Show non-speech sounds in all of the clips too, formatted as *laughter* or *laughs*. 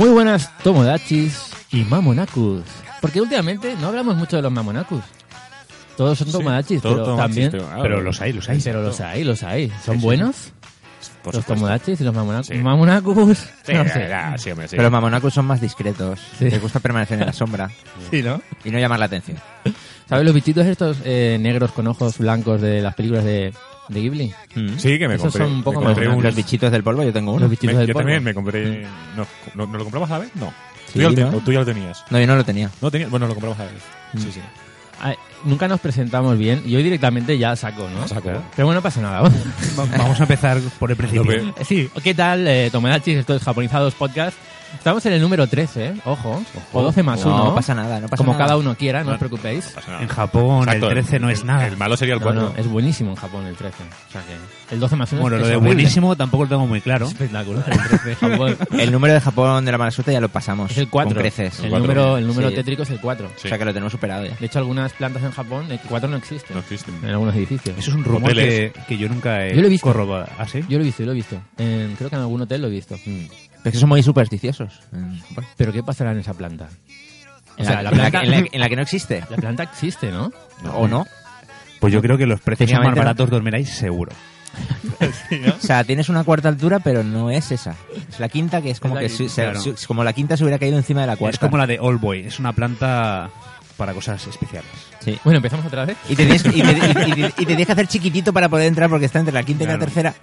Muy buenas Tomodachis y Mamonakus. Porque últimamente no hablamos mucho de los Mamonakus. Todos son Tomodachis, todo pero Tomodachis, también... pero, ah, Pero los hay, los hay. Pero los hay, los hay. ¿Son sí. buenos? por los. Tomodachis y los Mamonakus. Sí. Mamonakus. Sí, no sé. ya, sí, hombre, sí. Pero los mamonacos son más discretos. Sí. Les gusta permanecer en la sombra *laughs* Sí, ¿no? y no llamar la atención. ¿Sabes los bichitos estos eh, negros con ojos blancos de las películas de, de Ghibli? Sí, que me Esos compré. son un poco me compré más unos. Los bichitos del polvo, yo tengo uno. Los bichitos Me- del yo polvo. también me compré. No, no, ¿no lo comprabas a la vez? No. Sí, ¿Tú, ya lo ¿no? o tú ya lo tenías. No, yo no lo tenía. No tenías. Bueno, lo comprabas a la vez. Sí, sí. Ah, nunca nos presentamos bien y hoy directamente ya saco, ¿no? Saco. Pero bueno, no pasa nada. Va- Vamos a empezar por el principio. Lo Sí, ¿qué tal, eh, Tomodachis? Esto es Japonizados Podcast. Estamos en el número 13, ¿eh? Ojo. O 12 más No 1. pasa nada, no pasa Como nada. cada uno quiera, no No, os preocupéis. No pasa nada. En Japón Exacto, el 13 no es nada. El malo sería el No, 4. no, es buenísimo en Japón el 13. O sea que el 12 más 1 bueno, es lo de horrible. buenísimo tampoco lo tengo muy claro. *laughs* Espectacular, el 13 de *laughs* Japón. *laughs* El número de Japón de la mala suerte ya lo pasamos. Es el 4. Con creces. El cuatro. número, el número Sí. tétrico es el 4. Sí. O sea que lo tenemos superado ya. De hecho, algunas plantas en Japón, el 4 no existe. No existen. En algunos edificios. Eso es un rumor que, que yo nunca he Yo lo he visto. corroborado. ¿Ah, sí? Yo lo he visto, yo lo he visto. En- creo que en algún hotel lo he visto. Pero es que son muy supersticiosos. Mm. Pero ¿qué pasará en esa planta? O En, sea, la, planta, que, en la- en la que no existe. la planta existe, ¿no? ¿O no? Pues yo creo que los precios son más Técnicamente *laughs* no. baratos dormiráis seguro. O sea, tienes una cuarta altura, pero no es esa. Es la quinta, que es como Es la que quinta, se- claro. como la quinta se hubiera caído encima de la cuarta. Es como la de All Boy, es una planta para cosas especiales. Sí. Bueno, empezamos otra vez. Y te, tienes, y, te, y- y te- y *laughs* te tienes que hacer chiquitito para poder entrar porque está entre la quinta y la tercera.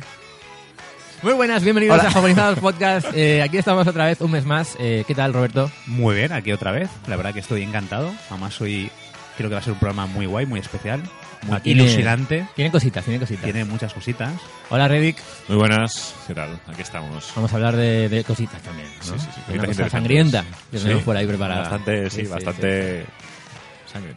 Muy buenas, bienvenidos Hola. a Japonizados Podcast. Eh, aquí estamos otra vez, un mes más. Eh, ¿Qué tal, Roberto? Muy bien, aquí otra vez. La verdad que estoy encantado. Además hoy creo que va a ser un programa muy guay, muy especial, muy Ah, tiene- ilusionante. Tiene cositas, tiene cositas. Tiene muchas cositas. Hola, Reddick. Muy buenas. ¿Qué tal? Aquí estamos. Vamos a hablar de, de cositas también, ¿no? Sí, sí, sí, De cositas una cosa sangrienta que Sí. tenemos por ahí preparada. Bastante, sí, Sí, sí, bastante.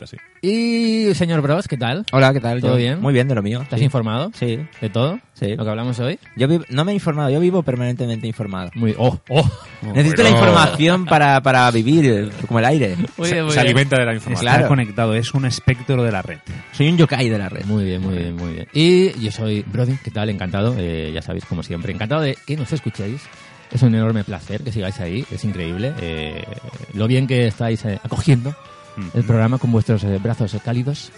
Sí. Y, señor Bros, ¿qué tal? Hola, ¿qué tal? ¿Todo Yo- bien? Muy bien, de lo mío. ¿Estás sí. informado Sí, de todo? sí. ¿Lo que hablamos hoy? Yo vi- no me he informado, yo vivo permanentemente informado. Muy... ¡Oh! ¡Oh! Necesito la bueno. información para, para vivir, como el aire. Muy bien, muy Se bien. alimenta de la información. Está Claro. conectado, es un espectro de la red. Soy un yokai de la red. Muy bien, muy bien, muy bien. Y yo soy Brody, ¿qué tal? Encantado, eh, ya sabéis, como siempre, encantado de que nos escuchéis. Es un enorme placer que sigáis ahí, es increíble. eh, lo bien que estáis eh, acogiendo el programa con vuestros eh, brazos cálidos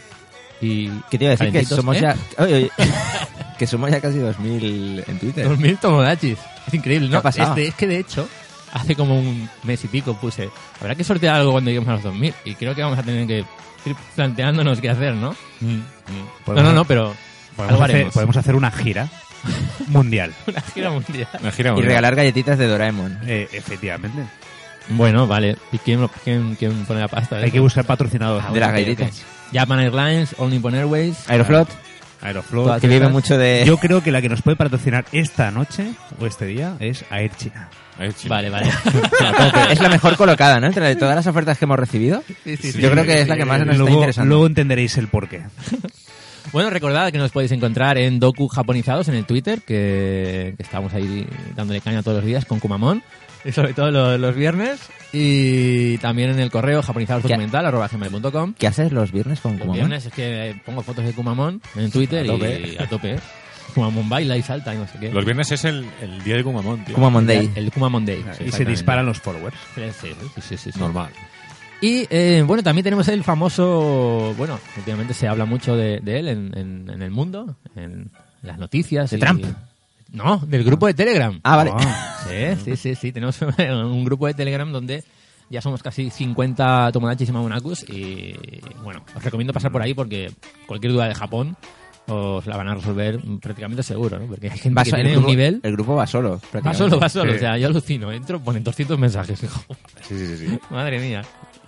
y ¿Qué te iba a decir? Que somos ¿eh? ya... oye, oye, *laughs* que somos ya casi 2000 en Twitter. 2000 tomodachis. Es increíble, ¿Qué ¿no? ha pasado? Este- es que de hecho, hace como un mes y pico puse, habrá que sortear algo cuando lleguemos a los 2000 y creo que vamos a tener que ir planteándonos qué hacer, ¿no? No, no, no, pero algo Podemos hacer, podemos hacer una gira mundial. *laughs* Una gira mundial. Una gira Y mundial. regalar galletitas de Doraemon. Eh, efectivamente. Bueno, vale. ¿Y quién, lo- quién, quién pone la pasta? Hay que buscar patrocinadores. de las galletitas. Japan Airlines, All Nippon Airways. Aeroflot, Aeroflot. que vive mucho de... Yo creo que la que nos puede patrocinar esta noche o este día es Air China. Ahí, chino. Vale, vale. *laughs* *laughs* es la mejor colocada, ¿no? Entre todas las ofertas que hemos recibido. Yo creo que es la que más nos está luego, interesando. luego entenderéis el porqué. *laughs* Bueno, recordad que nos podéis encontrar en Doku Japonizados en el Twitter, que, que estamos ahí dándole caña todos los días con Kumamon, y sobre todo los, los viernes, y también en el correo japonizadorsdocumental.com. ¿Qué haces los viernes con Los Kumamon? viernes es que pongo fotos de Kumamon en Twitter A tope. y a tope. Kumamon baila y salta y no sé qué. Los viernes es el, el día de Kumamon, tío. Kumamon Day. El Kumamon Day. sí, y se disparan los followers. Sí, sí, sí, sí, sí, sí. Normal. Y eh, bueno, también tenemos el famoso, bueno, últimamente se habla mucho de, de él en, en- en el mundo, en las noticias. ¿De y- Trump? No, del grupo de Telegram. Ah, vale. *laughs* Sí, sí, sí, sí, tenemos *laughs* un grupo de Telegram donde ya somos casi 50 Tomodachis y Mamonakus y bueno, os recomiendo pasar por ahí porque cualquier duda de Japón os la van a resolver prácticamente seguro, ¿no? Porque hay gente Va que tiene un nivel... el grupo va solo. Va solo, va solo, Sí. o sea, yo alucino, entro, ponen 200 mensajes, hijo. Sí, sí, sí. sí. *laughs* Madre mía.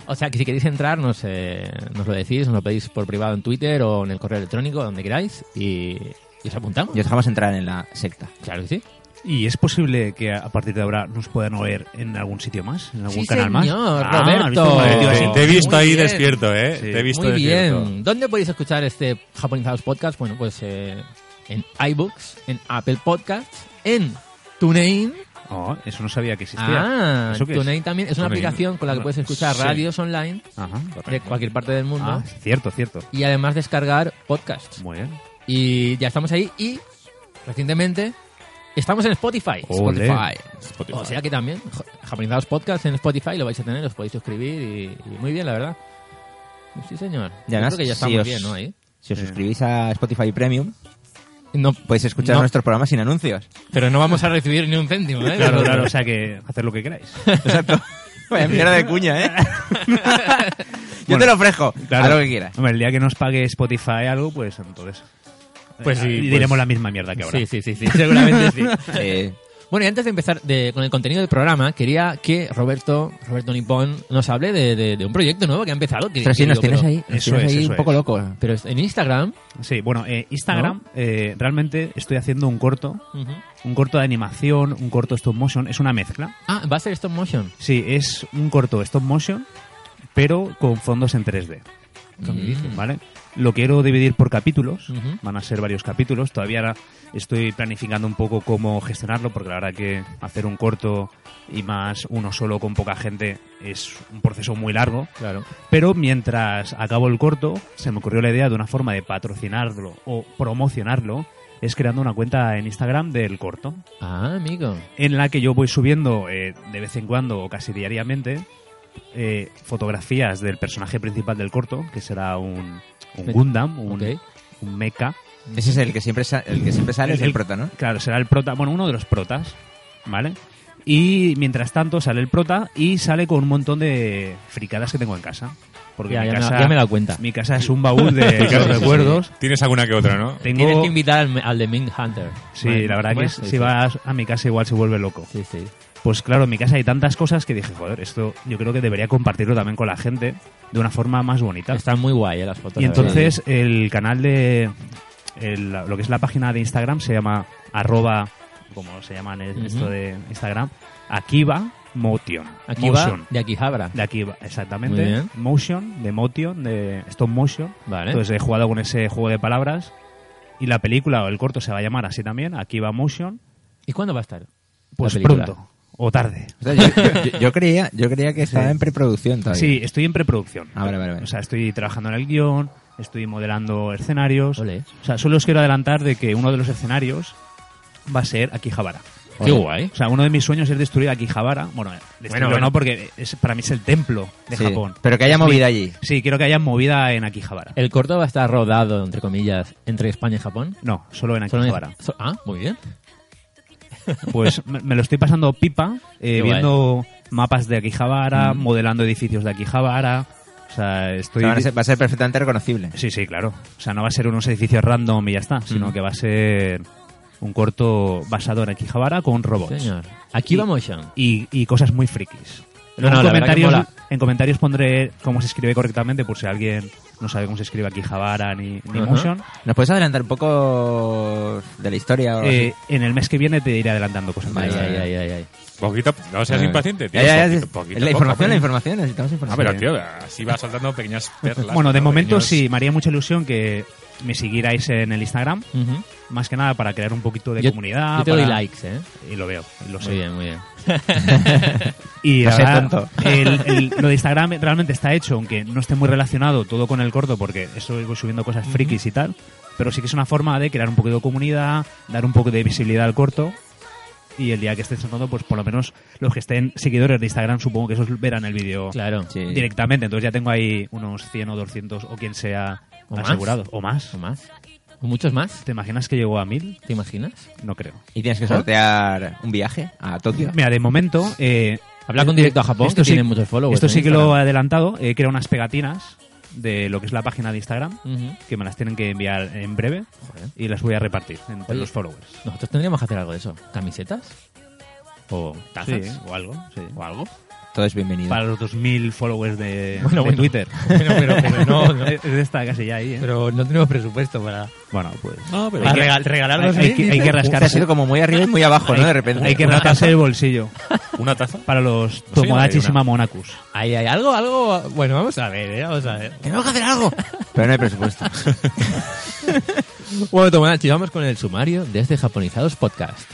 O sea, que si queréis entrar, nos, eh, nos lo decís, nos lo pedís por privado en Twitter o en el correo electrónico, donde queráis, y, y os apuntamos. Y os dejamos entrar en la secta. Claro que sí. ¿Y es posible que a partir de ahora nos puedan oír en algún sitio más? ¿En algún Sí, canal más? señor, Ah, Roberto. Te, he visto Muy ahí bien. despierto, ¿eh? Sí. Te he visto Muy despierto. bien. ¿Dónde podéis escuchar este Japonizados Podcast? Bueno, pues eh, en iBooks, en Apple Podcasts, en TuneIn. Oh, eso no sabía que existía. Ah, ¿Eso qué es? TuneIn también es una TuneIn. aplicación con la que puedes escuchar Sí. radios online Ajá. de cualquier parte del mundo Ah, cierto, cierto. y además descargar podcasts. Muy bien. Y ya estamos ahí y recientemente Estamos en Spotify. Spotify. Spotify. O sea que también, Japonizados Podcast en Spotify lo vais a tener, os podéis suscribir y, y muy bien, la verdad. Sí, señor. Y Yo creo que ya está si muy os- bien, ¿no? Ahí. Si os suscribís a Spotify Premium, No, podéis escuchar No. nuestros programas sin anuncios. pero no vamos a recibir ni un céntimo, ¿eh? Claro, claro, o sea que hacer lo que queráis. Exacto. *laughs* Vaya mierda de cuña, ¿eh? Yo Bueno, te lo ofrezco. Claro. Lo que quieras. Hombre, el día que nos pague Spotify algo, pues entonces. Pues sí, y pues- diremos la misma mierda que ahora. Sí, sí, sí, sí, seguramente *laughs* sí. Eh, Bueno, y antes de empezar de- con el contenido del programa, quería que Roberto, Roberto Nipón, nos hable de, de- de un proyecto nuevo que ha empezado. Que, pero que sí, nos tienes pero- ahí, nos eso tienes es, ahí eso un poco es. loco. Pero en Instagram. Sí, bueno, eh, Instagram, eh, realmente estoy haciendo un corto, un corto de animación, un corto stop motion, es una mezcla. Ah, va a ser stop motion. Sí, es un corto stop motion, pero con fondos en 3D, Mm. ¿vale? Lo quiero dividir por capítulos, van a ser varios capítulos, todavía ahora estoy planificando un poco cómo gestionarlo, porque la verdad que hacer un corto y más uno solo con poca gente es un proceso muy largo. Claro. Pero mientras acabo el corto, se me ocurrió la idea de una forma de patrocinarlo o promocionarlo, es creando una cuenta en Instagram del corto, Ah, amigo. en la que yo voy subiendo eh, de vez en cuando o casi diariamente eh, fotografías del personaje principal del corto, que será un, un Gundam, un, mecha. Ese es el que siempre, sa- el que siempre sale, es el El- prota, ¿no? Claro, será el prota, bueno, uno de los protas, ¿vale? Y mientras tanto sale el prota y sale con un montón de fricadas que tengo en casa. Porque Ya, mi ya me- casa, ya me he dado cuenta. Mi casa es un baúl de Sí, claro, de sí, sí. recuerdos. Tienes alguna que otra, ¿no? Tengo... Tienes que invitar al, al de Mint Hunter. Sí, Vale, la verdad ¿cómo que es? si Sí, vas a mi casa igual se vuelve loco. Sí, sí. Pues claro, en mi casa hay tantas cosas que dije, joder, esto yo creo que debería compartirlo también con la gente de una forma más bonita. Están muy guay eh, las fotos. Y entonces el canal de... el- lo que es la página de Instagram se llama arroba, como se llama en el- Ujú. esto de Instagram, Akiba Motion. Aquí Motion. de Akihabara. De Akiba, exactamente. Motion, de Motion, de stop motion. Vale. Entonces he jugado con ese juego de palabras y la película o el corto se va a llamar así también, Akiba Motion, ¿Y cuándo va a estar? pues pronto o tarde. O sea, yo, yo- yo creía, yo creía que estaba Sí. en preproducción todavía. Sí, estoy en preproducción. Ah, vale, vale, vale. O sea, estoy trabajando en el guion, estoy modelando escenarios. Ole. O sea, solo os quiero adelantar de que uno de los escenarios va a ser Akihabara. Qué guay. O sea, uno de mis sueños es destruir Akihabara. Bueno, destruirlo bueno. no, porque es, para mí es el templo de Sí, Japón. Pero que haya movida allí. Sí, quiero que haya movida en Akihabara. ¿El corto va a estar rodado, entre comillas, entre España y Japón? No, solo en Solo en- Akihabara. ah, muy bien. Pues me, me lo estoy pasando pipa, eh, guay. viendo mapas de Akihabara, Mm. modelando edificios de Akihabara. O sea, O estoy... sea, va a ser perfectamente reconocible. Sí, sí, claro. O sea, no va a ser unos edificios random y ya está, sino Mm. que va a ser un corto basado en Akihabara con robots. Señor. Y- Motion. Y, y cosas muy frikis. No, en, no, que comentarios, en comentarios pondré cómo se escribe correctamente por si alguien no sabe cómo se escribe Akihabara ni, ni Ajá. Motion. ¿Nos puedes adelantar un poco de la historia? O Eh, en el mes que viene te iré adelantando cosas. Ay, más. ay, ay, ay, ay. Poquito, no seas así? impaciente, tío. Ya, ya, ya, Poquito, sí. poquito, la poco, información, la información, necesitamos Ah, información. pero tío, así va soltando pequeñas *laughs* perlas. Bueno, de ¿no? momento Pequeños- sí, me haría mucha ilusión que me siguierais en el Instagram, más que nada para crear un poquito de Yo- comunidad. Yo te doy para- likes, ¿eh? Y lo veo, lo sé. Muy bien, muy bien. *laughs* Y No la verdad, tonto. el- el- *laughs* lo de Instagram realmente está hecho, aunque no esté muy relacionado todo con el corto, porque eso voy subiendo cosas frikis y tal, pero sí que es una forma de crear un poco de comunidad, dar un poco de visibilidad al corto. Y el día que esté sonando, pues por lo menos los que estén seguidores de Instagram, supongo que esos verán el vídeo Claro. Sí. directamente. Entonces ya tengo ahí unos 100 o 200 o quien sea ¿O más? O más. ¿O más? ¿O muchos más? ¿Te imaginas que llegó a 1000? ¿Te imaginas? No creo. Y tienes que sortear un viaje a Tokio. Mira, de momento... Eh, Habla con directo a Japón, esto que sí- tiene muchos followers. Esto sí que lo he adelantado. He creado unas pegatinas de lo que es la página de Instagram, que me las tienen que enviar en breve Joder. y las voy a repartir entre Oye. los followers. Nosotros tendríamos que hacer algo de eso. ¿Camisetas? ¿O tazas? Sí, o algo. sí. ¿O algo? Todo es bienvenido. Para los 2.000 followers de, Bueno, de bueno. Twitter. *laughs* Bueno, pero, pero no, no. *laughs* Es de esta casi ya ahí, ¿eh? Pero no tenemos presupuesto para, bueno, pues... No, pero hay que- regal- hay- que- que rascarse. ha sido como muy arriba y muy abajo, ¿no? De repente. Hay que rascarse el bolsillo una taza. para los Sí, Tomodachi hay una. Monacus. Hay, hay algo, algo... Bueno, vamos a ver, ¿eh? Vamos a ver. Tenemos que hacer algo. Pero no hay presupuesto. *laughs* Bueno, Tomodachi, vamos con el sumario de este Japonizados Podcast.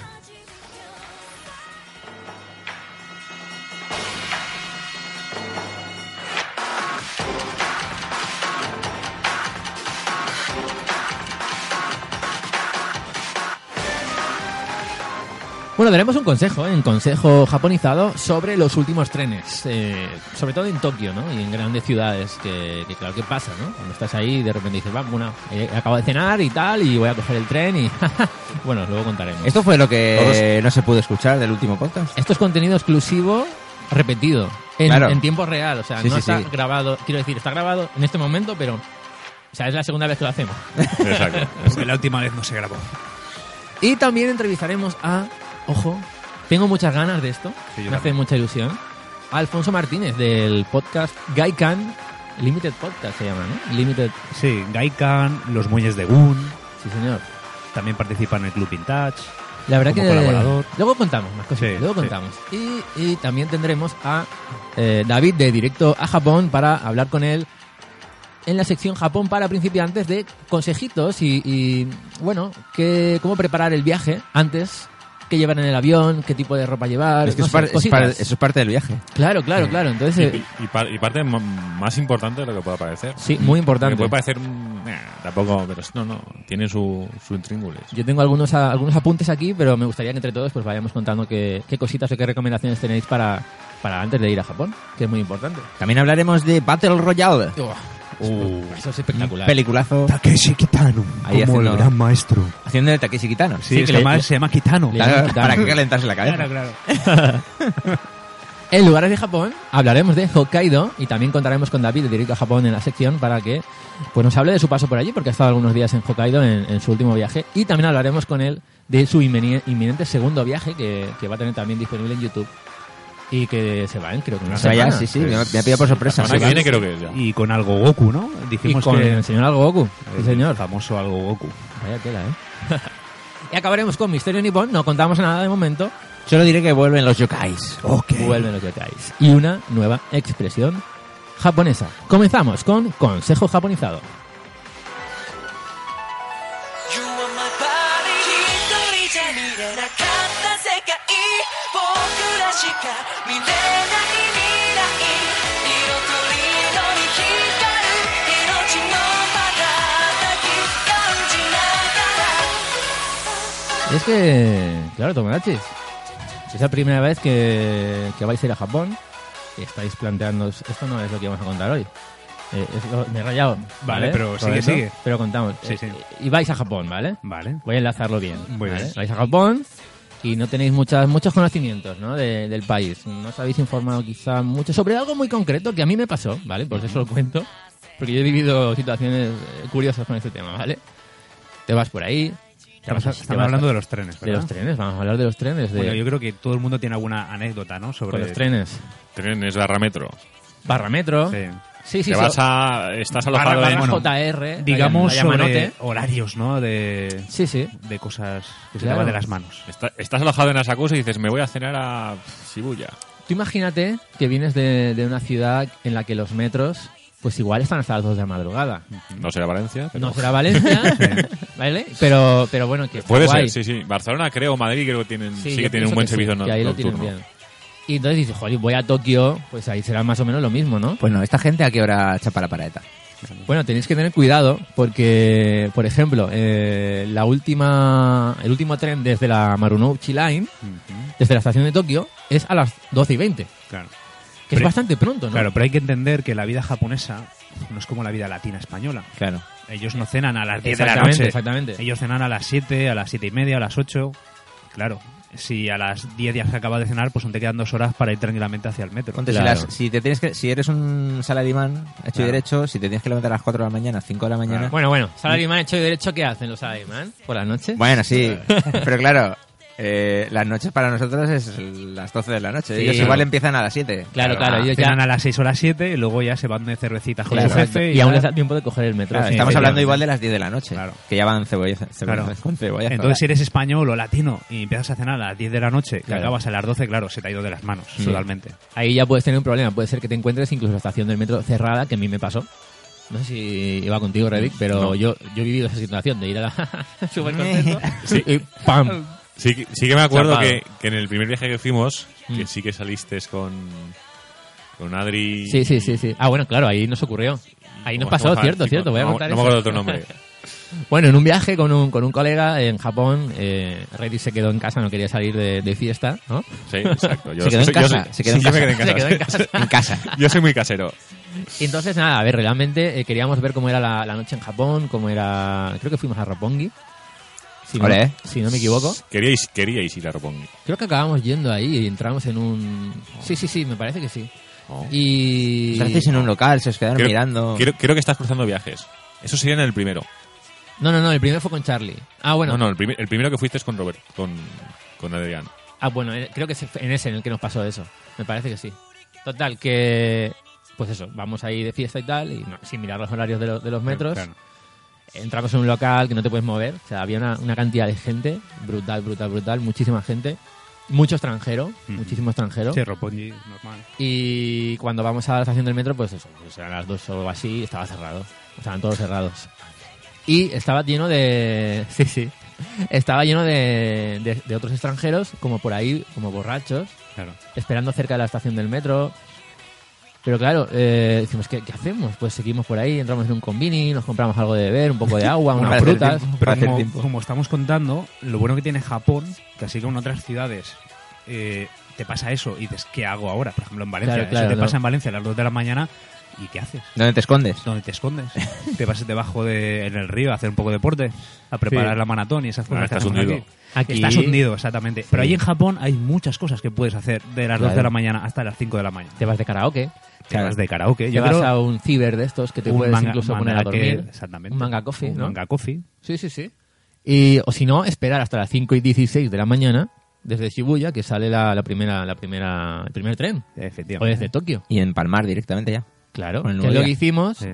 Bueno, daremos un consejo, ¿eh? un consejo japonizado sobre los últimos trenes, eh, sobre todo en Tokio, ¿no? Y en grandes ciudades, que, que claro que pasa, ¿no? Cuando estás ahí y de repente dices, va, bueno, eh, acabo de cenar y tal, y voy a coger el tren y... *laughs* bueno, luego contaremos. Esto fue lo que no se pudo escuchar del último podcast. Esto es contenido exclusivo repetido, en, Claro. en tiempo real, o sea, Sí, no sí, está sí. grabado, quiero decir, está grabado en este momento, pero... O sea, es la segunda vez que lo hacemos. Exacto. *laughs* Porque la última vez no se grabó. Y también entrevistaremos a, ojo, tengo muchas ganas de esto, Sí, me hace mucha ilusión, a Alfonso Martínez del podcast Gaikan Limited Podcast se llama, ¿no? Limited, Sí, Gaikan, los muelles de Gun, sí señor. también participa en el Club Vintage. La verdad Como que colaborador. luego contamos más cosas, Sí, luego sí. contamos. Y, y también tendremos a eh, David de Directo a Japón para hablar con él en la sección Japón para principiantes de consejitos y, y, bueno, que, cómo preparar el viaje antes, qué llevar en el avión, qué tipo de ropa llevar, Es que no eso, sé, es par- es eso es parte del viaje. Claro, claro, claro. Entonces, Y, y par- y parte más importante de lo que pueda parecer. sí, muy importante. Porque puede parecer... eh, tampoco... Pero no, no. Tiene su, su intríngulis. Yo tengo algunos, a- algunos apuntes aquí, pero me gustaría que entre todos pues vayamos contando qué, qué cositas o qué recomendaciones tenéis para, para antes de ir a Japón, que es muy importante. También hablaremos de Battle Royale. Uh, eso es espectacular. Peliculazo. Takeshi Kitano, Ahí como haciendo- el gran maestro. Haciendo de Takeshi Kitano. Sí, Sí, es que le- se llama Kitano. Claro, para que calentarse la cabeza. claro. *laughs* En lugares de Japón hablaremos de Hokkaido y también contaremos con David de Directo a Japón en la sección para que pues nos hable de su paso por allí porque ha estado algunos días en Hokkaido en, en su último viaje y también hablaremos con él de su inminente segundo viaje que, que va a tener también disponible en YouTube y que se va en creo que una O sea, ya, semana. sí, sí, me, me ha pillado por sorpresa. Viene creo que es ya. Y con algo Goku, ¿no? Y Dijimos con que el señor Algo Goku, el señor. famoso algo Goku. Vaya tela, ¿eh? *laughs* y acabaremos con Misterio Nippon, no contamos nada de momento, Solo diré que vuelven los yokais. vuelven los yokais. Y una nueva expresión japonesa. Comenzamos con Consejo Japonizado. Y es que, claro, Tomodachis, es la primera vez que, que vais a ir a Japón y estáis planteando... Esto no es lo que vamos a contar hoy. Eh, es lo- me he rayado. Vale, pero sigue, sigue. Pero contamos. Sí, Eh, sí. Y vais a Japón, ¿vale? Vale. Voy a enlazarlo bien. Muy ¿vale? bien. Vais a Japón y no tenéis muchas, muchos conocimientos ¿no? de- del país. No os habéis informado quizá mucho sobre algo muy concreto que a mí me pasó, ¿vale? Por eso lo cuento. Porque yo he vivido situaciones eh, curiosas con este tema, ¿vale? Te vas por ahí. te vas- te Estamos hablando de los trenes, de ¿verdad? los trenes, vamos a hablar de los trenes. De, Bueno, yo creo que todo el mundo tiene alguna anécdota, ¿no? Sobre con los trenes. Trenes barra metro. Barra metro. Sí. Sí, sí, Te vas a... Estás alojado en... bueno, JR. Digamos la sobre horarios, ¿no? De, Sí, sí. de cosas que se Claro. te van de las manos. Está- estás alojado en Asakusa y dices, me voy a cenar a Shibuya. Tú imagínate que vienes de, de una ciudad en la que los metros, pues igual están hasta las 2 de la madrugada. No será Valencia, pero... No será Valencia, *laughs* ¿vale? Pero, pero bueno, que está Puede guay. ser, sí, sí. Barcelona creo, Madrid creo que tienen, sí, yo que tienen un buen que sí, servicio no- que ahí lo nocturno. tienen bien. Y entonces dices, joder, voy a Tokio, pues ahí será más o menos lo mismo, ¿no? Pues no, esta gente a qué hora chapa la paraeta. Bueno, tenéis que tener cuidado porque, por ejemplo, eh, la última, el último tren desde la Marunouchi Line, desde la estación de Tokio, es a las 12 y 20, Claro. que es bastante pronto, ¿no? Claro, pero hay que entender que la vida japonesa no es como la vida latina española. Claro. Ellos no cenan a las 10 de la Exactamente, noche. exactamente. Ellos cenan a las 7, a las 7 y media, a las 8. Claro, si a las 10 ya se acaba de cenar, pues aún te quedan dos horas para ir tranquilamente hacia el metro. Ponte, Claro. si, las- si te tienes que, si eres un salarimán hecho Claro. y derecho, si te tienes que levantar a las 4 de la mañana, 5 de la mañana. Bueno, bueno, Salaryman hecho y derecho, ¿qué hacen los Salaryman por la noche? Bueno, sí. *laughs* pero claro, eh, las noches para nosotros es las 12 de la noche. Sí. Ellos igual empiezan a las 7. Claro, claro, ellos ya... A las 6 o las 7 y luego ya se van de cervecitas con Claro, su jefe. y aún les da tiempo de coger el metro. Claro, Sí, estamos hablando igual de las 10 de la noche. Claro. Que ya van cebolla, cebolla- Claro. *laughs* con cebolla. Entonces, si eres español o latino y empiezas a cenar a las 10 de la noche y Claro. acabas a las 12, claro, se te ha ido de las manos, Sí. totalmente. Ahí ya puedes tener un problema. Puede ser que te encuentres incluso la estación del metro cerrada, que a mí me pasó. No sé si iba contigo, Reddick, pero No. yo, yo he vivido esa situación de ir a la... *laughs* *laughs* súper contento Sí. y ¡pam! Sí, que- sí que me acuerdo que, que en el primer viaje que fuimos, que Mm. sí que saliste con, con Adri... Sí, sí, sí, sí. Ah, bueno, claro, ahí nos ocurrió. Ahí nos ¿Cómo- pasó, cierto, cierto. Voy a no, contar no me acuerdo otro nombre. *laughs* Bueno, en un viaje con un, con un colega en Japón, eh, Reddy se quedó en casa, no quería salir de, de fiesta, ¿no? Sí, exacto. Yo Se quedó en soy- casa, soy- se quedó en sí, en casa. Se quedó en casa. *laughs* En casa. Yo soy muy casero. Entonces, nada, a ver, realmente eh, queríamos ver cómo era la, la noche en Japón, cómo era... Creo que fuimos a Roppongi. Si no, si no me equivoco. Queríais, queríais ir a Roppongi. Creo que acabamos yendo ahí y entramos en un... Sí, sí, sí, me parece que sí. Oh. Y... Os hacéis en un local, se os quedaron Creo, mirando. creo, creo que estás cruzando viajes. Eso sería en el primero. No, no, no, el primero fue con Charlie. Ah, bueno. no, no, el, primer- el primero que fuiste es con Robert, con, con Adrián. Ah, bueno, eh, creo que es en ese en el que nos pasó eso. Me parece que sí. Total, que... Pues eso, vamos ahí de fiesta y tal, y no- sin mirar los horarios de, los- de los metros. Claro. Entramos en un local que no te puedes mover. O sea, había una, una cantidad de gente brutal, brutal, brutal. Muchísima gente. Mucho extranjero, Ujú. muchísimo extranjero. Sí, Roppongi, normal. Y cuando vamos a la estación del metro, pues eso, pues eran las dos o así, estaba cerrado. Estaban todos cerrados. Y estaba lleno de... *laughs* Sí, sí. Estaba lleno de, de, de otros extranjeros, como por ahí, como borrachos, Claro. esperando cerca de la estación del metro. Pero claro, eh, decimos, ¿qué, qué hacemos? Pues seguimos por ahí, entramos en un convini, nos compramos algo de beber, un poco de agua, *laughs* unas frutas. tiempo. Pero Para como, estamos contando, lo bueno que tiene Japón, que así como en otras ciudades eh, te pasa eso y dices, ¿qué hago ahora? Por ejemplo, en Valencia. Claro, claro, eso te no. pasa en Valencia a las 2 de la mañana y ¿qué haces? ¿Dónde te escondes? ¿Dónde te escondes? *laughs* te vas debajo de, en el río a hacer un poco de deporte, a preparar Sí. la maratón y esas cosas. Ah, estás hundido. Aquí. Aquí- Estás hundido, exactamente. Pero ahí en Japón hay muchas cosas que puedes hacer de las 2 de la mañana hasta las 5 de la mañana. Te vas de karaoke, Te vas de karaoke. te Yo vas creo a un ciber de estos que te puedes manga- incluso poner a manga que- dormir. exactamente. Un manga coffee, Un ¿no? manga coffee. Sí, sí, sí. Y, o si no, esperar hasta las 5 y 16 de la mañana desde Shibuya, que sale la, la primera, la primera, el primer tren. O desde Tokio. Y en Palmar directamente ya. Claro. Que es lo que hicimos. Sí.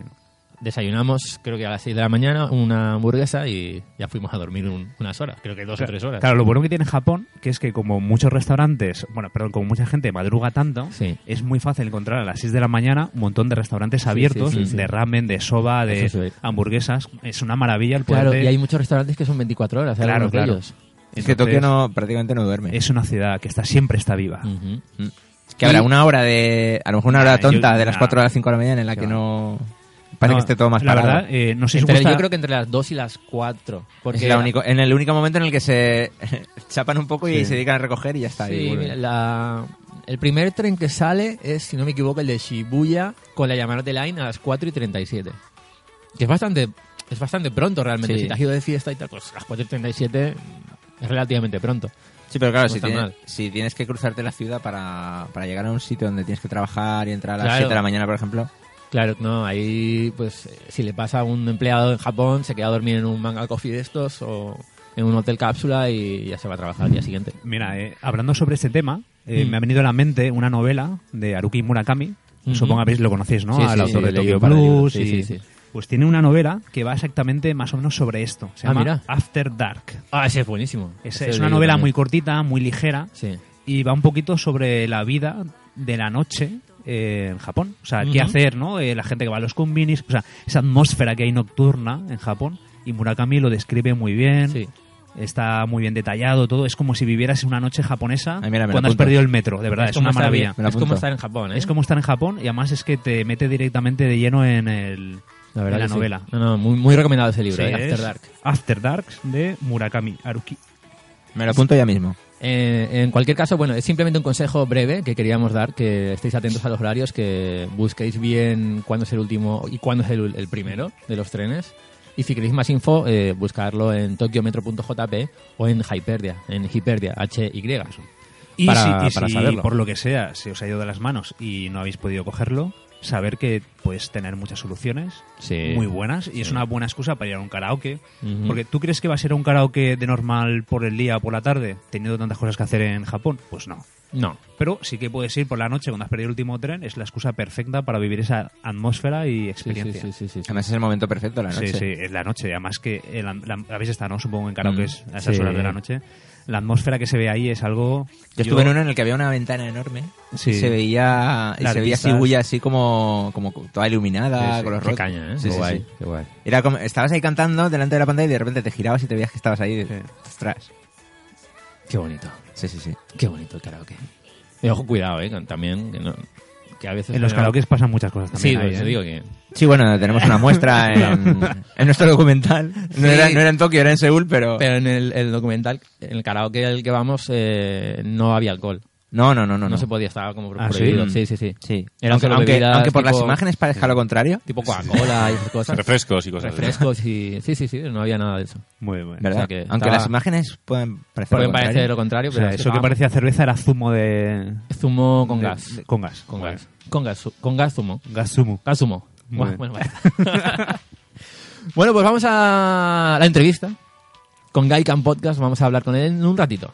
Desayunamos, creo que a las 6 de la mañana, una hamburguesa y ya fuimos a dormir un- unas horas. Creo que dos o tres horas. Claro, lo bueno que tiene Japón, que es que como muchos restaurantes, bueno, perdón, como mucha gente madruga tanto, Sí. es muy fácil encontrar a las 6 de la mañana un montón de restaurantes abiertos, sí, sí. de ramen, de soba, de hamburguesas. Es una maravilla el poder Claro, de- y hay muchos restaurantes que son 24 horas. Claro, claro. ellos. Es que Tokio no, prácticamente no duerme. Es una ciudad que está siempre está viva. Ujú. Es que habrá una hora de. A lo mejor una hora Nah, yo- tonta de las nah. 4 a las 5 de la mañana en la que va. no. Parece No, que esté todo más La parado. verdad, eh, no sé si Entre- gusta- yo creo que entre las 2 y las 4. Porque es la único, en el único momento en el que se *laughs* chapan un poco y se dedican a recoger y ya está. Sí, mira, la- el primer tren que sale es, si no me equivoco, el de Shibuya con la Yamanote Line a las 4 y 37. Que es bastante, es bastante pronto realmente. Sí. Si te has ido de fiesta y tal, pues a las 4 y 37 es relativamente pronto. Sí, pero claro, No si, tienes, si tienes que cruzarte la ciudad para, para llegar a un sitio donde tienes que trabajar y entrar a las Claro. 7 de la mañana, por ejemplo. Claro, no, ahí pues si le pasa a un empleado en Japón, se queda a dormir en un manga coffee de estos o en un hotel cápsula y ya se va a trabajar al día siguiente. Mira, eh, hablando sobre este tema, eh, Mm. me ha venido a la mente una novela de Haruki Murakami. Supongo que lo conocéis, ¿no? Sí, Al sí, autor sí, de Tokyo. Blues. Sí, y-. Pues tiene una novela que va exactamente más o menos sobre esto. Se Ah, llama mira. After Dark. Ah, ese es buenísimo. Es, Ese una novela también. muy cortita, muy ligera Sí. y va un poquito sobre la vida de la noche eh, en Japón. O sea, qué Ujú. hacer, ¿no? Eh, la gente que va a los convinis, o sea, esa atmósfera que hay nocturna en Japón. Y Murakami lo describe muy bien. Sí. Está muy bien detallado todo. Es como si vivieras una noche japonesa Ay, mira, cuando has perdido el metro. De verdad, es, una maravilla. Es como estar en Japón, ¿eh? Es como estar en Japón y además es que te mete directamente de lleno en, el, La verdad en la que sí. novela. No, no, muy, muy recomendado ese libro, Sí, ¿eh? After es Dark. After Dark de Murakami Haruki. Me lo apunto ya mismo. Eh, en cualquier caso, bueno, es simplemente un consejo breve que queríamos dar, que estéis atentos a los horarios, que busquéis bien cuándo es el último y cuándo es el, el primero de los trenes. Y si queréis más info, eh, buscarlo en tokiometro.jp o en Hyperdia, en Hyperdia, H-Y. Y Para- si, y para si saberlo. por lo que sea se os ha ido de las manos y no habéis podido cogerlo, saber que puedes tener muchas soluciones Sí. muy buenas y es una buena excusa para ir a un karaoke. Porque tú crees que vas a ir a un karaoke de normal por el día o por la tarde, teniendo tantas cosas que hacer en Japón. Pues no. No. Pero sí que puedes ir por la noche cuando has perdido el último tren, es la excusa perfecta para vivir esa atmósfera y Sí, sí, experiencia. sí, sí, sí, sí. Además es el momento perfecto la noche. Sí, sí, es la noche. Además que el- la- habéis estado, ¿no? Supongo en karaoke a esas Sí. horas de la noche. La atmósfera que se ve ahí es algo... Yo estuve en uno en el que había una ventana enorme Sí. y se veía y se veía. Shibuya así como, como toda iluminada Sí, sí. con los Qué caña, ¿eh? Sí, qué sí, guay, sí. qué guay. Era como, estabas ahí cantando delante de la pantalla y de repente te girabas y te veías que estabas ahí. Sí. Ostras. Qué bonito. Sí, sí, sí. Qué bonito el karaoke. Y ojo, cuidado, ¿eh? También, que no, que a veces... En los me- karaokes pasan muchas cosas Sí, también. ahí, pues, ¿eh? digo que... Sí, bueno, tenemos una muestra *laughs* en, en nuestro documental. No, Sí. era, no era en Tokio, era en Seúl, pero... Pero en el, el documental, en el karaoke al que vamos, eh, no había alcohol. No, no, no, no. No, se podía, estaba como Ah, ¿sí? prohibido. Sí, sí, sí. Sí. Eran aunque, solo aunque, bebidas aunque por las imágenes parezca lo contrario. Tipo Coca-Cola y esas cosas. Refrescos y cosas así. Refrescos y... Sí, sí, sí, no había nada de eso. Muy bueno. ¿Verdad? O sea que aunque estaba- las imágenes pueden parecer Pueden lo parecer contrario. lo contrario, O pero sea, es eso que parecía cerveza era zumo de... Zumo con de- gas. de- con gas. Con Bueno. gas. Con gas, su- con gas zumo. Gas zumo. Gas zumo. *laughs* Bueno, pues vamos a la entrevista con Guy Can Podcast. Vamos a hablar con él en un ratito.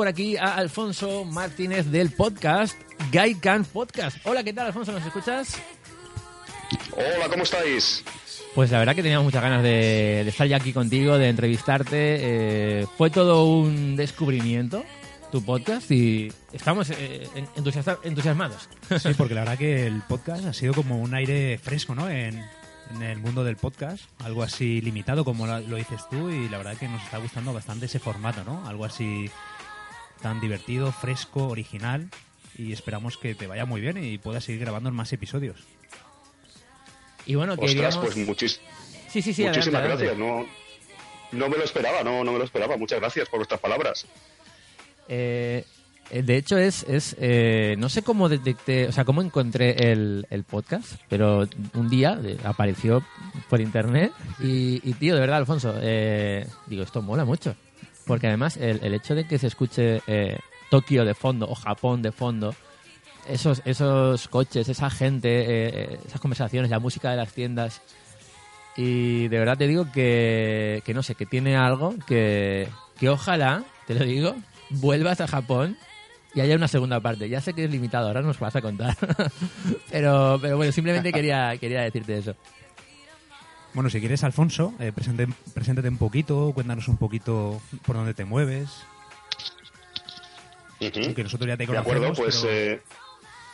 Por aquí a Alfonso Martínez del podcast Guy Can Podcast. Hola, ¿qué tal, Alfonso? ¿Nos escuchas? Hola, ¿cómo estáis? Pues la verdad que teníamos muchas ganas de, de estar ya aquí contigo, de entrevistarte. Eh, fue todo un descubrimiento tu podcast y estamos eh, entusiasmados. Sí, porque la verdad que el podcast ha sido como un aire fresco, ¿no? En, en el mundo del podcast, algo así limitado como lo, lo dices tú y la verdad que nos está gustando bastante ese formato, ¿no? Algo así tan divertido, fresco, original y esperamos que te vaya muy bien y puedas seguir grabando en más episodios. Y bueno, Ostras, queríamos... pues muchis- Sí, sí, sí, muchísimas adelante, gracias. adelante. No, no me lo esperaba, no, no me lo esperaba. Muchas gracias por vuestras palabras. Eh, eh, de hecho, es, es eh, no sé cómo detecté, o sea, cómo encontré el, el podcast, pero un día eh, apareció por internet y, y, tío, de verdad, Alfonso, eh, digo, esto mola mucho. Porque además el, el hecho de que se escuche eh, Tokio de fondo o Japón de fondo, esos, esos coches, esa gente, eh, eh, esas conversaciones, la música de las tiendas, y de verdad te digo que, que no sé, que tiene algo que, que ojalá, te lo digo, vuelvas a Japón y haya una segunda parte. Ya sé que es limitado, ahora nos vas a contar. *laughs* pero, pero bueno, simplemente quería, quería decirte eso. Bueno, si quieres, Alfonso, eh, presente- preséntate un poquito, cuéntanos un poquito por dónde te mueves, aunque nosotros ya te De conocemos. acuerdo, pues... pero- eh,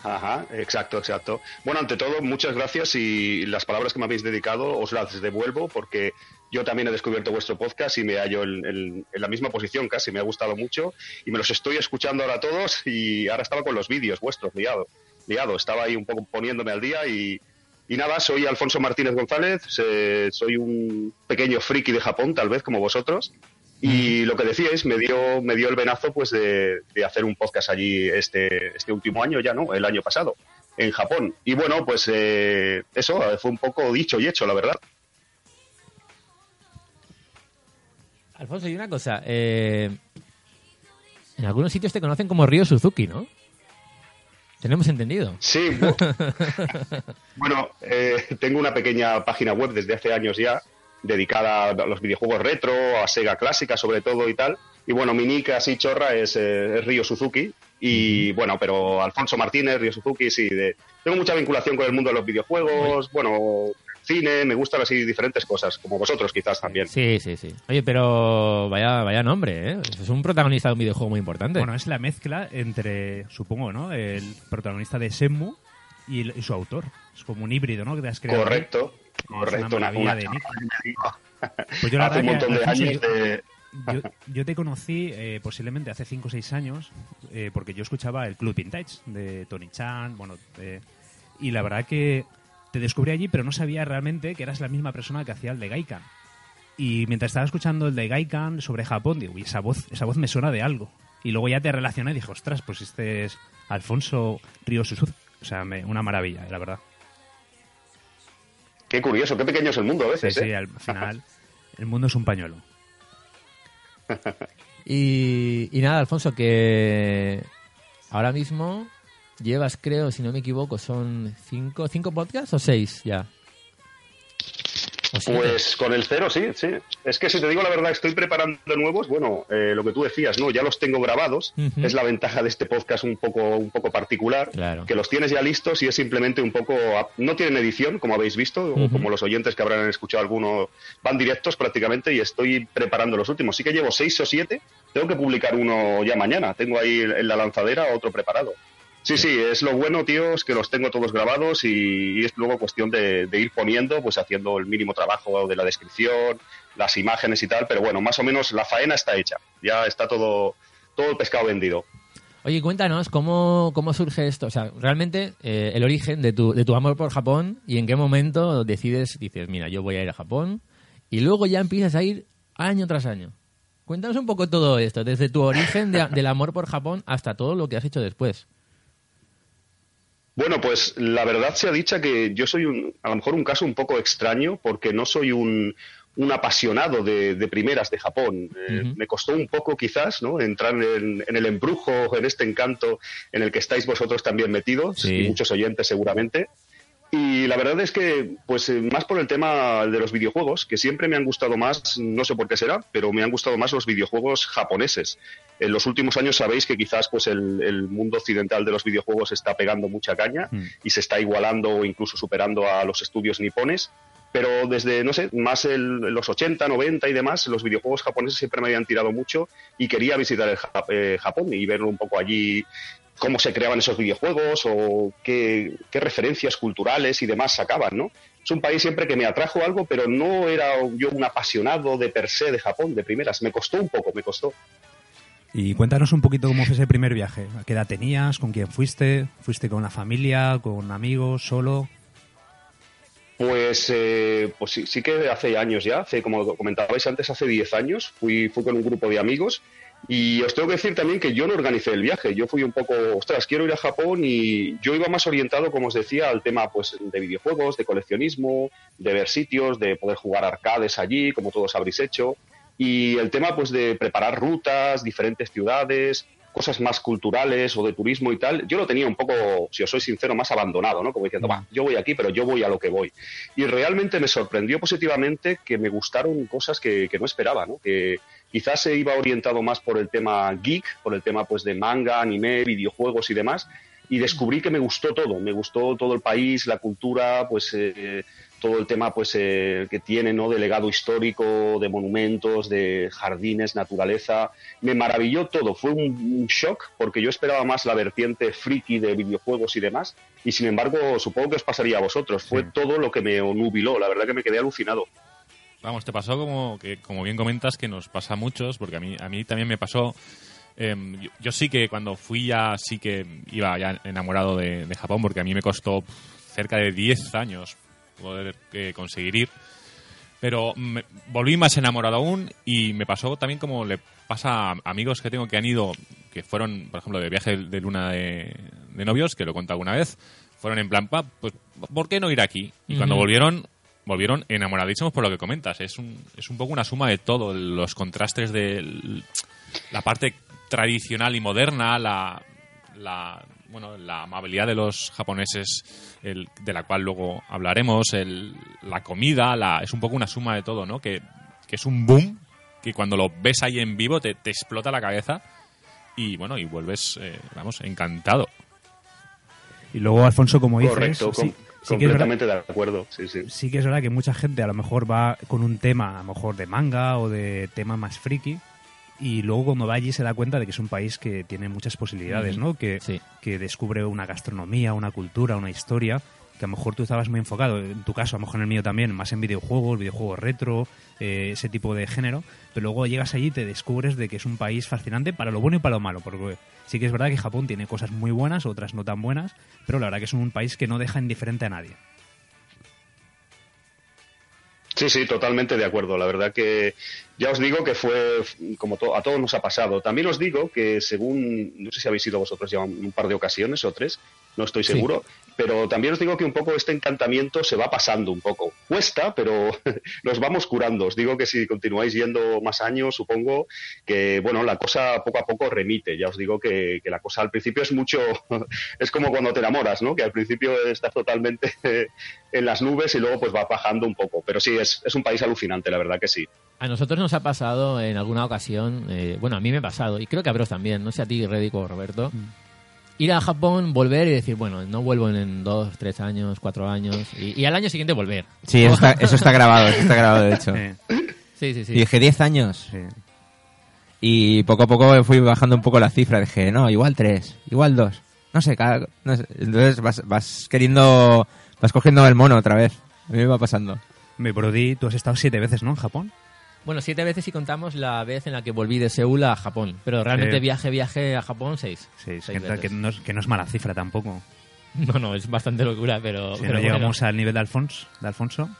Ajá, exacto, exacto. Bueno, ante todo, muchas gracias y las palabras que me habéis dedicado os las devuelvo porque yo también he descubierto vuestro podcast y me hallo en, en- en la misma posición casi, me ha gustado mucho y me los estoy escuchando ahora todos y ahora estaba con los vídeos vuestros, liado, liado, estaba ahí un poco poniéndome al día y, y nada, soy Alfonso Martínez González, soy un pequeño friki de Japón, tal vez como vosotros. Y lo que decíais me dio, me dio el venazo pues de, de hacer un podcast allí este, este último año ya, ¿no? El año pasado, en Japón. Y bueno, pues eh, eso fue un poco dicho y hecho, la verdad. Alfonso, y una cosa. eh, en algunos sitios te conocen como Río Suzuki, ¿no? Tenemos entendido. Sí, *laughs* bu- bueno, eh, tengo una pequeña página web desde hace años ya dedicada a los videojuegos retro, a Sega clásica sobre todo y tal. Y bueno, mi nick así chorra es, eh, es Ryo Suzuki. Y bueno, pero Alfonso Martínez, Ryo Suzuki, sí. De, tengo mucha vinculación con el mundo de los videojuegos, bueno, cine, me gustan así diferentes cosas, como vosotros quizás también. Sí, sí, sí. Oye, pero vaya, vaya nombre, ¿eh? Es un protagonista de un videojuego muy importante. Bueno, es la mezcla entre, supongo, ¿no? El protagonista de Shenmue y, el- y su autor. Es como un híbrido, ¿no? Que te has creado. ahí. Correcto, Es una correcto. Una, una de *laughs* Pues yo la Hace un montón de años yo- de... Yo, yo te conocí eh, posiblemente hace 5 o 6 años eh, porque yo escuchaba el Club Vintage de Tony Chan, bueno, eh, y la verdad que te descubrí allí, pero no sabía realmente que eras la misma persona que hacía el de Gaikan. Y mientras estaba escuchando el de Gaikan sobre Japón, digo, uy, esa voz, esa voz me suena de algo. Y luego ya te relacioné y dije, ostras, pues este es Alfonso Suzuki. O sea, me- una maravilla, la verdad. Qué curioso, qué pequeño es el mundo a Sí, veces, sí, ¿eh? al *laughs* final el mundo es un pañuelo. *laughs* Y, y nada, Alfonso, que ahora mismo llevas, creo, si no me equivoco, son cinco, cinco podcasts o seis ya. Pues con el cero, sí, sí. Es que si te digo la verdad, estoy preparando nuevos. Bueno, eh, lo que tú decías, ¿no? Ya los tengo grabados. Es la ventaja de este podcast un poco, un poco particular. Claro. Que los tienes ya listos y es simplemente un poco. No tienen edición, como habéis visto, o como los oyentes que habrán escuchado alguno. Van directos prácticamente y estoy preparando los últimos. Sí que llevo seis o siete. Tengo que publicar uno ya mañana. Tengo ahí en la lanzadera otro preparado. Sí, sí, es lo bueno, tío, es que los tengo todos grabados y, es luego cuestión de, ir poniendo, pues haciendo el mínimo trabajo de la descripción, las imágenes y tal, pero bueno, más o menos la faena está hecha, ya está todo, todo el pescado vendido. Oye, cuéntanos, ¿cómo, cómo surge esto? O sea, realmente eh, el origen de tu, de tu amor por Japón y en qué momento decides, dices, mira, yo voy a ir a Japón y luego ya empiezas a ir año tras año. Cuéntanos un poco todo esto, desde tu origen de- del amor por Japón hasta todo lo que has hecho después. Bueno, pues la verdad sea dicha que yo soy un, a lo mejor un caso un poco extraño porque no soy un, un apasionado de, de primeras de Japón. Eh. Me costó un poco quizás ¿no? entrar en, en el embrujo, en este encanto en el que estáis vosotros también metidos Sí. y muchos oyentes seguramente. Y la verdad es que, pues eh, más por el tema de los videojuegos, que siempre me han gustado más, no sé por qué será, pero me han gustado más los videojuegos japoneses. En los últimos años sabéis que quizás pues el, el mundo occidental de los videojuegos está pegando mucha caña Mm. y se está igualando o incluso superando a los estudios nipones. Pero desde, no sé, más el- los 80, 90 y demás, los videojuegos japoneses siempre me habían tirado mucho y quería visitar el Ja- eh, Japón y ver un poco allí cómo se creaban esos videojuegos o qué, qué referencias culturales y demás sacaban, ¿no? Es un país siempre que me atrajo algo, pero no era yo un apasionado de per se de Japón, de primeras. Me costó un poco, me costó. Y cuéntanos un poquito cómo fue ese primer viaje. ¿A qué edad tenías? ¿Con quién fuiste? ¿Fuiste con la familia? ¿Con amigos? ¿Solo? Pues, eh, pues sí, sí que hace años ya, hace, como comentabais antes, hace 10 años, fui, fui con un grupo de amigos y os tengo que decir también que yo no organicé el viaje, yo fui un poco, ostras, quiero ir a Japón y yo iba más orientado, como os decía, al tema pues de videojuegos, de coleccionismo, de ver sitios, de poder jugar arcades allí, como todos habréis hecho, y el tema pues de preparar rutas, diferentes ciudades, cosas más culturales o de turismo y tal, yo lo tenía un poco, si os soy sincero, más abandonado, ¿no? Como diciendo, va, yo voy aquí, pero yo voy a lo que voy. Y realmente me sorprendió positivamente que me gustaron cosas que, que no esperaba, ¿no? Que quizás se iba orientado más por el tema geek, por el tema pues de manga, anime, videojuegos y demás, y descubrí que me gustó todo, me gustó todo el país, la cultura, pues eh, todo el tema pues eh, que tiene, ¿no? De legado histórico, de monumentos, de jardines, naturaleza, me maravilló todo, fue un, un shock porque yo esperaba más la vertiente friki de videojuegos y demás, y sin embargo supongo que os pasaría a vosotros, fue todo lo que me nubiló, la verdad que me quedé alucinado. Vamos, te pasó como que, como bien comentas, que nos pasa a muchos, porque a mí, a mí también me pasó. em, yo, yo sí que cuando fui ya sí que iba ya enamorado de, de Japón, porque a mí me costó cerca de 10 años poder eh, conseguir ir. Pero me- volví más enamorado aún y me pasó también como le pasa a amigos que tengo que han ido, que fueron, por ejemplo, de viaje de luna de, de novios, que lo he contado alguna vez, fueron en plan, pa, pues, ¿por qué no ir aquí? Y cuando volvieron, volvieron enamoradísimos por lo que comentas. Es un, es un poco una suma de todo, los contrastes de la parte tradicional y moderna, la, la, bueno, la amabilidad de los japoneses, el, de la cual luego hablaremos, el, la comida, la, es un poco una suma de todo, ¿no? Que, que es un boom, que cuando lo ves ahí en vivo te, te explota la cabeza y bueno, y vuelves, eh, vamos, encantado. Y luego, Alfonso, como dices, Correcto, sí- que verdad- completamente de acuerdo. Sí, sí. sí que es verdad que mucha gente a lo mejor va con un tema, a lo mejor de manga o de tema más friki, y luego cuando va allí se da cuenta de que es un país que tiene muchas posibilidades, ¿no? Que, Sí. que descubre una gastronomía, una cultura, una historia, que a lo mejor tú estabas muy enfocado, en tu caso, a lo mejor en el mío también, más en videojuegos, videojuegos retro, eh, ese tipo de género, pero luego llegas allí y te descubres de que es un país fascinante para lo bueno y para lo malo, porque sí que es verdad que Japón tiene cosas muy buenas, otras no tan buenas, pero la verdad que es un país que no deja indiferente a nadie. Sí, sí, totalmente de acuerdo. La verdad que ya os digo que fue como to- a todos nos ha pasado. También os digo que según, no sé si habéis ido vosotros ya un, un par de ocasiones o tres, no estoy Sí. Pero también os digo que un poco este encantamiento se va pasando un poco. Cuesta, pero *laughs* nos vamos curando. Os digo que si continuáis yendo más años, supongo que, bueno, la cosa poco a poco remite. Ya os digo que, que la cosa al principio es mucho, *laughs* es como cuando te enamoras, ¿no? Que al principio estás totalmente *laughs* en las nubes y luego pues va bajando un poco. Pero sí, es, es un país alucinante, la verdad que sí. A nosotros nos ha pasado en alguna ocasión, eh, bueno, a mí me ha pasado, y creo que a Bros también, no sé a ti, Reddick o Roberto, ir a Japón, volver y decir, bueno, no vuelvo en, dos, tres años, cuatro años, y, y al año siguiente volver. Sí, eso está, eso está grabado, eso está grabado, de hecho. Sí, sí, sí. Y dije 10 años. sí. Y poco a poco fui bajando un poco la cifra. Dije, no, igual 3, igual 2. No sé, cada, no sé. Entonces vas, vas queriendo, vas cogiendo el mono otra vez. A mí me va pasando. Me Brody, tú has estado siete veces, ¿no? En Japón. Bueno, siete veces si contamos la vez en la que volví de Seúl a Japón, pero realmente Sí. viaje, viaje a Japón, seis. Sí, es Seis que, veces. que no es, que no es mala cifra tampoco. *laughs* No, no, es bastante locura, pero... Si pero no bueno. llegamos al nivel de Alfonso, de Alfonso.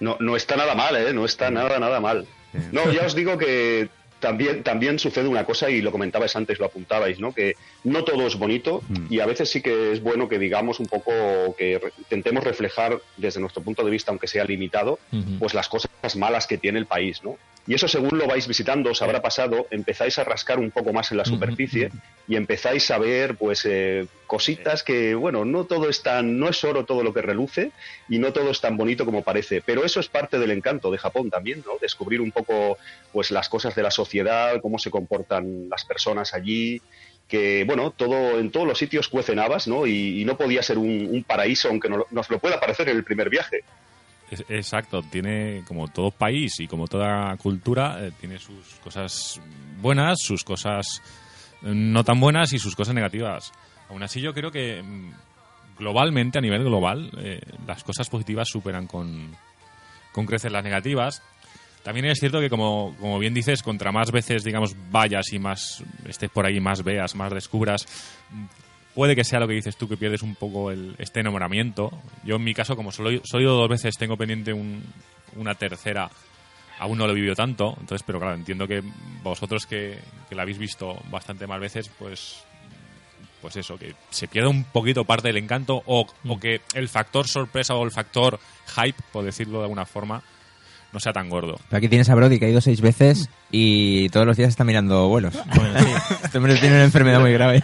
No, no está nada mal, ¿eh? No está nada, nada mal. Sí. No, ya os digo que también, también sucede una cosa, y lo comentabais antes, lo apuntabais, ¿no? Que no todo es bonito Mm. y a veces sí que es bueno que digamos un poco, que re- intentemos reflejar desde nuestro punto de vista, aunque sea limitado, pues las cosas malas que tiene el país, ¿no? Y eso según lo vais visitando, os habrá pasado, empezáis a rascar un poco más en la superficie y empezáis a ver pues eh, cositas que, bueno, no todo es tan, no es oro todo lo que reluce y no todo es tan bonito como parece, pero eso es parte del encanto de Japón también, ¿no? Descubrir un poco pues las cosas de la sociedad, cómo se comportan las personas allí, que bueno, todo en todos los sitios cuecen habas, ¿no? Y, y no podía ser un, un paraíso, aunque no- nos lo pueda parecer en el primer viaje. Exacto, tiene como todo país y como toda cultura, eh, tiene sus cosas buenas, sus cosas eh, no tan buenas y sus cosas negativas. Aún así yo creo que mm, globalmente, a nivel global, eh, las cosas positivas superan con, con creces las negativas. También es cierto que, como, como bien dices, contra más veces, digamos, vayas y más estés por ahí, más veas, más descubras, puede que sea lo que dices tú, que pierdes un poco el, este enamoramiento. Yo, en mi caso, como solo, solo he ido dos veces, tengo pendiente un- una tercera, aún no lo he vivido tanto. Entonces, pero claro, entiendo que vosotros que, que la habéis visto bastante más veces, pues pues eso, que se pierde un poquito parte del encanto o, o que el factor sorpresa o el factor hype, por decirlo de alguna forma, no sea tan gordo. Pero aquí tienes a Brody que ha ido seis veces y todos los días está mirando vuelos. Bueno, sí. *laughs* Este hombre tiene una enfermedad muy grave.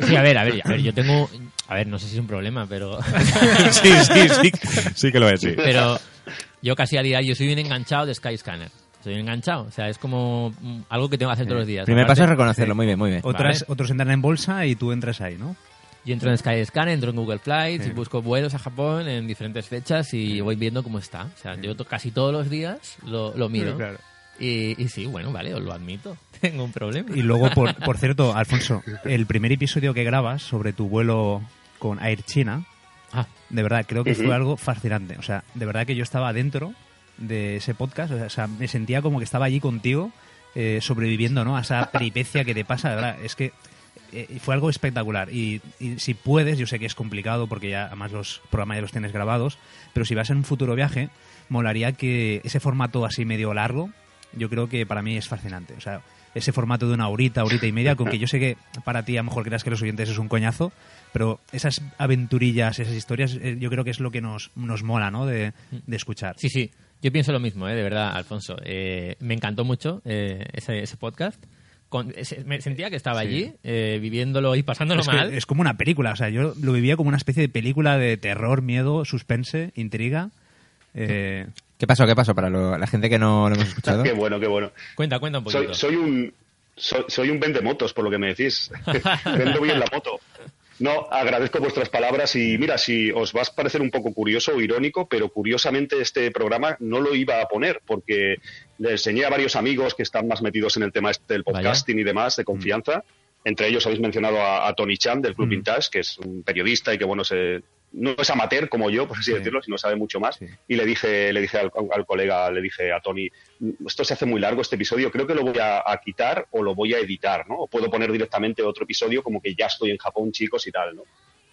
Sí, a ver, a ver, a ver, yo tengo... A ver, no sé si es un problema, pero... *laughs* sí, sí, sí, sí que lo es, sí. pero yo casi a diario, yo soy un enganchado de Skyscanner. Soy un enganchado, o sea, es como algo que tengo que hacer todos los días. Primer Aparte, paso es reconocerlo. Muy bien, muy bien. Otras, Vale. Otros entran en bolsa y tú entras ahí, ¿no? Yo entro en Skyscanner, entro en Google Flights Sí. y busco vuelos a Japón en diferentes fechas y voy viendo cómo está. O sea, yo casi todos los días lo, lo miro. Claro. Y, y sí, bueno, vale, os lo admito. *laughs* Tengo un problema. Y luego, por, por cierto, Alfonso, el primer episodio que grabas sobre tu vuelo con Air China, Ah, de verdad, creo que fue algo fascinante. O sea, de verdad que yo estaba dentro de ese podcast, o sea, me sentía como que estaba allí contigo, eh, sobreviviendo, ¿no? A esa peripecia que te pasa, de verdad. Es que eh, fue algo espectacular. Y, y si puedes, yo sé que es complicado porque ya además los programas ya los tienes grabados, pero si vas en un futuro viaje, molaría que ese formato así medio largo, yo creo que para mí es fascinante. O sea, ese formato de una horita, horita y media, con que yo sé que para ti a lo mejor creas que los oyentes es un coñazo, pero esas aventurillas, esas historias, eh, yo creo que es lo que nos, nos mola, ¿no? De, de escuchar. sí, sí. Yo pienso lo mismo, ¿eh? de verdad, Alfonso. Eh, me encantó mucho eh, ese, ese podcast. con- me sentía que estaba allí, eh, viviéndolo y pasándolo Es, mal. es como una película, o sea, yo lo vivía como una especie de película de terror, miedo, suspense, intriga. Eh, ¿Qué pasó? ¿Qué pasó? Para lo- la gente que no lo hemos *laughs* escuchado. Qué bueno, qué bueno. Cuenta, cuenta un poquito. Soy, soy un soy, soy un vendemotos, por lo que me decís. *laughs* Vendo bien la moto. No, agradezco vuestras palabras y mira, si os va a parecer un poco curioso o irónico, pero curiosamente este programa no lo iba a poner porque le enseñé a varios amigos que están más metidos en el tema este del Vaya. podcasting y demás de confianza. Entre ellos habéis mencionado a, a Tony Chan del Club Mm. Vintage, que es un periodista y que bueno se no es amateur como yo, por así Sí. decirlo, sino sabe mucho más. Sí. Y le dije, le dije al, al colega, le dije a Tony, esto se hace muy largo este episodio, creo que lo voy a, a quitar o lo voy a editar, ¿no? O puedo poner directamente otro episodio como que ya estoy en Japón, chicos, y tal, ¿no?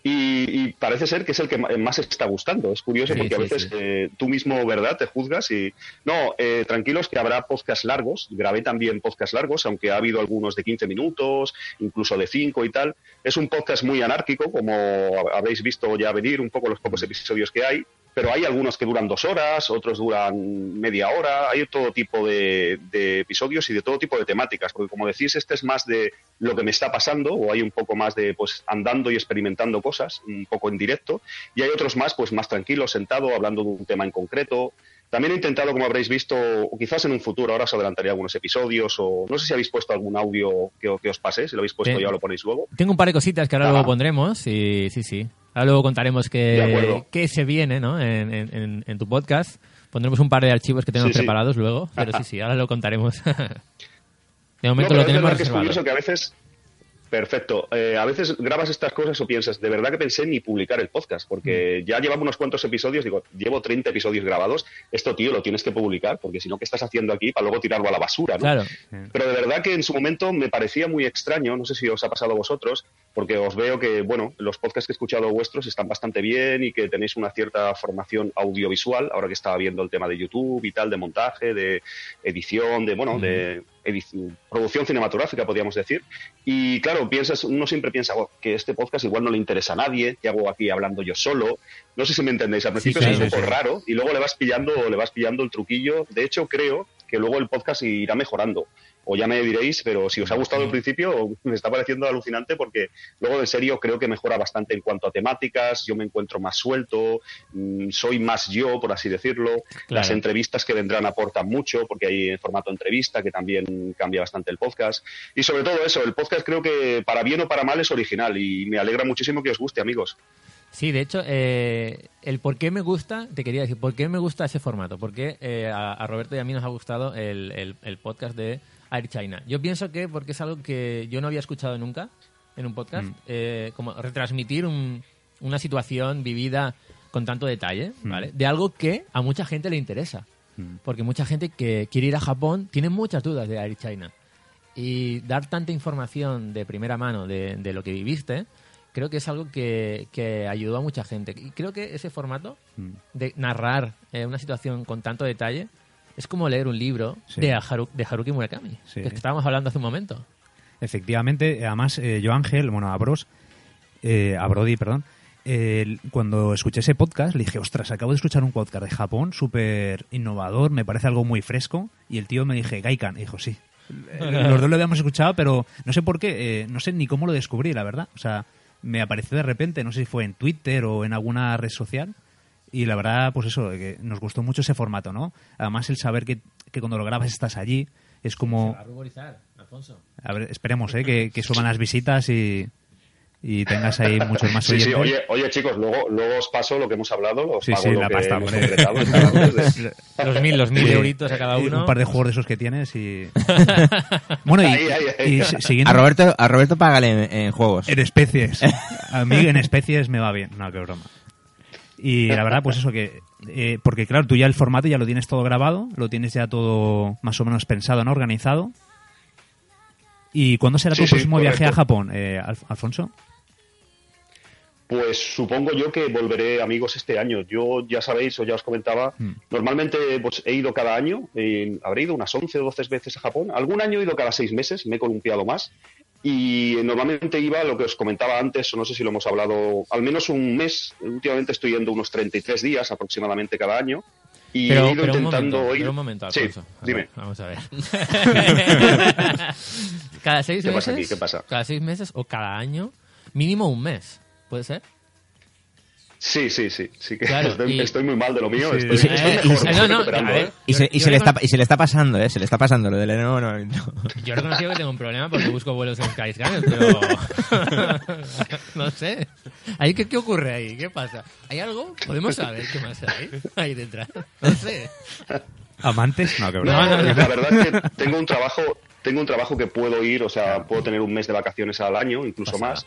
Y, y parece ser que es el que ma- más está gustando. Es curioso Sí, porque a veces sí. eh, tú mismo, ¿verdad?, te juzgas y... No, eh, tranquilos que habrá podcasts largos. Grabé también podcasts largos, aunque ha habido algunos de 15 minutos, incluso de 5 y tal. Es un podcast muy anárquico, como habéis visto ya venir, un poco los pocos episodios que hay. Pero hay algunos que duran dos horas, otros duran media hora, hay todo tipo de, de episodios y de todo tipo de temáticas, porque como decís, este es más de lo que me está pasando, o hay un poco más de pues andando y experimentando cosas, un poco en directo, y hay otros más, pues más tranquilos, sentado, hablando de un tema en concreto. También he intentado, como habréis visto, o quizás en un futuro, ahora os adelantaré algunos episodios, o no sé si habéis puesto algún audio que, que os pase, si lo habéis puesto Sí. ya lo ponéis luego. Tengo un par de cositas que ahora Ah. luego pondremos y sí, sí. Ahora luego contaremos qué, qué se viene ¿no? en, en- en- tu podcast. Pondremos un par de archivos que tenemos Sí, sí. preparados luego, pero sí, *laughs* sí, ahora lo contaremos. *laughs* de momento No, lo es tenemos verdad que es reservado. curioso que a veces. Perfecto. Eh, a veces grabas estas cosas o piensas, de verdad que pensé ni publicar el podcast, porque Mm. ya llevamos unos cuantos episodios, digo, llevo 30 episodios grabados, esto, tío, lo tienes que publicar, porque si no, ¿qué estás haciendo aquí para luego tirarlo a la basura? ¿no? Claro. Pero de verdad que en su momento me parecía muy extraño, no sé si os ha pasado a vosotros, porque os veo que, bueno, los podcasts que he escuchado vuestros están bastante bien y que tenéis una cierta formación audiovisual, ahora que estaba viendo el tema de YouTube y tal, de montaje, de edición, de, bueno, de producción cinematográfica, podríamos decir. Y claro, piensas, uno siempre piensa "Oh, que este podcast igual no le interesa a nadie, que hago aquí hablando yo solo. No sé si me entendéis, al principio sí, es un poco sí. raro y luego le vas pillando, le vas pillando el truquillo. De hecho, creo que luego el podcast irá mejorando. O ya me diréis, pero si os ha gustado al principio, me está pareciendo alucinante porque luego en serio creo que mejora bastante en cuanto a temáticas, yo me encuentro más suelto, mm, soy más yo, por así decirlo. Las entrevistas que vendrán aportan mucho porque hay en formato entrevista que también cambia bastante el podcast. Y sobre todo eso, el podcast creo que para bien o para mal es original y me alegra muchísimo que os guste, amigos. Sí, de hecho, eh, el por qué me gusta, te quería decir, por qué me gusta ese formato, por qué eh, a, a Roberto y a mí nos ha gustado el, el- el podcast de Air China. Yo pienso que porque es algo que yo no había escuchado nunca en un podcast, eh, como retransmitir un- una situación vivida con tanto detalle, ¿vale? De algo que a mucha gente le interesa. Porque mucha gente que quiere ir a Japón tiene muchas dudas de Air China. Y dar tanta información de primera mano de, de lo que viviste, creo que es algo que, que ayudó a mucha gente. Y creo que ese formato de narrar eh, una situación con tanto detalle es como leer un libro Sí. de, Haru- de Haruki Murakami, Sí. que estábamos hablando hace un momento. Efectivamente, además, eh, yo Ángel, bueno, a Bros, eh, a Brody, perdón, eh, cuando escuché ese podcast, le dije, ostras, acabo de escuchar un podcast de Japón súper innovador, me parece algo muy fresco, y el tío me dije, Gaikan, y dijo, sí. Eh, *laughs* Los dos lo habíamos escuchado, pero no sé por qué, eh, no sé ni cómo lo descubrí, la verdad. O sea, me apareció de repente, no sé si fue en Twitter o en alguna red social, y la verdad, pues eso, que nos gustó mucho ese formato, ¿no? Además, el saber que, que cuando lo grabas estás allí, es como... a ruborizar, Alfonso. A ver, esperemos, ¿eh? Que, que suban las visitas y, y tengas ahí muchos más Sí, sí, oyentes. oye, oye chicos, luego, luego os paso lo que hemos hablado, os Sí, pago sí, lo la que pasta, hemos *laughs* Los mil, los mil euritos a cada uno. Un par de juegos de esos que tienes y... *laughs* bueno, y, Ahí, ahí, ahí. y si- siguiendo A Roberto, a Roberto págale en, en juegos. en especies. *laughs* A mí en especies me va bien. No, qué broma. Y la verdad, pues eso que... eh, porque claro, tú ya el formato ya lo tienes todo grabado, lo tienes ya todo más o menos pensado, ¿no? Organizado. ¿Y cuándo será Sí, tu sí, próximo viaje a. Japón, eh, Alf- Alfonso? Pues supongo yo que volveré, amigos, este año. Yo, ya sabéis, o ya os comentaba, Mm. normalmente pues, he ido cada año, eh, habré ido unas 11 o 12 veces a Japón. Algún año he ido cada seis meses, me he columpiado más. Y normalmente iba, lo que os comentaba antes, o no sé si lo hemos hablado, al menos un mes. Últimamente estoy yendo unos 33 días aproximadamente cada año. Y Pero, he ido pero un intentando momento, ir... pero un momento, Sí. A dime. ver, Vamos a ver. *laughs* cada seis ¿Qué meses. pasa aquí? ¿Qué pasa? Cada seis meses o cada año, mínimo un mes. ¿Puede ser? Sí, sí, sí. sí que Claro, estoy, y- estoy muy mal de lo mío. Estoy, Y se- estoy Eh. Y se, le está, y se le está pasando, ¿eh? Se le está pasando lo del no, no, no. Yo he reconocido que tengo un problema porque busco vuelos en Skyscanner, pero. *laughs* no sé. ¿Ahí qué, ¿Qué ocurre ahí? ¿Qué pasa? ¿Hay algo? ¿Podemos saber qué más hay ahí detrás? No sé. ¿Amantes? No, que No, broma. no, no. la verdad es que tengo un trabajo, tengo un trabajo que puedo ir, o sea, puedo tener un mes de vacaciones al año, incluso Pasada. más.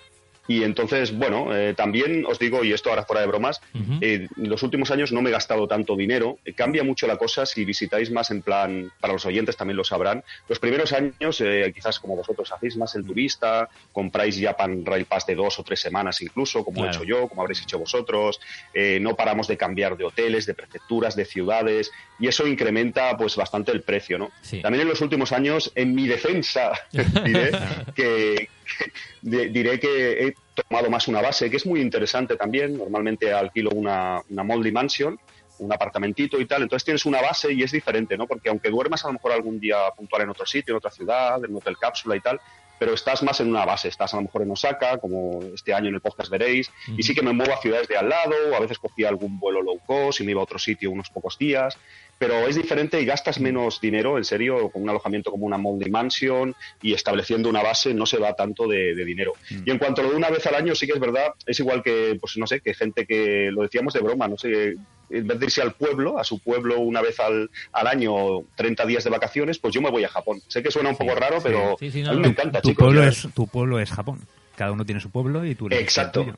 Y entonces, bueno, eh, también os digo, y esto ahora fuera de bromas, eh, en los últimos años no me he gastado tanto dinero. Eh, cambia mucho la cosa si visitáis más en plan, para los oyentes también lo sabrán. Los primeros años, eh, quizás como vosotros hacéis más el turista, compráis Japan Rail Pass de dos o tres semanas incluso, como Claro. he hecho yo, como habréis hecho vosotros. Eh, no paramos de cambiar de hoteles, de prefecturas, de ciudades, y eso incrementa pues bastante el precio, ¿no? Sí. También en los últimos años, en mi defensa, *laughs* diré *laughs* que, *laughs* diré que he tomado más una base, que es muy interesante también. Normalmente alquilo una, una Moldy Mansion, un apartamentito y tal. Entonces tienes una base y es diferente, ¿no? Porque aunque duermas a lo mejor algún día puntual en otro sitio, en otra ciudad, en un hotel cápsula y tal, pero estás más en una base, estás a lo mejor en Osaka, como este año en el podcast veréis, y sí que me muevo a ciudades de al lado, o a veces cogía algún vuelo low cost y me iba a otro sitio unos pocos días, pero es diferente y gastas menos dinero, en serio, con un alojamiento como una Moldy Mansion y estableciendo una base no se va tanto de, de dinero. Y en cuanto a lo de una vez al año, sí que es verdad, es igual que, pues no sé, que gente que lo decíamos de broma, no sé, en vez de irse al pueblo, a su pueblo una vez al, al año, 30 días de vacaciones, pues yo me voy a Japón. Sé que suena un poco raro, pero Sí, sí, no, a mí me encanta, tu chicos. pueblo ya- es tu pueblo es Japón. Cada uno tiene su pueblo y tú eres Exacto. el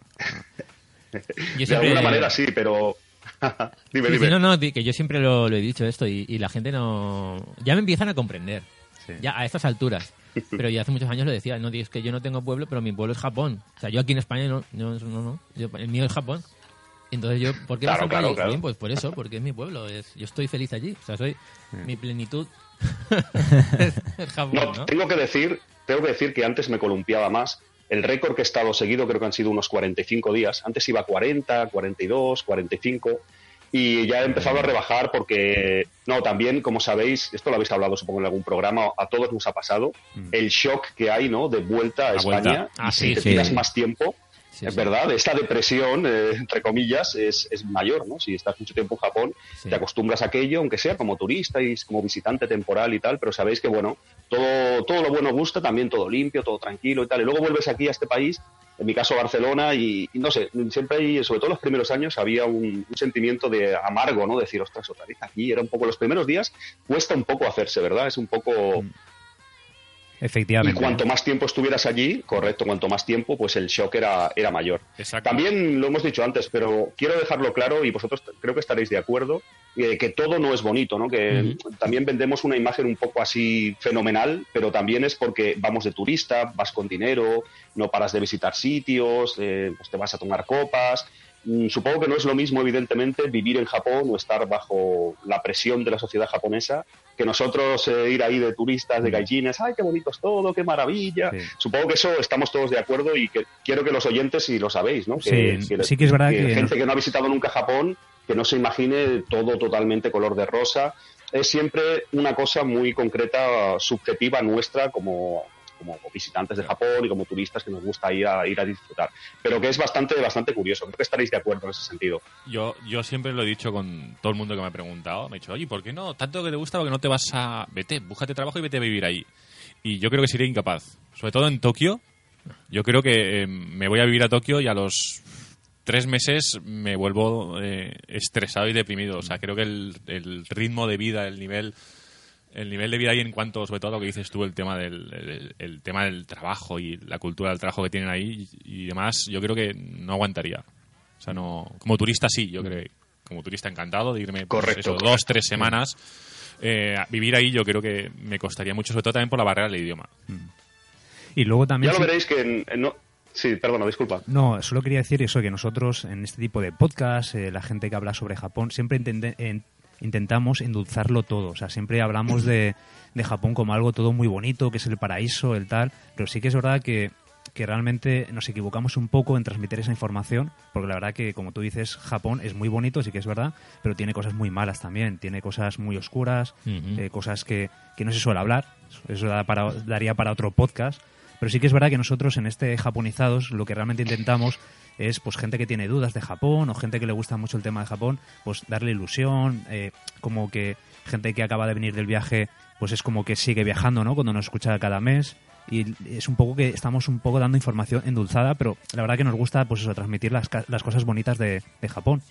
*laughs* De alguna manera sí, pero... *laughs* dime, dime. no, no, que yo siempre lo, lo he dicho esto y, y la gente no... Ya me empiezan a comprender. Ya a estas alturas. *laughs* Pero ya hace muchos años lo decía, no, es que yo no tengo pueblo, pero mi pueblo es Japón. O sea, yo aquí en España no, no, no, no. Yo- el mío es Japón. Entonces yo, ¿por qué Claro, vas claro, claro. Bien, pues por eso, porque es mi pueblo. Es, yo estoy feliz allí. O sea, soy mi plenitud. *laughs* es Japón, No, ¿no? tengo que decir, tengo que decir que antes me columpiaba más. El récord que he estado seguido creo que han sido unos 45 días. Antes iba a 40, 42, 45 y ya he empezado a rebajar porque no, también como sabéis, esto lo habéis hablado supongo en algún programa, a todos nos ha pasado el shock que hay, ¿no? de vuelta a La vuelta. España Ah, y sí, si te sí. tiras más tiempo, Sí, es sí. verdad, esta depresión, eh, entre comillas, es, es mayor, ¿no? Si estás mucho tiempo en Japón, Sí. te acostumbras a aquello, aunque sea como turista y como visitante temporal y tal, pero sabéis que, bueno, todo, todo lo bueno gusta, también todo limpio, todo tranquilo y tal. Y luego vuelves aquí a este país, en mi caso Barcelona, y, y no sé, siempre hay, sobre todo los primeros años, había un, un sentimiento de amargo, ¿no? Decir, ostras, otra vez aquí, era un poco, los primeros días cuesta un poco hacerse, ¿verdad? Es un poco... Y Efectivamente. cuanto más tiempo estuvieras allí, correcto, cuanto más tiempo, pues el shock era, era mayor. Exacto. También lo hemos dicho antes, pero quiero dejarlo claro y vosotros creo que estaréis de acuerdo, eh, que todo no es bonito, ¿no? Que también vendemos una imagen un poco así fenomenal, pero también es porque vamos de turista, vas con dinero, no paras de visitar sitios, eh, pues te vas a tomar copas. Mm, Supongo que no es lo mismo, evidentemente, vivir en Japón o estar bajo la presión de la sociedad japonesa que nosotros eh, ir ahí de turistas, de gallines, ¡ay, qué bonito es todo, qué maravilla! Sí. Supongo que eso estamos todos de acuerdo y que quiero que los oyentes, si lo sabéis, ¿no? Que, Sí, sí que es verdad que gente que no ha visitado nunca Japón, que no se imagine todo totalmente color de rosa. Es siempre una cosa muy concreta, subjetiva nuestra como, como visitantes de Japón y como turistas que nos gusta ir a, ir a disfrutar. Pero que es bastante, bastante curioso. Creo que estaréis de acuerdo en ese sentido. Yo, yo siempre lo he dicho con todo el mundo que me ha preguntado. Me ha dicho, oye, ¿por qué no? Tanto que te gusta, porque no te vas a... Vete, búscate trabajo y vete a vivir ahí. Y yo creo que sería incapaz. Sobre todo en Tokio. Yo creo que eh, me voy a vivir a Tokio y a los tres meses me vuelvo eh, estresado y deprimido. O sea, creo que el, el ritmo de vida, el nivel... El nivel de vida ahí en cuanto, sobre todo lo que dices tú, el tema del, el, el tema del trabajo y la cultura del trabajo que tienen ahí y, y demás, yo creo que no aguantaría. O sea, no. Como turista sí, yo creo. que Como turista encantado de irme pues, Correcto, eso, correcto. dos, tres semanas. Eh, a vivir ahí yo creo que me costaría mucho, sobre todo también por la barrera del idioma. Y luego también... Ya lo veréis que... en- en no... Sí, perdona, disculpa. No, solo quería decir eso, que nosotros en este tipo de podcast, eh, la gente que habla sobre Japón, siempre intentamos endulzarlo todo. O sea, siempre hablamos de, de Japón como algo todo muy bonito, que es el paraíso, el tal. Pero sí que es verdad que que realmente nos equivocamos un poco en transmitir esa información, porque la verdad que, como tú dices, Japón es muy bonito, sí que es verdad, pero tiene cosas muy malas también, tiene cosas muy oscuras, Ujú. eh, cosas que, que no se suele hablar, eso da para- daría para otro podcast, pero sí que es verdad que nosotros en este Japonizados lo que realmente intentamos es pues gente que tiene dudas de Japón o gente que le gusta mucho el tema de Japón, pues darle ilusión, eh, como que gente que acaba de venir del viaje, pues es como que sigue viajando, ¿no? Cuando nos escucha cada mes y es un poco que estamos un poco dando información endulzada, pero la verdad que nos gusta pues eso, transmitir las, las cosas bonitas de, de Japón.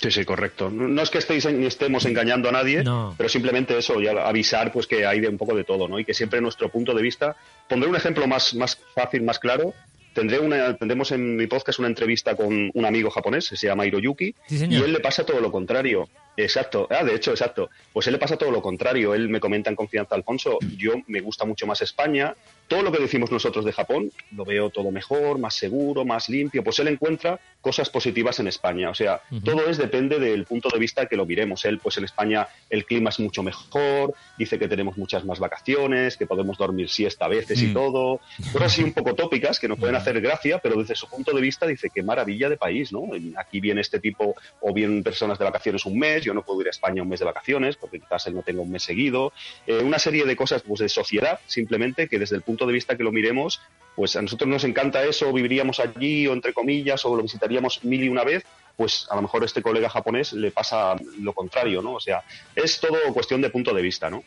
Sí, sí, correcto. No es que estéis ni estemos engañando a nadie, No. pero simplemente eso, ya avisar pues que hay de un poco de todo, ¿no? Y que siempre nuestro punto de vista. Pondré un ejemplo más, más fácil, más claro. Tendré una, tendremos en mi podcast una entrevista con un amigo japonés, que se llama Hiroyuki, Sí, y él le pasa todo lo contrario. Exacto. Ah, de hecho, exacto. Pues él le pasa todo lo contrario. Él me comenta en confianza, Alfonso, yo me gusta mucho más España. Todo lo que decimos nosotros de Japón lo veo todo mejor, más seguro, más limpio. Pues él encuentra cosas positivas en España. O sea, todo es depende del punto de vista que lo miremos. Él, pues en España el clima es mucho mejor, dice que tenemos muchas más vacaciones, que podemos dormir siesta a veces y Mm. todo. Cosas así un poco tópicas que nos pueden hacer gracia, pero desde su punto de vista dice qué maravilla de país, ¿no? Aquí viene este tipo o bien personas de vacaciones un mes, yo no puedo ir a España un mes de vacaciones porque quizás él no tenga un mes seguido. Eh, una serie de cosas pues de sociedad, simplemente que desde el punto de vista que lo miremos, pues a nosotros nos encanta eso, viviríamos allí o entre comillas o lo visitaríamos mil y una vez, pues a lo mejor este colega japonés le pasa lo contrario, ¿no? O sea, es todo cuestión de punto de vista, ¿no?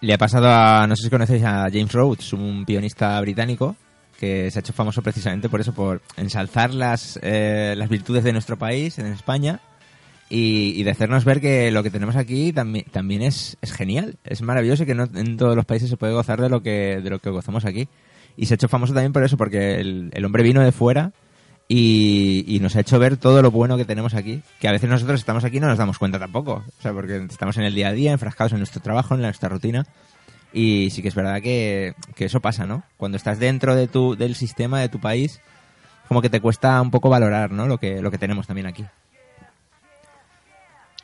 Le ha pasado a, no sé si conocéis a James Rhodes, un pianista británico que se ha hecho famoso precisamente por eso, por ensalzar las, eh, las virtudes de nuestro país, en España, y, y de hacernos ver que lo que tenemos aquí también, también es, es genial, es maravilloso y que no en todos los países se puede gozar de lo que, de lo que gozamos aquí. Y se ha hecho famoso también por eso, porque el, el hombre vino de fuera y, y nos ha hecho ver todo lo bueno que tenemos aquí, que a veces nosotros estamos aquí y no nos damos cuenta tampoco, o sea, porque estamos en el día a día, enfrascados en nuestro trabajo, en nuestra rutina, y sí que es verdad que, que eso pasa, ¿no? Cuando estás dentro de tu, del sistema de tu país, como que te cuesta un poco valorar, ¿no? Lo que, lo que tenemos también aquí.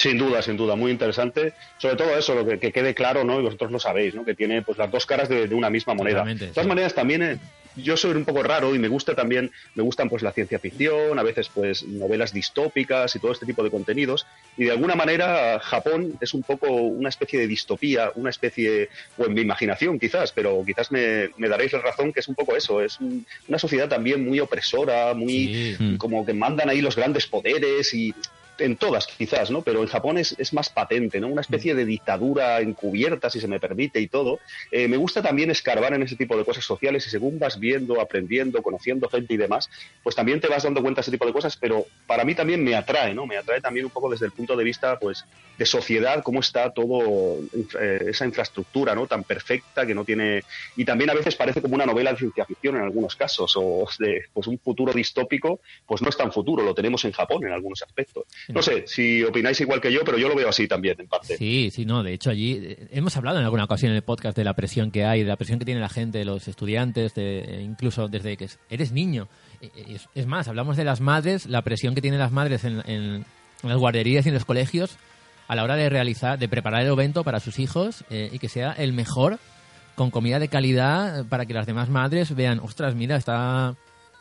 Sin duda, sin duda, muy interesante. Sobre todo eso, lo que, que quede claro, ¿no? Y vosotros lo sabéis, ¿no? Que tiene pues las dos caras de, de una misma moneda. De todas sí. maneras, también eh, yo soy un poco raro y me gusta también, me gustan pues la ciencia ficción, a veces pues novelas distópicas y todo este tipo de contenidos. Y de alguna manera Japón es un poco una especie de distopía, una especie, o en mi imaginación quizás, pero quizás me, me daréis la razón que es un poco eso, es un- una sociedad también muy opresora, muy Sí. Como que mandan ahí los grandes poderes y en todas quizás, ¿no? Pero en Japón es, es más patente, ¿no? Una especie de dictadura encubierta, si se me permite, y todo. Eh, me gusta también escarbar en ese tipo de cosas sociales y según vas viendo, aprendiendo, conociendo gente y demás, pues también te vas dando cuenta de ese tipo de cosas, pero para mí también me atrae, ¿no? Me atrae también un poco desde el punto de vista, pues, de sociedad, cómo está todo, eh, esa infraestructura, ¿no? Tan perfecta que no tiene... Y también a veces parece como una novela de ciencia ficción en algunos casos, o de pues un futuro distópico, pues no es tan futuro, lo tenemos en Japón en algunos aspectos. No sé si opináis igual que yo, pero yo lo veo así también, en parte. Sí, sí, no. De hecho, allí eh, hemos hablado en alguna ocasión en el podcast de la presión que hay, de la presión que tiene la gente, los estudiantes, de, eh, incluso desde que es- eres niño. Eh, Es, más, hablamos de las madres, la presión que tienen las madres en, en- en las guarderías y en los colegios a la hora de realizar, de preparar el evento para sus hijos y que sea el mejor, con comida de calidad, para que las demás madres vean, ostras, mira, está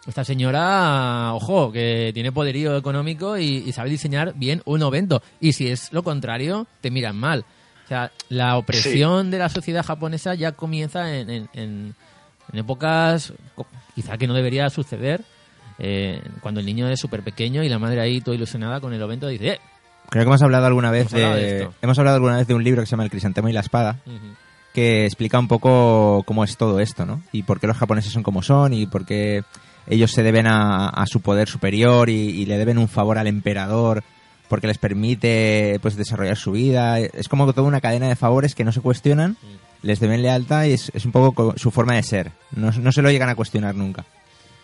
esta señora, ojo, que tiene poderío económico y, y sabe diseñar bien un evento. Y si es lo contrario, te miran mal. O sea, la opresión de la sociedad japonesa ya comienza en, en- en- en épocas quizá que no debería suceder. eh, cuando el niño es súper pequeño y la madre ahí toda ilusionada con el evento dice, ¡eh! Creo que hemos hablado alguna vez Hemos hablado de hemos hablado alguna vez de un libro que se llama El crisantemo y la espada, que explica un poco cómo es todo esto, ¿no? Y por qué los japoneses son como son y por qué ellos se deben a, a su poder superior y, y le deben un favor al emperador porque les permite pues desarrollar su vida. Es como toda una cadena de favores que no se cuestionan, les deben lealtad y es, es un poco co- su forma de ser. No, no se lo llegan a cuestionar nunca.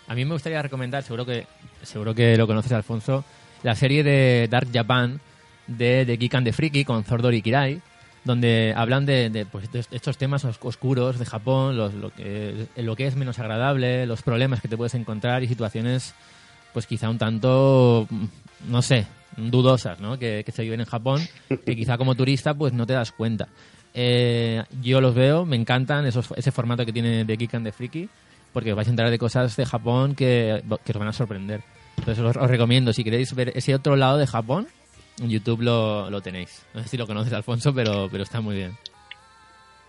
A mí me gustaría recomendar, seguro que seguro que lo conoces, Alfonso, la serie de Dark Japan de, de Geek and the Freaky con Zordor Kirai, donde hablan de, de, pues, de estos temas os- oscuros de Japón, los- lo, que, lo que es menos agradable, los problemas que te puedes encontrar y situaciones, pues quizá un tanto, mm, no sé, dudosas, ¿no? Que, que se viven en Japón, que quizá como turista pues no te das cuenta. eh, yo los veo, me encantan esos, ese formato que tiene de Geek and the Freaky, porque os vais a enterar de cosas de Japón que, que os van a sorprender. Entonces os, os recomiendo, si queréis ver ese otro lado de Japón, en YouTube lo, lo tenéis. No sé si lo conoces, Alfonso, pero, pero está muy bien.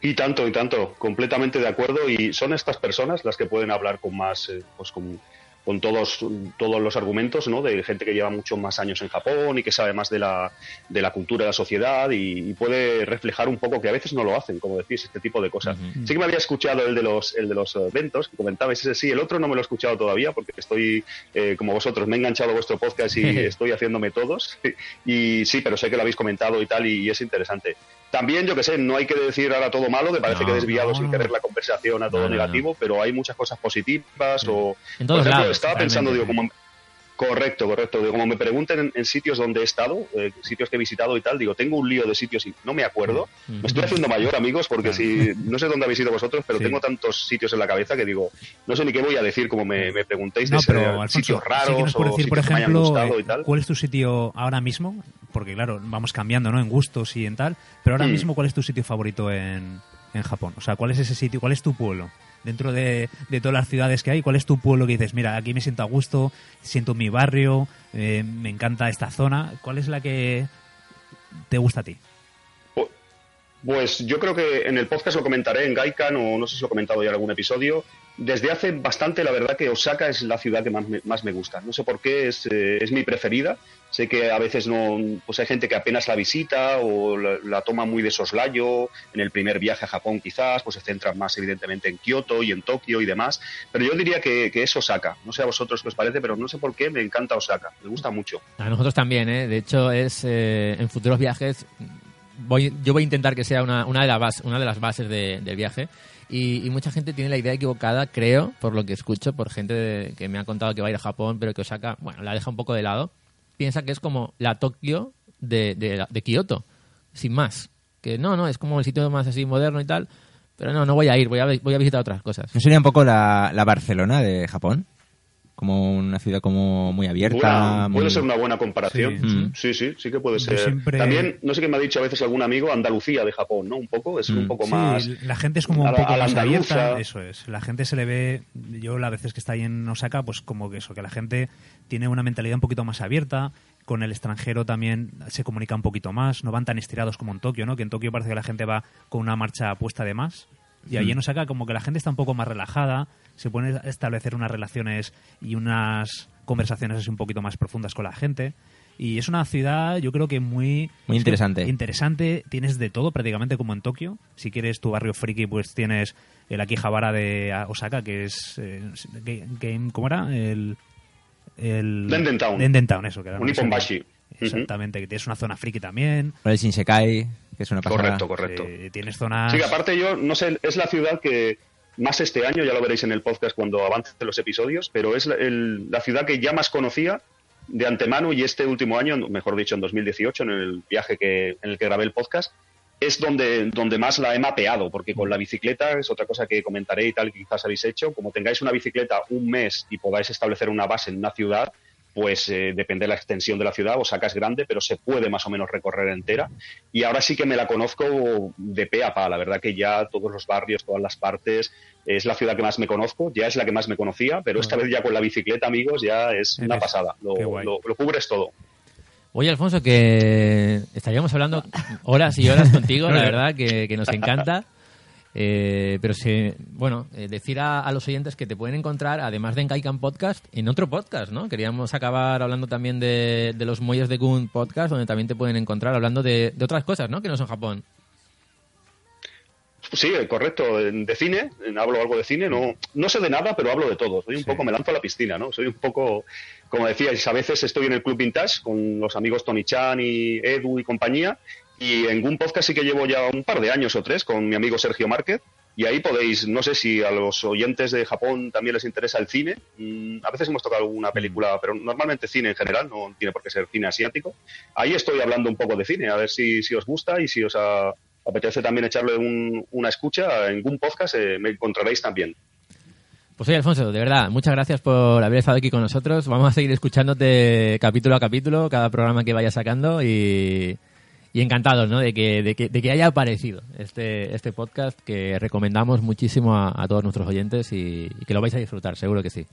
Y tanto, y tanto, completamente de acuerdo. Y son estas personas las que pueden hablar con más, eh, pues con, con todos, todos los argumentos, ¿no? De gente que lleva muchos más años en Japón y que sabe más de la, de la cultura de la sociedad y, y puede reflejar un poco que a veces no lo hacen, como decís, este tipo de cosas. Sí que me había escuchado el de los, el de los eventos, que comentabais ese sí, el otro no me lo he escuchado todavía porque estoy, eh, como vosotros, me he enganchado a vuestro podcast y *laughs* estoy haciéndome todos. *laughs* Y sí, pero sé que lo habéis comentado y tal y es interesante. También, yo que sé, no hay que decir ahora todo malo, me parece No, que he desviado no. sin querer la conversación a todo No, negativo, pero hay muchas cosas positivas o... En por ejemplo, lados, estaba pensando, digo, como... Correcto, correcto. Como me pregunten en, en sitios donde he estado, eh, sitios que he visitado y tal, digo, tengo un lío de sitios y no me acuerdo. Mm. Me estoy haciendo mayor, amigos, porque si no sé dónde habéis ido vosotros, pero Sí. tengo tantos sitios en la cabeza que digo, no sé ni qué voy a decir como me, me preguntéis de pero Alfonso, sitios raros por o decir, por sitios que me hayan gustado eh, y tal. ¿cuál es tu sitio ahora mismo? Porque claro, vamos cambiando, ¿no? En gustos y en tal. Pero ahora Mm. mismo, ¿cuál es tu sitio favorito en, en Japón? O sea, ¿cuál es ese sitio? ¿Cuál es tu pueblo? Dentro de, de todas las ciudades que hay, ¿cuál es tu pueblo que dices, mira, aquí me siento a gusto, siento mi barrio, eh, me encanta esta zona? ¿Cuál es la que te gusta a ti? Pues yo creo que en el podcast lo comentaré en Gaikan o no sé si lo he comentado ya en algún episodio. Desde hace bastante, la verdad, que Osaka es la ciudad que más me, más me gusta. No sé por qué, es, eh, es mi preferida. Sé que a veces no, pues hay gente que apenas la visita o la, la toma muy de soslayo. En el primer viaje a Japón, quizás, pues se centra más evidentemente en Kioto y en Tokio y demás. Pero yo diría que, que es Osaka. No sé a vosotros qué os parece, pero no sé por qué me encanta Osaka. Me gusta mucho. A nosotros también, ¿eh? De hecho, es eh, en futuros viajes. Voy, yo voy a intentar que sea una, una, de, las bas- una de las bases de- del viaje. Y, y mucha gente tiene la idea equivocada, creo, por lo que escucho, por gente de- que me ha contado que va a ir a Japón, pero que Osaka, bueno, la deja un poco de lado. Piensa que es como la Tokio de, de, de Kioto, sin más. Que no, no, es como el sitio más así moderno y tal. Pero no, no voy a ir, voy a, voy a visitar otras cosas. ¿No sería un poco la, la Barcelona de Japón? Como una ciudad como muy abierta. Muy- Puede ser una buena comparación. Sí, sí. Sí, sí, sí que puede ser. siempre- También, no sé qué me ha dicho a veces algún amigo, Andalucía de Japón, ¿no? Un poco, es un Mm. poco Sí, más... la gente es como a un poco más andaluza. abierta, eso es. La gente se le ve, yo las veces que está ahí en Osaka, pues como que eso, que la gente tiene una mentalidad un poquito más abierta, con el extranjero también se comunica un poquito más, no van tan estirados como en Tokio, ¿no? Que en Tokio parece que la gente va con una marcha puesta de más. Y allí en Osaka como que la gente está un poco más relajada, se pueden establecer unas relaciones y unas conversaciones así un poquito más profundas con la gente. Y es una ciudad, yo creo que muy... Muy interesante. Interesante, tienes de todo prácticamente como en Tokio. Si quieres tu barrio friki, pues tienes el Akihabara de Osaka, que es... eh, Ga- Game, ¿Cómo era? El... el Denden Town. Denden Town, eso. Que era. Exactamente, que tienes una zona friki también. El Shinsekai, que es una pasada. Correcto, correcto. eh, tienes zonas... Sí, que aparte yo, no sé, es la ciudad que más este año, ya lo veréis en el podcast cuando avancen los episodios, pero es la, el- la ciudad que ya más conocía de antemano y este último año, mejor dicho, en 2018, en el viaje que, en el que grabé el podcast, es donde, donde más la he mapeado, porque con la bicicleta es otra cosa que comentaré y tal, que quizás habéis hecho, como tengáis una bicicleta un mes y podáis establecer una base en una ciudad, pues eh, depende de la extensión de la ciudad, Osaka es grande, pero se puede más o menos recorrer entera. Y ahora sí que me la conozco de pe a pa, la verdad que ya todos los barrios, todas las partes, es la ciudad que más me conozco, ya es la que más me conocía, pero esta vez ya con la bicicleta, amigos, ya es una Eres- pasada, lo, cubres todo. Oye, Alfonso, que estaríamos hablando *laughs* horas y horas contigo, la verdad, que, que nos encanta. *laughs* Eh, pero sí, bueno, eh, decir a, a los oyentes que te pueden encontrar, además de en Kaikan Podcast, en otro podcast, ¿no? Queríamos acabar hablando también de, de los Muelles de Gun Podcast, donde también te pueden encontrar hablando de, de otras cosas, ¿no? Que no son Japón. Sí, eh, correcto. De cine, hablo algo de cine. No, no sé de nada, pero hablo de todo. Soy un poco, me lanzo a la piscina, ¿no? Soy un poco, como decíais, a veces estoy en el Club Vintage con los amigos Tony Chan y Edu y compañía. Y en un podcast sí que llevo ya un par de años o tres con mi amigo Sergio Márquez. Y ahí podéis, no sé si a los oyentes de Japón también les interesa el cine. Mm, a veces hemos tocado alguna película, pero normalmente cine en general, no tiene por qué ser cine asiático. Ahí estoy hablando un poco de cine, a ver si, si os gusta y si os apetece también echarle un- una escucha en un podcast, eh, me encontraréis también. Pues oye, Alfonso, de verdad, muchas gracias por haber estado aquí con nosotros. Vamos a seguir escuchándote capítulo a capítulo, cada programa que vayas sacando y, y encantados ¿no? de, que, de, que, de que haya aparecido este, este podcast que recomendamos muchísimo a, todos nuestros oyentes y, y que lo vais a disfrutar, seguro que sí.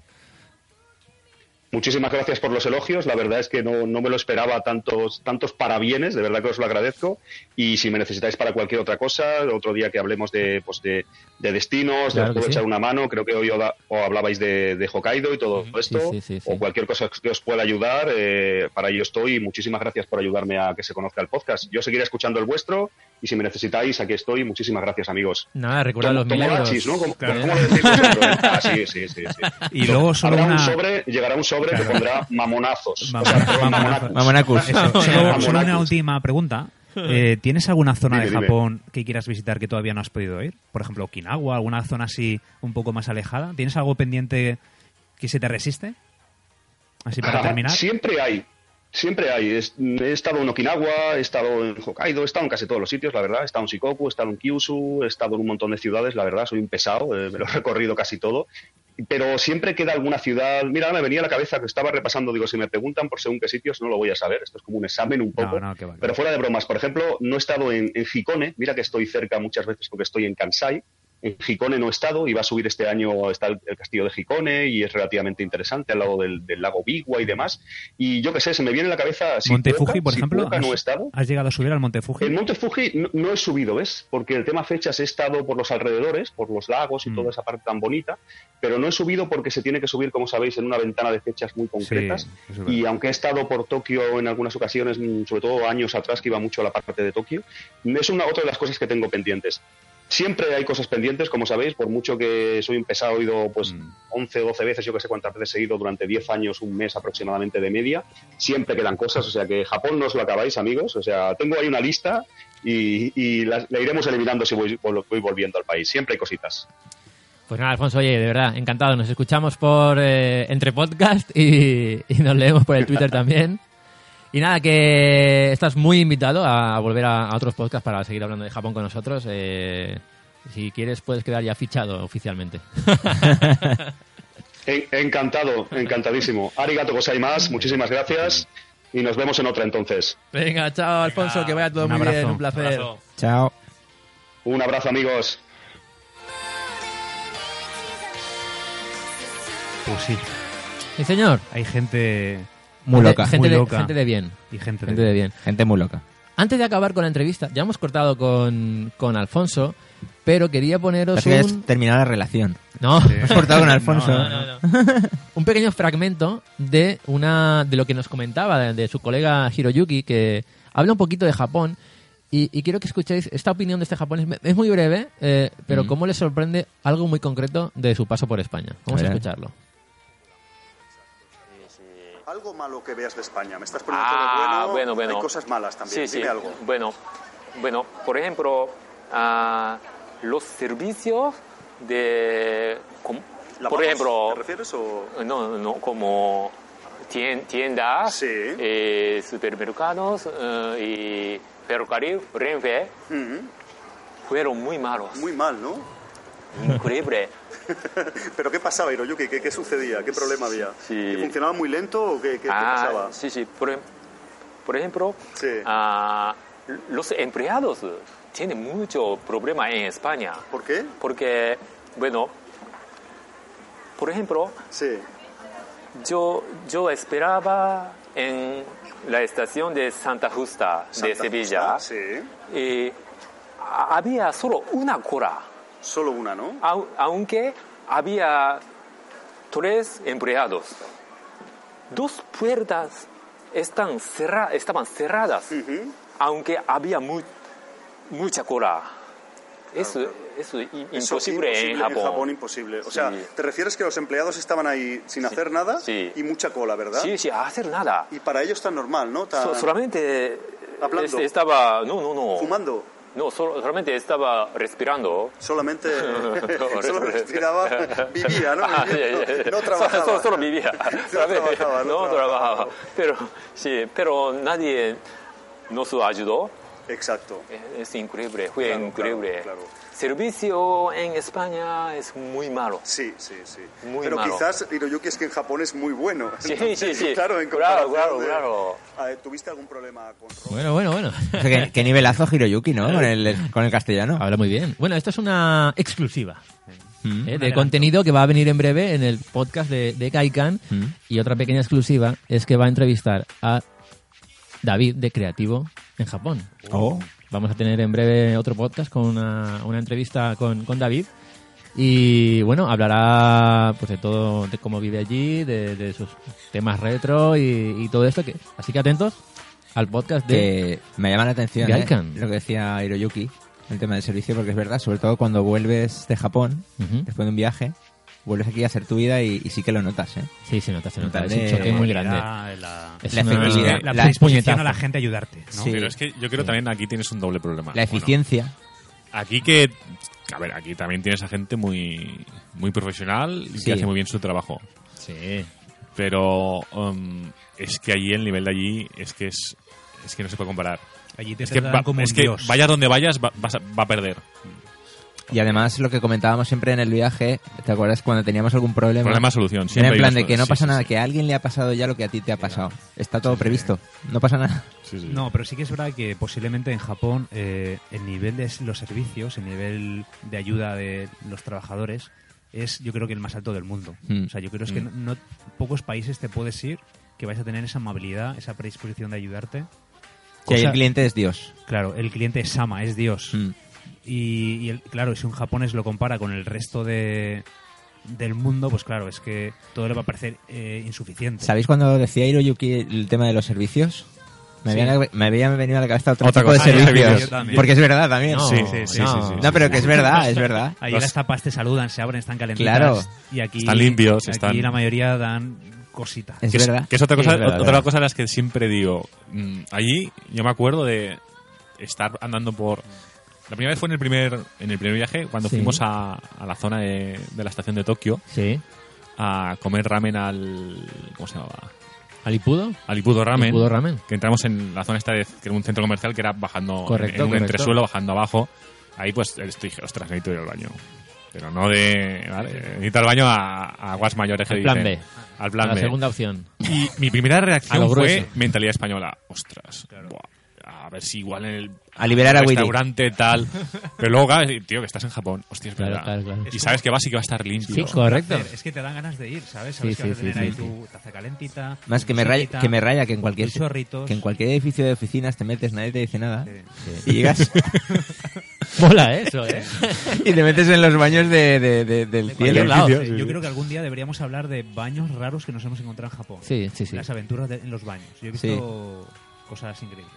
Muchísimas gracias por los elogios. La verdad es que no, no, me lo esperaba tantos, tantos parabienes. De verdad que os lo agradezco. Y si me necesitáis para cualquier otra cosa, otro día que hablemos de, pues de, de destinos, Claro de os sí. echar una mano. Creo que hoy o, da- o hablabais de, de Hokkaido y todo esto. sí, sí, sí. O cualquier cosa que os pueda ayudar. eh, para ello estoy. Muchísimas gracias por ayudarme a que se conozca el podcast. Yo seguiré escuchando el vuestro. Y si me necesitáis, aquí estoy. Muchísimas gracias, amigos. Nada, recuerda los milagros. ¿no? ¿Cómo, Claro. cómo lo decís? Ah, sí, sí, sí. *laughs* Y luego solo Habrá una... un sobre, llegará un sobre que pondrá mamonazos. Mam- O sea, perdón, mamonazos. mamonacus. Mamonacus. Eso, solo, Mamonacus. solo una última pregunta. Eh, ¿Tienes alguna zona Dime, de dime. Japón que quieras visitar que todavía no has podido ir? Por ejemplo, Okinawa, alguna zona así un poco más alejada. ¿Tienes algo pendiente que se te resiste? Así para terminar. Siempre hay. Siempre hay. He estado en Okinawa, he estado en Hokkaido, he estado en casi todos los sitios, la verdad. He estado en Shikoku, he estado en Kyushu, he estado en un montón de ciudades, la verdad. Soy un pesado, eh, me lo he recorrido casi todo. Pero siempre queda alguna ciudad. Mira, me venía a la cabeza que estaba repasando, digo, si me preguntan por según qué sitios, no lo voy a saber. Esto es como un examen un poco. No, no. Pero fuera de bromas, por ejemplo, no he estado en, en Hikone, mira que estoy cerca muchas veces porque estoy en Kansai. En Hikone no he estado, iba a subir este año, está el, el castillo de Hikone y es relativamente interesante al lado del, del lago Biwa y demás. Y yo qué sé, se me viene a la cabeza. Monte Shizuoka, Fuji, por ejemplo. Shizuoka no he ¿has, estado. has llegado a subir al Monte Fuji? El Monte Fuji no, no he subido, ¿ves? Porque el tema fechas he estado por los alrededores, por los lagos y Mm. toda esa parte tan bonita, pero no he subido porque se tiene que subir, como sabéis, en una ventana de fechas muy concretas. y aunque he estado por Tokio en algunas ocasiones, mm, sobre todo años atrás, que iba mucho a la parte de Tokio, es una otra de las cosas que tengo pendientes. Siempre hay cosas pendientes, como sabéis, por mucho que soy un pesado, he ido pues Mm. 11 o 12 veces, yo que sé cuántas veces he ido durante 10 años, un mes aproximadamente de media, siempre quedan cosas, o sea que Japón no os lo acabáis, amigos, o sea, tengo ahí una lista y, y la, la iremos eliminando si voy, voy volviendo al país, siempre hay cositas. Pues nada, Alfonso, oye, de verdad, encantado. Nos escuchamos por eh, entre podcast y, y nos leemos por el Twitter también. Y nada, que estás muy invitado a volver a, a otros podcasts para seguir hablando de Japón con nosotros. Eh, si quieres, puedes quedar ya fichado oficialmente. *laughs* En- encantado, encantadísimo. Arigato gozaimasu, muchísimas gracias y nos vemos en otra entonces. Venga, chao, Alfonso, que vaya todo un muy bien, un placer. Abrazo. Chao. Un abrazo amigos. Pues sí, Sí, señor. hay gente Muy loca. Gente, Muy de, loca. gente de bien. y gente de... Gente de bien. Gente muy loca. Antes de acabar con la entrevista, ya hemos cortado con, con Alfonso, pero quería poneros un... terminado la relación. No, Has cortado con Alfonso. No, no, no. *laughs* un pequeño fragmento de una de lo que nos comentaba de, de su colega Hiroyuki que habla un poquito de Japón y, y quiero que escuchéis esta opinión de este japonés es muy breve eh, pero Mm. cómo le sorprende algo muy concreto de su paso por España vamos a escucharlo Algo malo que veas de España. Me estás poniendo Ah, todo bueno. bueno, bueno. Hay cosas malas también. Sí, sí. Dime algo. Bueno, bueno, por ejemplo, ah, los servicios de, com- ¿Lavados, por ejemplo, ¿Te refieres o...? no, no, como tien- tiendas, Sí. eh, supermercados eh, y ferrocarril, Renfe, Ujú. fueron muy malos, Muy mal, ¿no? increíble. *laughs* ¿Pero qué pasaba, Hiroyuki? ¿Qué, qué sucedía? ¿Qué problema había? Sí. ¿Que funcionaba muy lento o qué, qué- qué Ah, pasaba? sí, sí. Por, em- por ejemplo, Sí. ah, los empleados tienen mucho problema en España. ¿Por qué? Porque, bueno, por ejemplo, Sí. yo, yo esperaba en la estación de Santa Justa de Sevilla Justa, Sí. y había solo una cola, Solo una, ¿no? au- aunque había tres empleados. Dos puertas están cerra- estaban cerradas, Ujú. aunque había mu- mucha cola. Eso, eso es i- Eso imposible, en Japón. imposible. O sea, Sí. te refieres que los empleados estaban ahí sin hacer nada Sí. y mucha cola, ¿verdad? Sí, sí, a hacer nada. Y para ellos tan normal, ¿no? Tan So- solamente Hablando. este, estaba, no, no, no. fumando. No, solo- solamente estaba respirando. Solamente solo respiraba, vivía, ¿no? Ah, ya, ya. no, no trabajaba. Solo, solo vivía. Solamente- trabajaba, no no trabajaba. trabajaba. Pero, sí, pero nadie nos ayudó. Exacto. Es, es increíble, fue Claro, increíble. claro, claro. Servicio en España es muy malo. Sí, sí, sí. Muy Pero malo. quizás Hiroyuki es que en Japón es muy bueno. *laughs* Sí, sí, sí. claro, en Claro, claro, de- claro. Ah, ¿Tuviste algún problema con Bueno, bueno, bueno. *laughs* ¿qué, qué nivelazo Hiroyuki, ¿no? Con el, con el castellano. Habla muy bien. Bueno, esto es una exclusiva. Mm. ¿eh? de contenido que va a venir en breve en el podcast de, de Kaikan. Mm. Y otra pequeña exclusiva es que va a entrevistar a David de Creativo en Japón. Oh. Vamos a tener en breve otro podcast con una, una entrevista con, con David. Y bueno, hablará pues de todo, de cómo vive allí, de, de sus temas retro y, y todo esto. que Así que atentos al podcast de... que me llama la atención ¿eh? Lo que decía Hiroyuki, el tema del servicio, porque es verdad, sobre todo cuando vuelves de Japón, después de un viaje, vuelves aquí a hacer tu vida y, y sí que lo notas, ¿eh? Sí, se nota, se nota. Nota Es un de- choque muy grande. La, Es La una- efectividad, la la- predisposición a la gente a ayudarte, ¿no? Sí. Pero es que yo creo también aquí tienes un doble problema. La Bueno, eficiencia. aquí que... A ver, aquí también tienes a gente muy, muy profesional y Sí. que hace muy bien su trabajo. Sí. Pero um, es que allí, el nivel de allí, es que es, es que no se puede comparar. Allí te Es que, tratan va, como es un que dios. vayas donde vayas, va a perder. Y además lo que comentábamos siempre en el viaje, ¿te acuerdas cuando teníamos algún problema? Problema solución. Era siempre en plan de que no pasa sí, nada, sí. que a alguien le ha pasado ya lo que a ti te ha pasado. Está todo previsto, no pasa nada. Sí, sí. No, pero sí que es verdad que posiblemente en Japón eh, el nivel de los servicios, el nivel de ayuda de los trabajadores es yo creo que el más alto del mundo. Mm. O sea, yo creo es que Mm. no, no- pocos países te puedes ir que vais a tener esa amabilidad, esa predisposición de ayudarte. Que el cliente es Dios. Claro, el cliente es Sama, es Dios. Mm. Y, y el- claro, si un japonés lo compara con el resto de, del mundo, pues claro, es que todo le va a parecer eh, insuficiente. ¿Sabéis cuando decía Hiroyuki el tema de los servicios? Me, Sí. había, me había venido a la cabeza otro Otra tipo cosa. de servicios. Porque es verdad también. No, Sí, sí, sí, no. sí, sí, No, pero que es verdad, es verdad. Ahí las tapas te saludan, se abren, están calentitas. Claro. Y aquí, Están limpios, aquí están- la mayoría dan cositas. Es que es, verdad. que es otra Sí, cosa, es verdad, otra verdad. cosa de las que siempre digo. Mm, allí yo me acuerdo de estar andando por. La primera vez fue en el primer en el primer viaje cuando Sí. fuimos a, a la zona de, de la estación de Tokio Sí. a comer ramen al ¿cómo se llamaba? ¿Alipudo? Al Ippudo Ramen. Alipudo Ramen. Que entramos en la zona esta de que era un centro comercial que era bajando Correcto, en, un correcto. entresuelo bajando abajo. Ahí pues estoy dije, ostras, necesito ir al baño. Pero no de, ¿vale? Necesito al baño a, a aguas mayores que Al plan dicen. B. Al plan la B. segunda opción. Y mi primera *laughs* reacción fue mentalidad española. Ostras, buah, a ver si igual en el A liberar a Willy. restaurante tal. Pero luego, tío, que estás en Japón. Hostia, es Claro, verdad. claro, claro. Y sabes que vas y que va a estar limpio. Sí, correcto. Es que te dan ganas de ir, ¿sabes? Sabes Sí, que vas sí, a tener sí, ahí sí, tu taza calentita. Más que me, raya, que me raya que en cualquier que en cualquier edificio de oficinas te metes, nadie te dice nada. Sí. Y llegas *laughs* Mola eso, ¿eh? y te metes en los baños de, de- de- del De cielo. lado. Sí. Yo creo que algún día deberíamos hablar de baños raros que nos hemos encontrado en Japón. Sí, sí, sí. Las aventuras de- en los baños. Yo he visto cosas increíbles.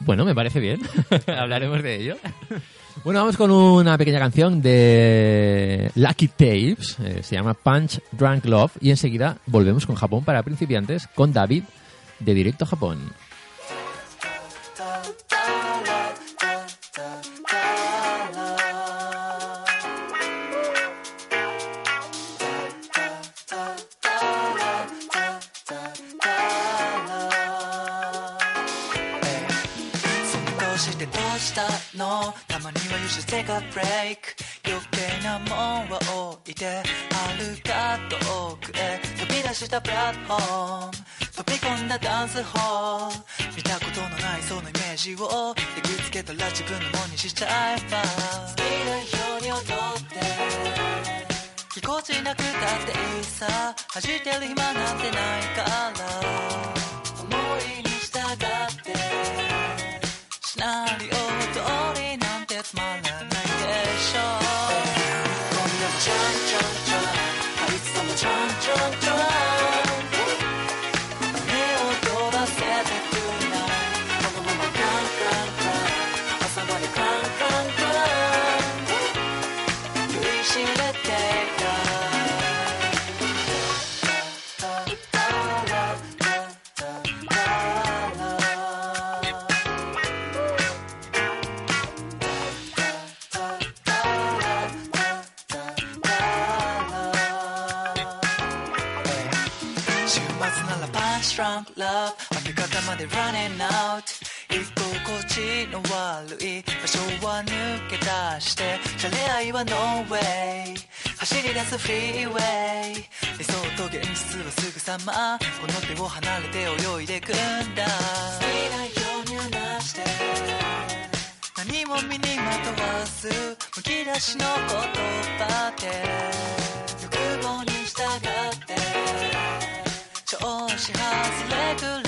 Bueno, me parece bien. *laughs* Hablaremos de ello. Bueno, vamos con una pequeña canción de Lucky Tapes. eh, se llama Punch Drunk Love. Y enseguida volvemos con Japón para principiantes con David de Directo Japón. のたまには You should take a break 余計なもんは置いてあるか遠くへ。飛び出したプラットフォーム飛び込んだダンスホール。見たことのないそのイメージを。焼き付けたら自分のものにしちゃえば。好きなように踊って。ぎこちなくたっていいさ。弾いてる暇なんてないから。思いに従って。シナリオ通りなんてつまらない。地の悪い場所は抜け出してじゃれ合いはノーウェイ走り出すフリーウェイ。理想と現実はすぐさまこの手を離れて泳いでくんだ。好きなように話して。何も身にまとわずむき出しの言葉で。欲望に従って。調子外れくら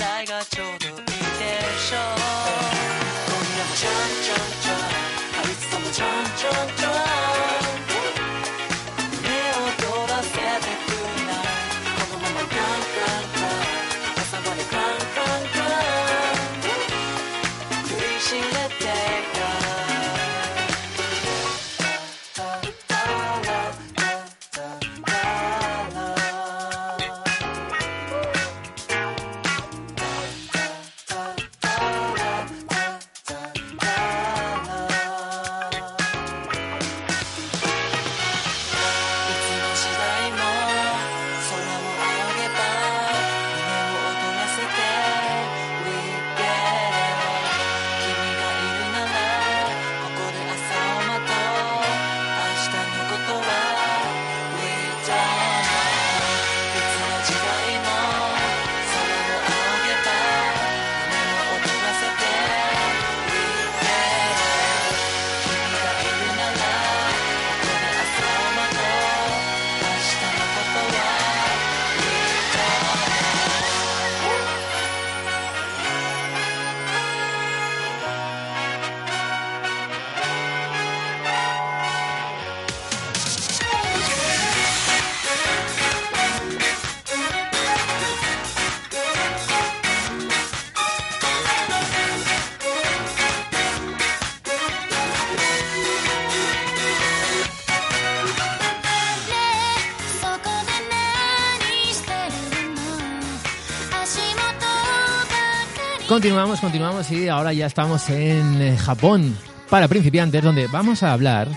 Continuamos, continuamos y ahora ya estamos en eh, Japón para principiantes, donde vamos a hablar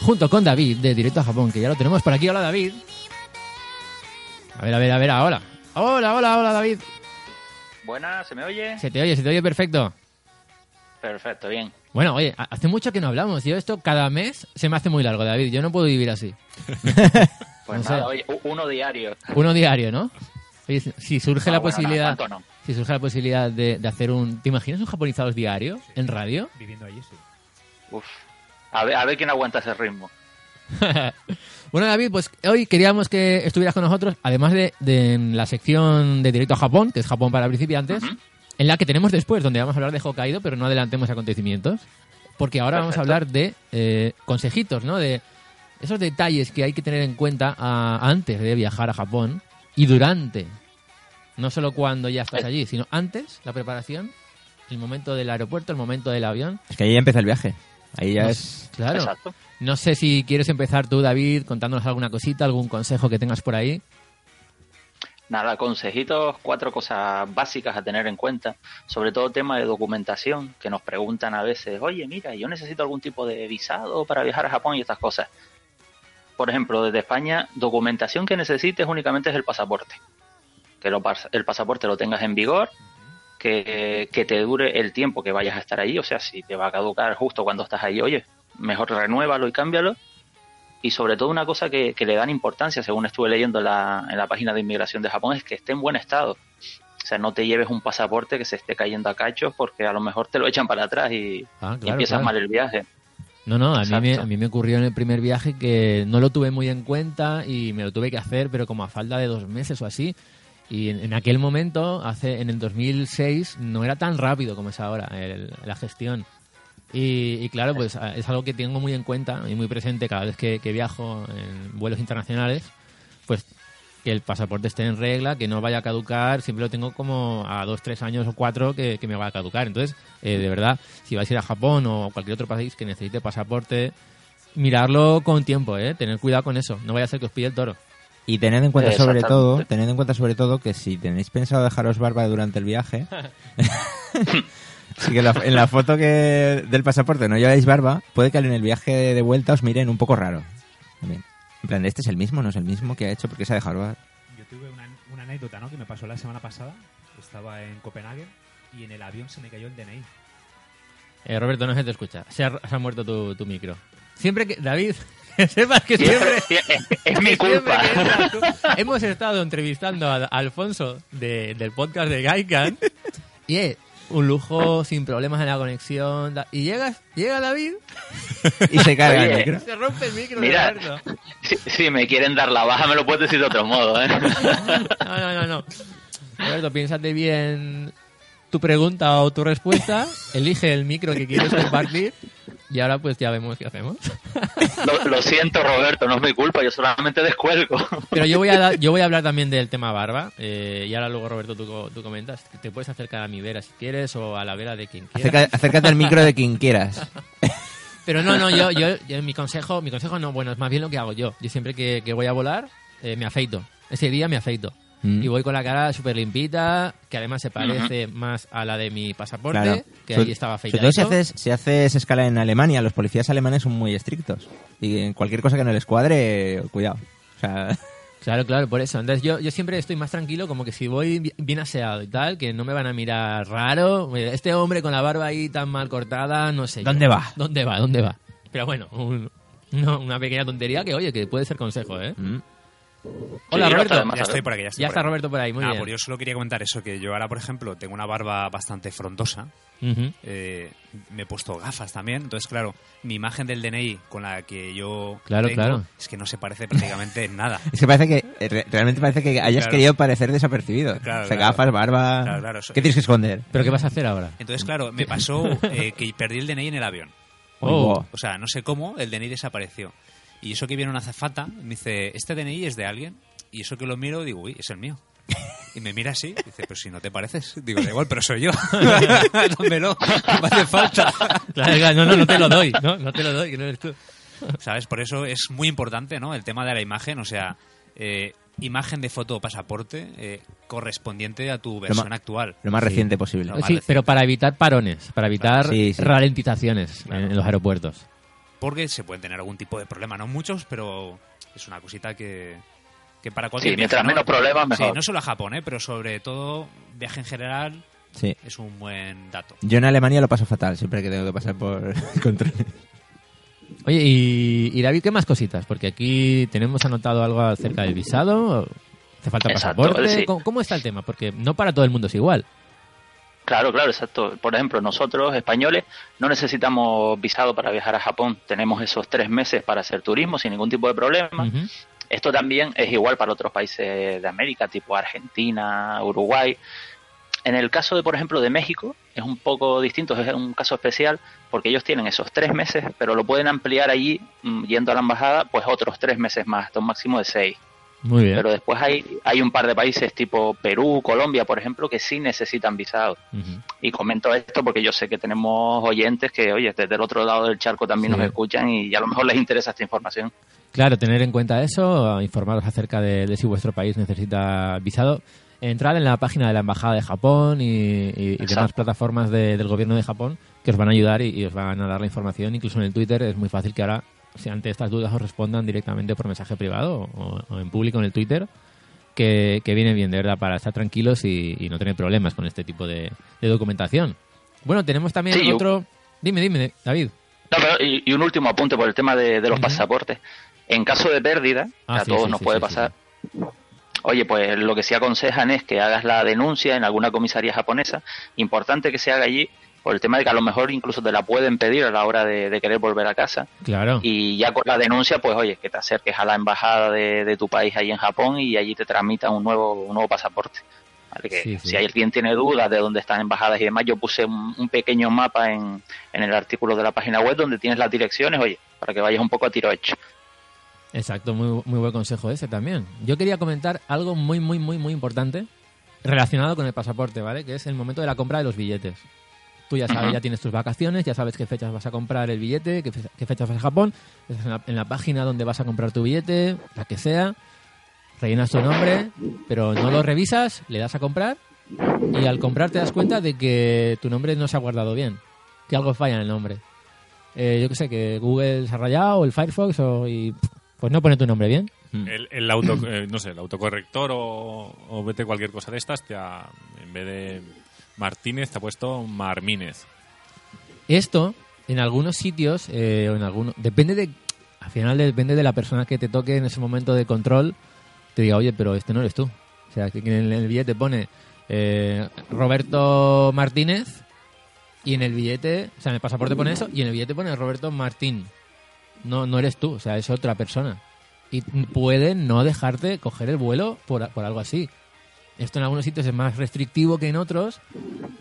junto con David de Directo a Japón, que ya lo tenemos por aquí. Hola, David. A ver, a ver, a ver, ahora. Hola, hola, hola, David. Buenas, ¿se me oye? Se te oye, se te oye perfecto. Perfecto, bien. Bueno, oye, ha- hace mucho que no hablamos. Yo esto cada mes se me hace muy largo, David. Yo no puedo vivir así. *laughs* Pues No nada, oye, uno diario. Uno diario, ¿no? Oye, si- surge Ah, la bueno, no, posibilidad, tanto no. Si surge la posibilidad de, de hacer un, ¿te imaginas un japonizados diario en radio? Viviendo allí, sí. Uf. A ver, a ver quién aguanta ese ritmo. *laughs* bueno, David, pues hoy queríamos que estuvieras con nosotros, además de, de en la sección de Directo a Japón, que es Japón para principiantes, en la que tenemos después, donde vamos a hablar de Hokkaido, pero no adelantemos acontecimientos, porque ahora vamos a hablar de eh, consejitos, ¿no? De esos detalles que hay que tener en cuenta a- antes de viajar a Japón y durante. No solo cuando ya estás Eh. allí, sino antes, la preparación, el momento del aeropuerto, el momento del avión. Es que ahí ya empieza el viaje. Ahí ya No- es... Claro. Exacto. No sé si quieres empezar tú, David, contándonos alguna cosita, algún consejo que tengas por ahí. Nada, consejitos, cuatro cosas básicas a tener en cuenta. Sobre todo tema de documentación, que nos preguntan a veces, oye, mira, yo necesito algún tipo de visado para viajar a Japón y estas cosas. Por ejemplo, desde España, documentación que necesites únicamente es el pasaporte. Que lo el pasaporte lo tengas en vigor, que, que te dure el tiempo que vayas a estar allí. O sea, si te va a caducar justo cuando estás allí, oye, mejor renuévalo y cámbialo. Y sobre todo una cosa que, que le dan importancia, según estuve leyendo en la, en la página de inmigración de Japón, es que esté en buen estado. O sea, no te lleves un pasaporte que se esté cayendo a cachos porque a lo mejor te lo echan para atrás y, Ah, y empiezas claro. mal el viaje. No, no, a mí, me, a mí me ocurrió en el primer viaje que no lo tuve muy en cuenta y me lo tuve que hacer, pero como a falta de dos meses o así. Y en, en aquel momento, hace en el 2006, no era tan rápido como es ahora el- la gestión. Y, y claro, pues es algo que tengo muy en cuenta y muy presente cada vez que, que viajo en vuelos internacionales, pues que el pasaporte esté en regla, que no vaya a caducar, siempre lo tengo como a dos, tres años o cuatro que, que me va a caducar. Entonces, eh, de verdad, si vais a ir a Japón o cualquier otro país que necesite pasaporte, mirarlo con tiempo, ¿eh? Tener cuidado con eso, no vaya a ser que os pille el toro. Y tened en cuenta sobre todo, tened en cuenta sobre todo que si tenéis pensado dejaros barba durante el viaje, *laughs* sí que la- en la foto que del pasaporte no lleváis barba, puede que en el viaje de vuelta os miren un poco raro. También. En plan, ¿este es el mismo? ¿No es el mismo que ha hecho? porque se ha dejado barba? Yo tuve una, una anécdota, ¿no? Que me pasó la semana pasada. Estaba en Copenhague y en el avión se me cayó el DNI. Eh, Roberto, no se te escucha. Se ha, se ha muerto tu, tu micro. Siempre que... David, que *laughs* sepas que Siempre- es, *laughs* mi culpa. Hemos estado entrevistando a, Alfonso de- del podcast de Gaikan *laughs* y es un lujo sin problemas en la conexión. Y llegas, llega David Y se carga Oye. el micro. se rompe el micro Mira. Si, si me quieren dar la baja, me lo puedes decir de otro modo, ¿eh? No, no, no, no. Roberto, piénsate bien tu pregunta o tu respuesta, elige el micro que quieres compartir y ahora pues ya vemos qué hacemos. *laughs* Lo, lo siento, Roberto, no es mi culpa, yo solamente descuelgo. Pero yo voy a, yo voy a hablar también del tema barba eh, y ahora luego Roberto tú, tú comentas. Te puedes acercar a mi vera si quieres o a la vera de quien quieras. Acerca- acércate al micro de quien quieras. *laughs* Pero no, no, yo, yo, yo- mi consejo, mi consejo no, bueno, es más bien lo que hago yo. Yo siempre que, que voy a volar eh, me afeito. Ese día me afeito. Mm. Y voy con la cara súper limpita, que además se parece más a la de mi pasaporte, Claro. que Sobre- ahí estaba Sobre afeitado. todo si haces, si haces escala en Alemania, los policías alemanes son muy estrictos. Y en cualquier cosa que no les cuadre, cuidado. O sea, *laughs* Claro, claro, por eso. Entonces yo, yo siempre estoy más tranquilo, como que si voy bi- bien aseado y tal, que no me van a mirar raro. Este hombre con la barba ahí tan mal cortada, no sé. yo. ¿Dónde va? ¿Dónde va? ¿Dónde va? Pero bueno, un- *laughs* no, una pequeña tontería que, oye, que puede ser consejo, ¿eh? mm. Hola, Sí, Roberto. Ya estoy por aquí, ya estoy Ya por está. Roberto por ahí, muy Nada, bien. pues yo solo quería comentar eso, que yo ahora, por ejemplo, tengo una barba bastante frondosa. Eh, me he puesto gafas también. Entonces, claro, mi imagen del DNI con la que yo Claro, tengo claro. es que no se parece prácticamente en nada. *laughs* Es que parece que, eh, re- realmente parece que hayas Claro. querido parecer desapercibido. Claro, o sea, claro. gafas, barba... Claro, claro, eso- ¿Qué tienes que esconder? ¿Pero qué vas a hacer ahora? Entonces, claro, me pasó eh, que perdí el DNI en el avión. *laughs* Oh. O sea, no sé cómo, el DNI desapareció. Y eso que viene una azafata, me dice, ¿este DNI es de alguien? Y eso que lo miro, digo, uy, es el mío. Y me mira así, dice, pues si no te pareces. Digo, da igual, pero soy yo. *laughs* Dámelo, no me hace falta. Claro, claro, no, no, no te lo doy, no, no te lo doy, que no eres tú. ¿Sabes? Por eso es muy importante, ¿no? El tema de la imagen, o sea, eh, imagen de foto o pasaporte eh, correspondiente a tu versión actual. Lo más Sí. reciente posible. Más Sí, reciente. pero para evitar parones, para evitar Sí, sí. ralentizaciones en- Claro. en los aeropuertos. Porque se pueden tener algún tipo de problema, no muchos, pero es una cosita que, que para cualquier Sí, viaje, mientras ¿no? menos problemas, mejor. Sí, no solo a Japón, ¿eh? pero sobre todo viaje en general Sí. es un buen dato. Yo en Alemania lo paso fatal, siempre que tengo que pasar por control. Oye, y, y David, ¿qué más cositas? Porque aquí tenemos anotado algo acerca del visado. ¿Hace falta Exacto, pasaporte? sí. ¿Cómo, cómo está el tema? Porque no para todo el mundo es igual. Claro, claro, exacto. Por ejemplo, nosotros, españoles, no necesitamos visado para viajar a Japón. Tenemos esos tres meses para hacer turismo sin ningún tipo de problema. Esto también es igual para otros países de América, tipo Argentina, Uruguay. En el caso de, por ejemplo, de México, es un poco distinto, es un caso especial, porque ellos tienen esos tres meses, pero lo pueden ampliar allí, mm, yendo a la embajada, pues otros tres meses más, hasta un máximo de seis. Muy bien. Pero después hay, hay un par de países tipo Perú, Colombia, por ejemplo, que sí necesitan visado. Y comento esto porque yo sé que tenemos oyentes que, oye, desde el otro lado del charco también Sí. nos escuchan y a lo mejor les interesa esta información. Claro, tener en cuenta eso, informaros acerca de, de si vuestro país necesita visado. Entrad en la página de la Embajada de Japón y, y- y demás plataformas de- del gobierno de Japón que os van a ayudar y, y os van a dar la información. Incluso en el Twitter es muy fácil que ahora, si ante estas dudas os respondan directamente por mensaje privado o, o en público en el Twitter, que, que viene bien, de verdad, para estar tranquilos y, y no tener problemas con este tipo de, de documentación. Bueno, tenemos también Sí, yo- otro... Dime, dime, David. No, pero, y, y un último apunte por el tema de, de los pasaportes. En caso de pérdida, Ah, a sí, todos sí, nos puede pasar. Oye, pues lo que sí aconsejan es que hagas la denuncia en alguna comisaría japonesa. Importante que se haga allí por el tema de que a lo mejor incluso te la pueden pedir a la hora de, de querer volver a casa. Claro. Y ya con la denuncia, pues oye, que te acerques a la embajada de, de tu país ahí en Japón y allí te tramitan un nuevo, un nuevo pasaporte. ¿Vale? Que Sí, sí. si alguien tiene dudas de dónde están embajadas y demás, yo puse un, un pequeño mapa en, en el artículo de la página web donde tienes las direcciones, oye, para que vayas un poco a tiro hecho. Exacto, muy, muy buen consejo ese también. Yo quería comentar algo muy, muy, muy, muy importante relacionado con el pasaporte, ¿vale? Que es el momento de la compra de los billetes. Tú ya sabes, ya tienes tus vacaciones, ya sabes qué fechas vas a comprar el billete, qué, fe- qué fechas vas a Japón, estás en la, en la página donde vas a comprar tu billete, la que sea, rellenas tu nombre, pero no lo revisas, le das a comprar y al comprar te das cuenta de que tu nombre no se ha guardado bien, que algo falla en el nombre. Eh, yo qué sé, que Google se ha rayado, o el Firefox, o, y pues no pone tu nombre bien. El, el auto, eh, no sé, el autocorrector o, o vete cualquier cosa de estas, te ha- en vez de Martínez te ha puesto Marmínez. Esto, en algunos sitios, eh, o en algunos, depende de, al final depende de la persona que te toque en ese momento de control, te diga, oye, pero este no eres tú. O sea, que en el billete pone eh, Roberto Martínez y en el billete, o sea, en el pasaporte pone eso y en el billete pone Roberto Martín. No, no eres tú, o sea, es otra persona. Y pueden no dejarte coger el vuelo por, por algo así. Esto en algunos sitios es más restrictivo que en otros,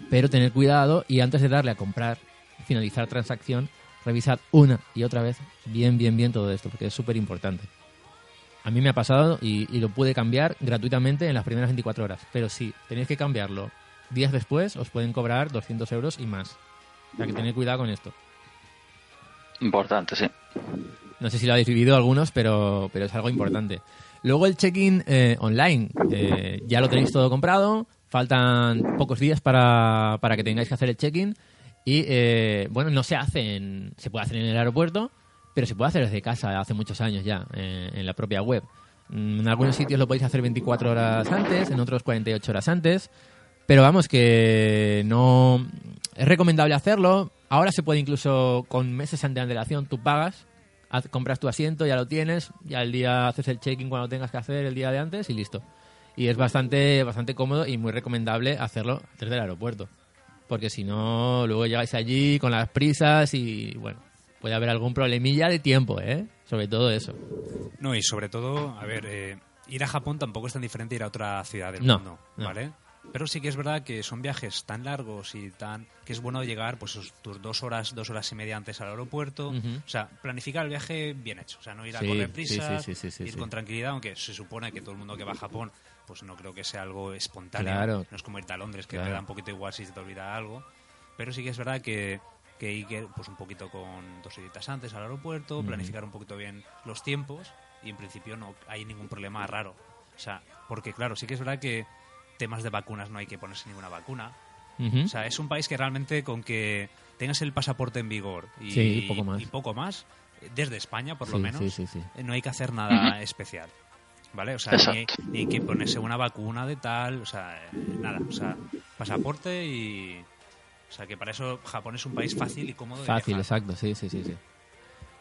pero tener cuidado y antes de darle a comprar, finalizar transacción, revisar una y otra vez bien, bien, bien todo esto, porque es súper importante. A mí me ha pasado y, y lo pude cambiar gratuitamente en las primeras 24 horas, pero si tenéis que cambiarlo días después, os pueden cobrar 200 euros y más. O sea que tened cuidado con esto. Importante, sí. No sé si lo habéis vivido algunos, pero, pero es algo importante. Luego el check-in eh, online. Eh, ya lo tenéis todo comprado. Faltan pocos días para, para que tengáis que hacer el check-in. Y eh, bueno, no se hace en, se puede hacer en el aeropuerto, pero se puede hacer desde casa hace muchos años ya, en la propia web. Mm, En algunos sitios lo podéis hacer 24 horas antes, en otros 48 horas antes. Pero vamos, que no es recomendable hacerlo. Ahora se puede incluso con meses de antelación, tú pagas, haz- compras tu asiento, ya lo tienes, ya el día haces el check-in cuando tengas que hacer el día de antes y listo. Y es bastante, bastante cómodo y muy recomendable hacerlo desde el aeropuerto. Porque si no, luego llegáis allí con las prisas y bueno, puede haber algún problemilla de tiempo, ¿eh? Sobre todo eso. No, y sobre todo, a ver, eh, ir a Japón tampoco es tan diferente a ir a otra ciudad del No, mundo, no. Pero sí que es verdad que son viajes tan largos y tan que es bueno llegar pues tus dos horas, dos horas y media antes al aeropuerto. O sea, planificar el viaje bien hecho. O sea, no ir a Sí, correr prisa, sí, sí, sí, ir con tranquilidad, aunque se supone que todo el mundo que va a Japón, pues no creo que sea algo espontáneo. Claro. No es como irte a Londres, que Claro. te da un poquito igual si se te olvida algo. Pero sí que es verdad que, que ir pues un poquito con dos horitas antes al aeropuerto, planificar un poquito bien los tiempos y en principio no hay ningún problema raro. O sea, porque claro, sí que es verdad que temas de vacunas no hay que ponerse ninguna vacuna. O sea, es un país que realmente con que tengas el pasaporte en vigor y Sí, poco más. y poco más, eh, desde España por lo Sí, menos, sí, sí, sí. eh, no hay que hacer nada especial. ¿Vale? O sea, ni, Exacto. ni hay que ponerse una vacuna de tal, o sea, eh, nada. O sea, pasaporte y. O sea, que para eso Japón es un país fácil y cómodo de Fácil, viajar. exacto, sí, sí, sí. sí.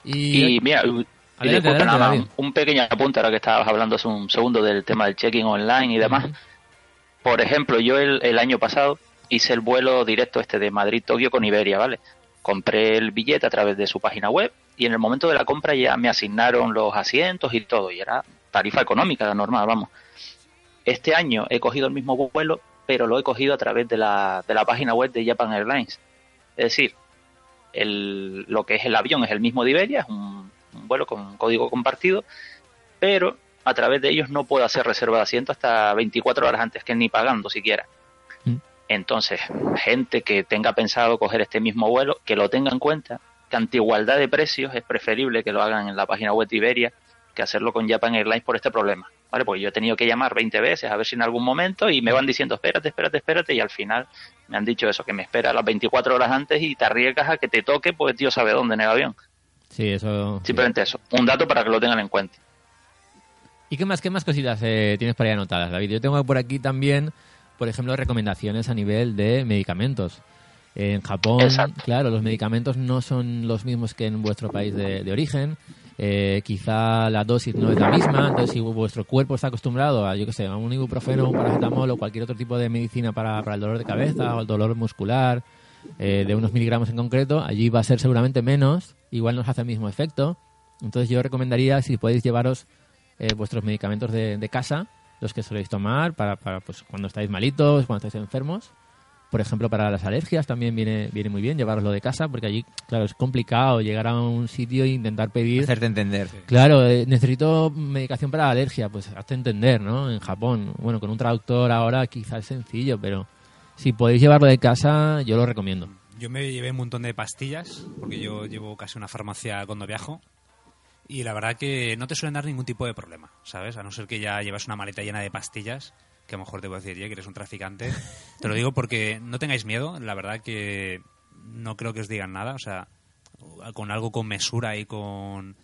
Y, mira, y Adelante, disculpa, adelante, nada más, David. un pequeño apunte ahora que estabas hablando hace un segundo del tema del check-in online y demás. Por ejemplo, yo el, el año pasado hice el vuelo directo este de Madrid-Tokio con Iberia, ¿vale? Compré el billete a través de su página web y en el momento de la compra ya me asignaron los asientos y todo, y era tarifa económica, la normal, vamos. Este año he cogido el mismo vuelo, pero lo he cogido a través de la, de la página web de Japan Airlines. Es decir, el, lo que es el avión es el mismo de Iberia, es un, un vuelo con código compartido, pero a través de ellos no puedo hacer reserva de asiento hasta 24 horas antes, que ni pagando siquiera. Mm. Entonces, gente que tenga pensado coger este mismo vuelo, que lo tenga en cuenta, que ante igualdad de precios es preferible que lo hagan en la página web de Iberia que hacerlo con Japan Airlines por este problema. ¿Vale? Porque yo he tenido que llamar 20 veces a ver si en algún momento y me van diciendo espérate, espérate, espérate y al final me han dicho eso, que me espera las 24 horas antes y te arriesgas a que te toque pues Dios sabe dónde en el avión. Sí, eso. sí. Simplemente eso. Un dato para que lo tengan en cuenta. ¿Y qué más, qué más cositas eh, tienes por ahí anotadas, David? Yo tengo por aquí también, por ejemplo, recomendaciones a nivel de medicamentos. En Japón, Exacto. claro, los medicamentos no son los mismos que en vuestro país de, de origen. Eh, quizá la dosis no es la misma, entonces si vuestro cuerpo está acostumbrado a, yo qué sé, a un ibuprofeno, un paracetamol o cualquier otro tipo de medicina para, para el dolor de cabeza o el dolor muscular, eh, de unos miligramos en concreto, allí va a ser seguramente menos, igual no os hace el mismo efecto. Entonces yo recomendaría, si podéis llevaros eh, vuestros medicamentos de, de casa, los que soléis tomar para, para pues, cuando estáis malitos, cuando estáis enfermos. Por ejemplo, para las alergias también viene, viene muy bien llevaroslo de casa, porque allí, claro, es complicado llegar a un sitio e intentar pedir... Hacerte entender. Claro, eh, necesito medicación para la alergia, pues hazte entender, ¿no? En Japón, bueno, con un traductor ahora quizás es sencillo, pero si podéis llevarlo de casa, yo lo recomiendo. Yo me llevé un montón de pastillas, porque yo llevo casi una farmacia cuando viajo. Y la verdad que no te suelen dar ningún tipo de problema, ¿sabes? A no ser que ya llevas una maleta llena de pastillas, que a lo mejor te voy a decir, "Ye, que eres un traficante. *laughs* Te lo digo porque no tengáis miedo, la verdad que no creo que os digan nada, o sea, con algo con mesura y con...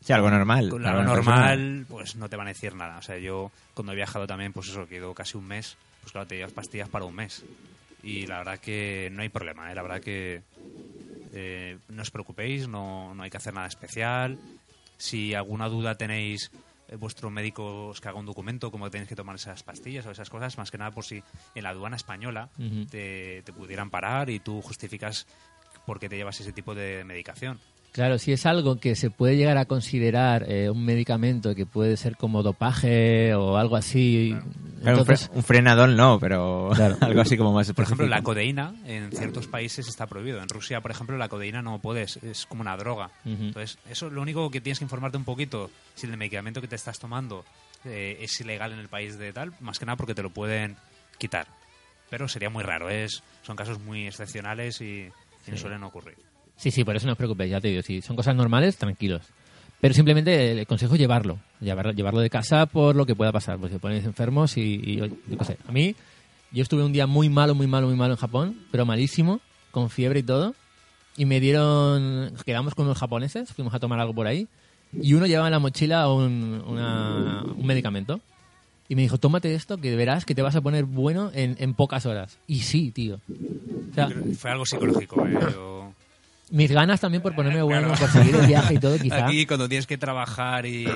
Sí, algo normal. Con algo persona. normal, pues no te van a decir nada. O sea, yo cuando he viajado también, pues eso, quedo casi un mes, pues claro, te llevas pastillas para un mes. Y la verdad que no hay problema, ¿eh? La verdad que eh, no os preocupéis, no, no hay que hacer nada especial. Si alguna duda tenéis, eh, vuestro médico os que haga un documento, cómo tenéis que tomar esas pastillas o esas cosas, más que nada por si en la aduana española te, te pudieran parar y tú justificas por qué te llevas ese tipo de medicación. Claro, si es algo que se puede llegar a considerar eh, un medicamento que puede ser como dopaje o algo así. Claro, un, fre- entonces- un frenador no, pero *laughs* algo así como más Por ejemplo, la codeína en ciertos países está prohibido. En Rusia, por ejemplo, la codeína no puedes, es como una droga. Entonces, eso lo único que tienes que informarte un poquito si el medicamento que te estás tomando eh, es ilegal en el país de tal, más que nada porque te lo pueden quitar. Pero sería muy raro, es son casos muy excepcionales y, y no suelen ocurrir. Sí, sí, por eso no os preocupéis, ya te digo, si son cosas normales, tranquilos. Pero simplemente el consejo es llevarlo, llevarlo, llevarlo de casa por lo que pueda pasar, pues si os ponéis enfermos y, y yo, qué sé. A mí, yo estuve un día muy malo, muy malo, muy malo en Japón, pero malísimo, con fiebre y todo, y me dieron, quedamos con unos japoneses, fuimos a tomar algo por ahí, y uno llevaba en la mochila un, una- un medicamento. Y me dijo, tómate esto que verás que te vas a poner bueno en, en pocas horas. Y sí, tío. O sea, Fue algo psicológico, ¿eh? *laughs* mis ganas también por ponerme bueno, Claro. por seguir el viaje y todo, *laughs* quizá. Aquí, cuando tienes que trabajar y,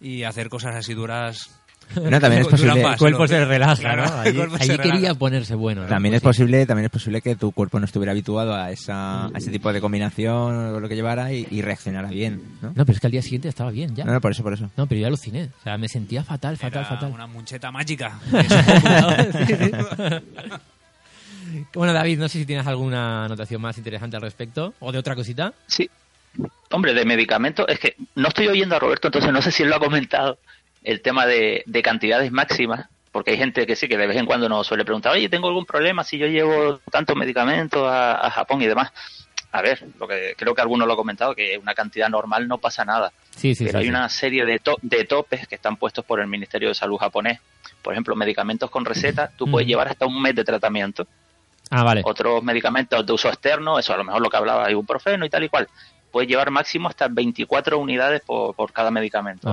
y hacer cosas así duras... No, también es posible- más, El cuerpo se relaja, Claro, ¿no? Allí, se allí relaja. quería ponerse bueno. ¿no? También Pues es sí. posible, también es posible que tu cuerpo no estuviera habituado a esa, a ese tipo de combinación o lo que llevara y, y reaccionara bien, ¿no? No, pero es que al día siguiente estaba bien ya. No, no, por eso, por eso. No, pero yo aluciné. O sea, me sentía fatal, fatal, Era fatal. una muncheta mágica. Sí, *laughs* sí. *laughs* bueno, David, no sé si tienes alguna anotación más interesante al respecto o de otra cosita. Sí. Hombre, de medicamentos, es que no estoy oyendo a Roberto, entonces no sé si él lo ha comentado, el tema de, de cantidades máximas, porque hay gente que sí, que de vez en cuando nos suele preguntar, oye, tengo algún problema si yo llevo tantos medicamentos a, a Japón y demás. A ver, lo que creo que alguno lo ha comentado, que una cantidad normal no pasa nada. Sí, sí, pero sí, hay una serie de, to- de topes que están puestos por el Ministerio de Salud japonés. Por ejemplo, medicamentos con receta, tú puedes llevar hasta un mes de tratamiento Ah, vale. otros medicamentos de uso externo, eso a lo mejor lo que hablaba, ibuprofeno y tal y cual, puedes llevar máximo hasta 24 unidades por, por cada medicamento.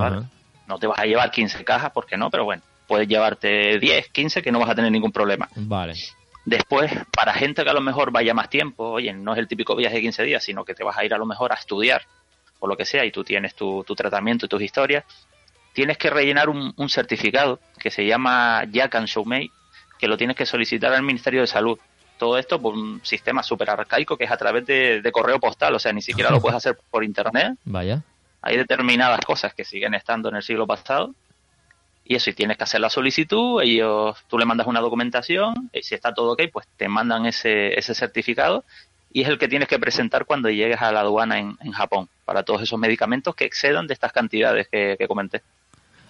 No te vas a llevar 15 cajas, porque no, pero bueno, puedes llevarte 10, 15 que no vas a tener ningún problema. Vale. Después, para gente que a lo mejor vaya más tiempo, oye, no es el típico viaje de 15 días, sino que te vas a ir a lo mejor a estudiar o lo que sea y tú tienes tu, tu tratamiento y tus historias, tienes que rellenar un, un certificado que se llama Yakan Shoumei, que lo tienes que solicitar al Ministerio de Salud. Todo esto por un sistema súper arcaico que es a través de, de correo postal, o sea, ni siquiera lo puedes *laughs* hacer por internet. Vaya. Hay determinadas cosas que siguen estando en el siglo pasado. Y eso, y tienes que hacer la solicitud, ellos, tú le mandas una documentación, y si está todo ok, pues te mandan ese, ese certificado y es el que tienes que presentar cuando llegues a la aduana en, en Japón para todos esos medicamentos que excedan de estas cantidades que, que comenté.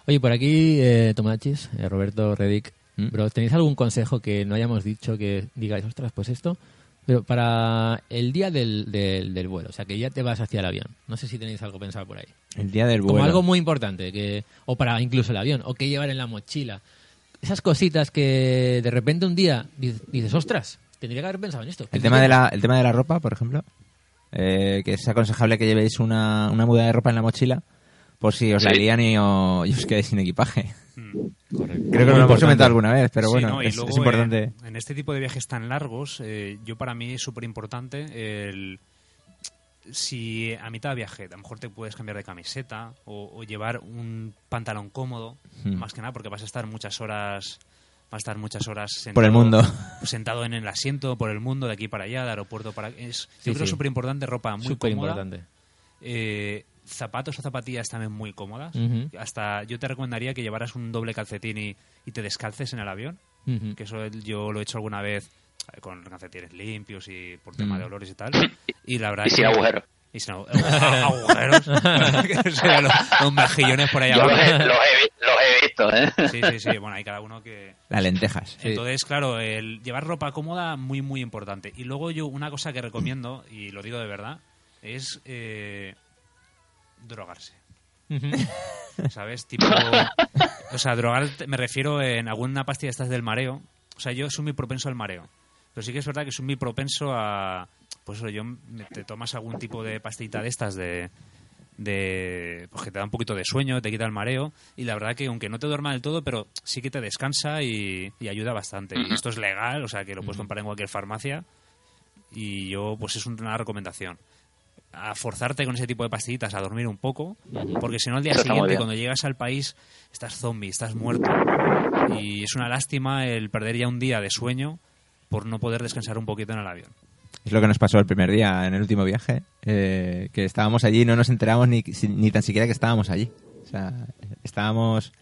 Oye, por aquí, eh, Tomachis, eh, Roberto Redick, ¿Mm? bro, ¿tenéis algún consejo que no hayamos dicho que digáis, ostras, pues esto? Pero para el día del, del, del vuelo, o sea, que ya te vas hacia el avión. No sé si tenéis algo pensado por ahí. El día del vuelo. Como algo muy importante, que o para incluso el avión, o qué llevar en la mochila. Esas cositas que de repente un día dices, ostras, tendría que haber pensado en esto. El tema de la, el tema de la ropa, por ejemplo, eh, que es aconsejable que llevéis una, una muda de ropa en la mochila por si os la Sí. lían y, o- y os quedéis sin equipaje. Correcto. Creo que lo hemos comentado alguna vez, pero Sí, bueno, es, luego, es importante. eh, en este tipo de viajes tan largos, eh, yo para mí es súper importante el... Si a mitad de viaje a lo mejor te puedes cambiar de camiseta o, o llevar un pantalón cómodo, Hmm. más que nada porque vas a estar muchas horas vas a estar muchas horas sentado, Por el mundo. *laughs* sentado en el asiento por el mundo de aquí para allá de aeropuerto para es Sí, yo creo sí. súper importante ropa muy Súper importante. eh, zapatos o zapatillas también muy cómodas hasta yo te recomendaría que llevaras un doble calcetín y, y te descalces en el avión que eso yo lo he hecho alguna vez eh, con calcetines limpios y por tema de olores y tal. *coughs* Y la verdad Y sin agujeros. Y sin *laughs* agujeros. *laughs* Los, los mejillones por ahí abajo. los he visto, ¿eh? Sí, sí, sí. Bueno, hay cada uno que... *laughs* Las lentejas. Entonces, claro, el llevar ropa cómoda muy, muy importante. Y luego yo una cosa que recomiendo, y lo digo de verdad, es eh, drogarse. *laughs* ¿Sabes? Tipo... O sea, drogar me refiero en alguna pastilla estas del mareo. O sea, yo soy muy propenso al mareo. Pero sí que es verdad que soy muy propenso a... Pues eso, yo me- te tomas algún tipo de pastillita de estas de... de pues que te da un poquito de sueño, te quita el mareo y la verdad que aunque no te duerma del todo, pero sí que te descansa y, y ayuda bastante. Y esto es legal, o sea que lo puedes comprar en cualquier farmacia y yo, pues es una recomendación. A forzarte con ese tipo de pastillitas a dormir un poco, porque si no, al día Eso siguiente, cuando llegas al país, estás zombie, estás muerto. Y es una lástima el perder ya un día de sueño por no poder descansar un poquito en el avión. Es lo que nos pasó el primer día en el último viaje, eh, que estábamos allí y no nos enteramos ni, si- ni tan siquiera que estábamos allí. O sea, estábamos...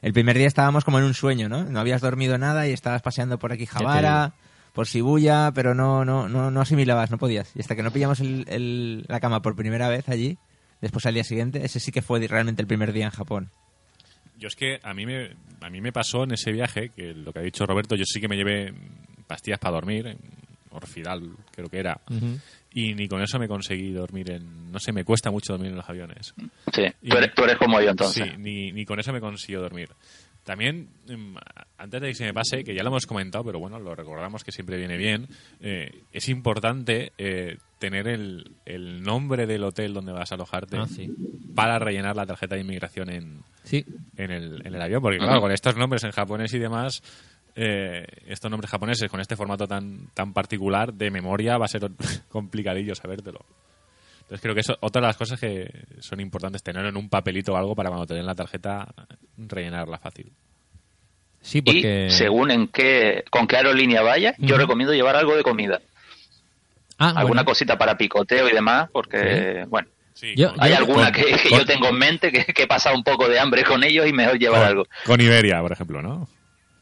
El primer día estábamos como en un sueño, ¿no? No habías dormido nada y estabas paseando por aquí Javara, por Shibuya, pero no, no, no, no asimilabas, no podías. Y hasta que no pillamos el- el- la cama por primera vez allí, después al día siguiente, ese sí que fue realmente el primer día en Japón. Yo es que a mí me a mí me pasó en ese viaje que lo que ha dicho Roberto, yo sí que me llevé pastillas para dormir, Orfidal creo que era, y ni con eso me conseguí dormir en no sé, me cuesta mucho dormir en los aviones. Sí, Y- tú eres, tú eres como yo entonces. Sí, ni, ni con eso me consiguió dormir. También, em, antes de que se me pase, que ya lo hemos comentado, pero bueno, lo recordamos que siempre viene bien, eh, es importante eh, tener el, el nombre del hotel donde vas a alojarte Ah, sí. para rellenar la tarjeta de inmigración en, Sí. en, el, en el avión. Porque claro, con estos nombres en japonés y demás, eh, estos nombres japoneses con este formato tan, tan particular de memoria va a ser *laughs* complicadillo sabértelo. Entonces creo que eso otra de las cosas que son importantes tenerlo en un papelito o algo para cuando te den la tarjeta rellenarla fácil. Sí, porque... Y según en qué, con qué aerolínea vaya, yo recomiendo llevar algo de comida. Ah, Alguna bueno. cosita para picoteo y demás, porque, bueno, Sí, Yo- hay yo- alguna con- que, que con- yo tengo en mente que, que he pasado un poco de hambre con ellos y mejor llevar con- algo. con Iberia, por ejemplo, ¿no?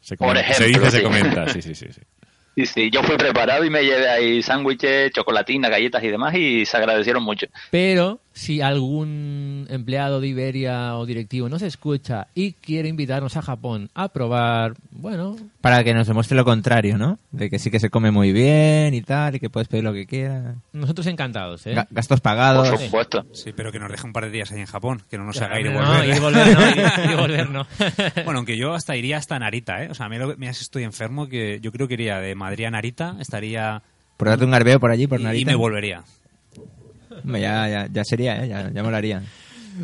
Se, Por comenta- se ejemplo, dice, se comenta, sí, sí, sí. sí. *laughs* Sí, sí, yo fui preparado y me llevé ahí sándwiches, chocolatina, galletas y demás y se agradecieron mucho. Pero si algún empleado de Iberia o directivo nos escucha y quiere invitarnos a Japón a probar, bueno, Para que nos demuestre lo contrario, ¿no? De que sí que se come muy bien y tal, y que puedes pedir lo que quieras. nosotros encantados, ¿eh? Ga- Gastos Por pagados. supuesto. Sí, pero que nos deje un par de días ahí en Japón, que no nos haga ir y no, volver. ir y volver no, ir- ir y *laughs* volver no. *laughs* Bueno, aunque yo hasta iría hasta Narita, ¿eh? O sea, a mí lo que- mira si estoy enfermo, que yo creo que iría de Madrid a Narita, estaría... Por darte un garbeo por allí, por Narita. y me volvería. Ya, ya, ya sería, ¿eh? Ya, ya molaría.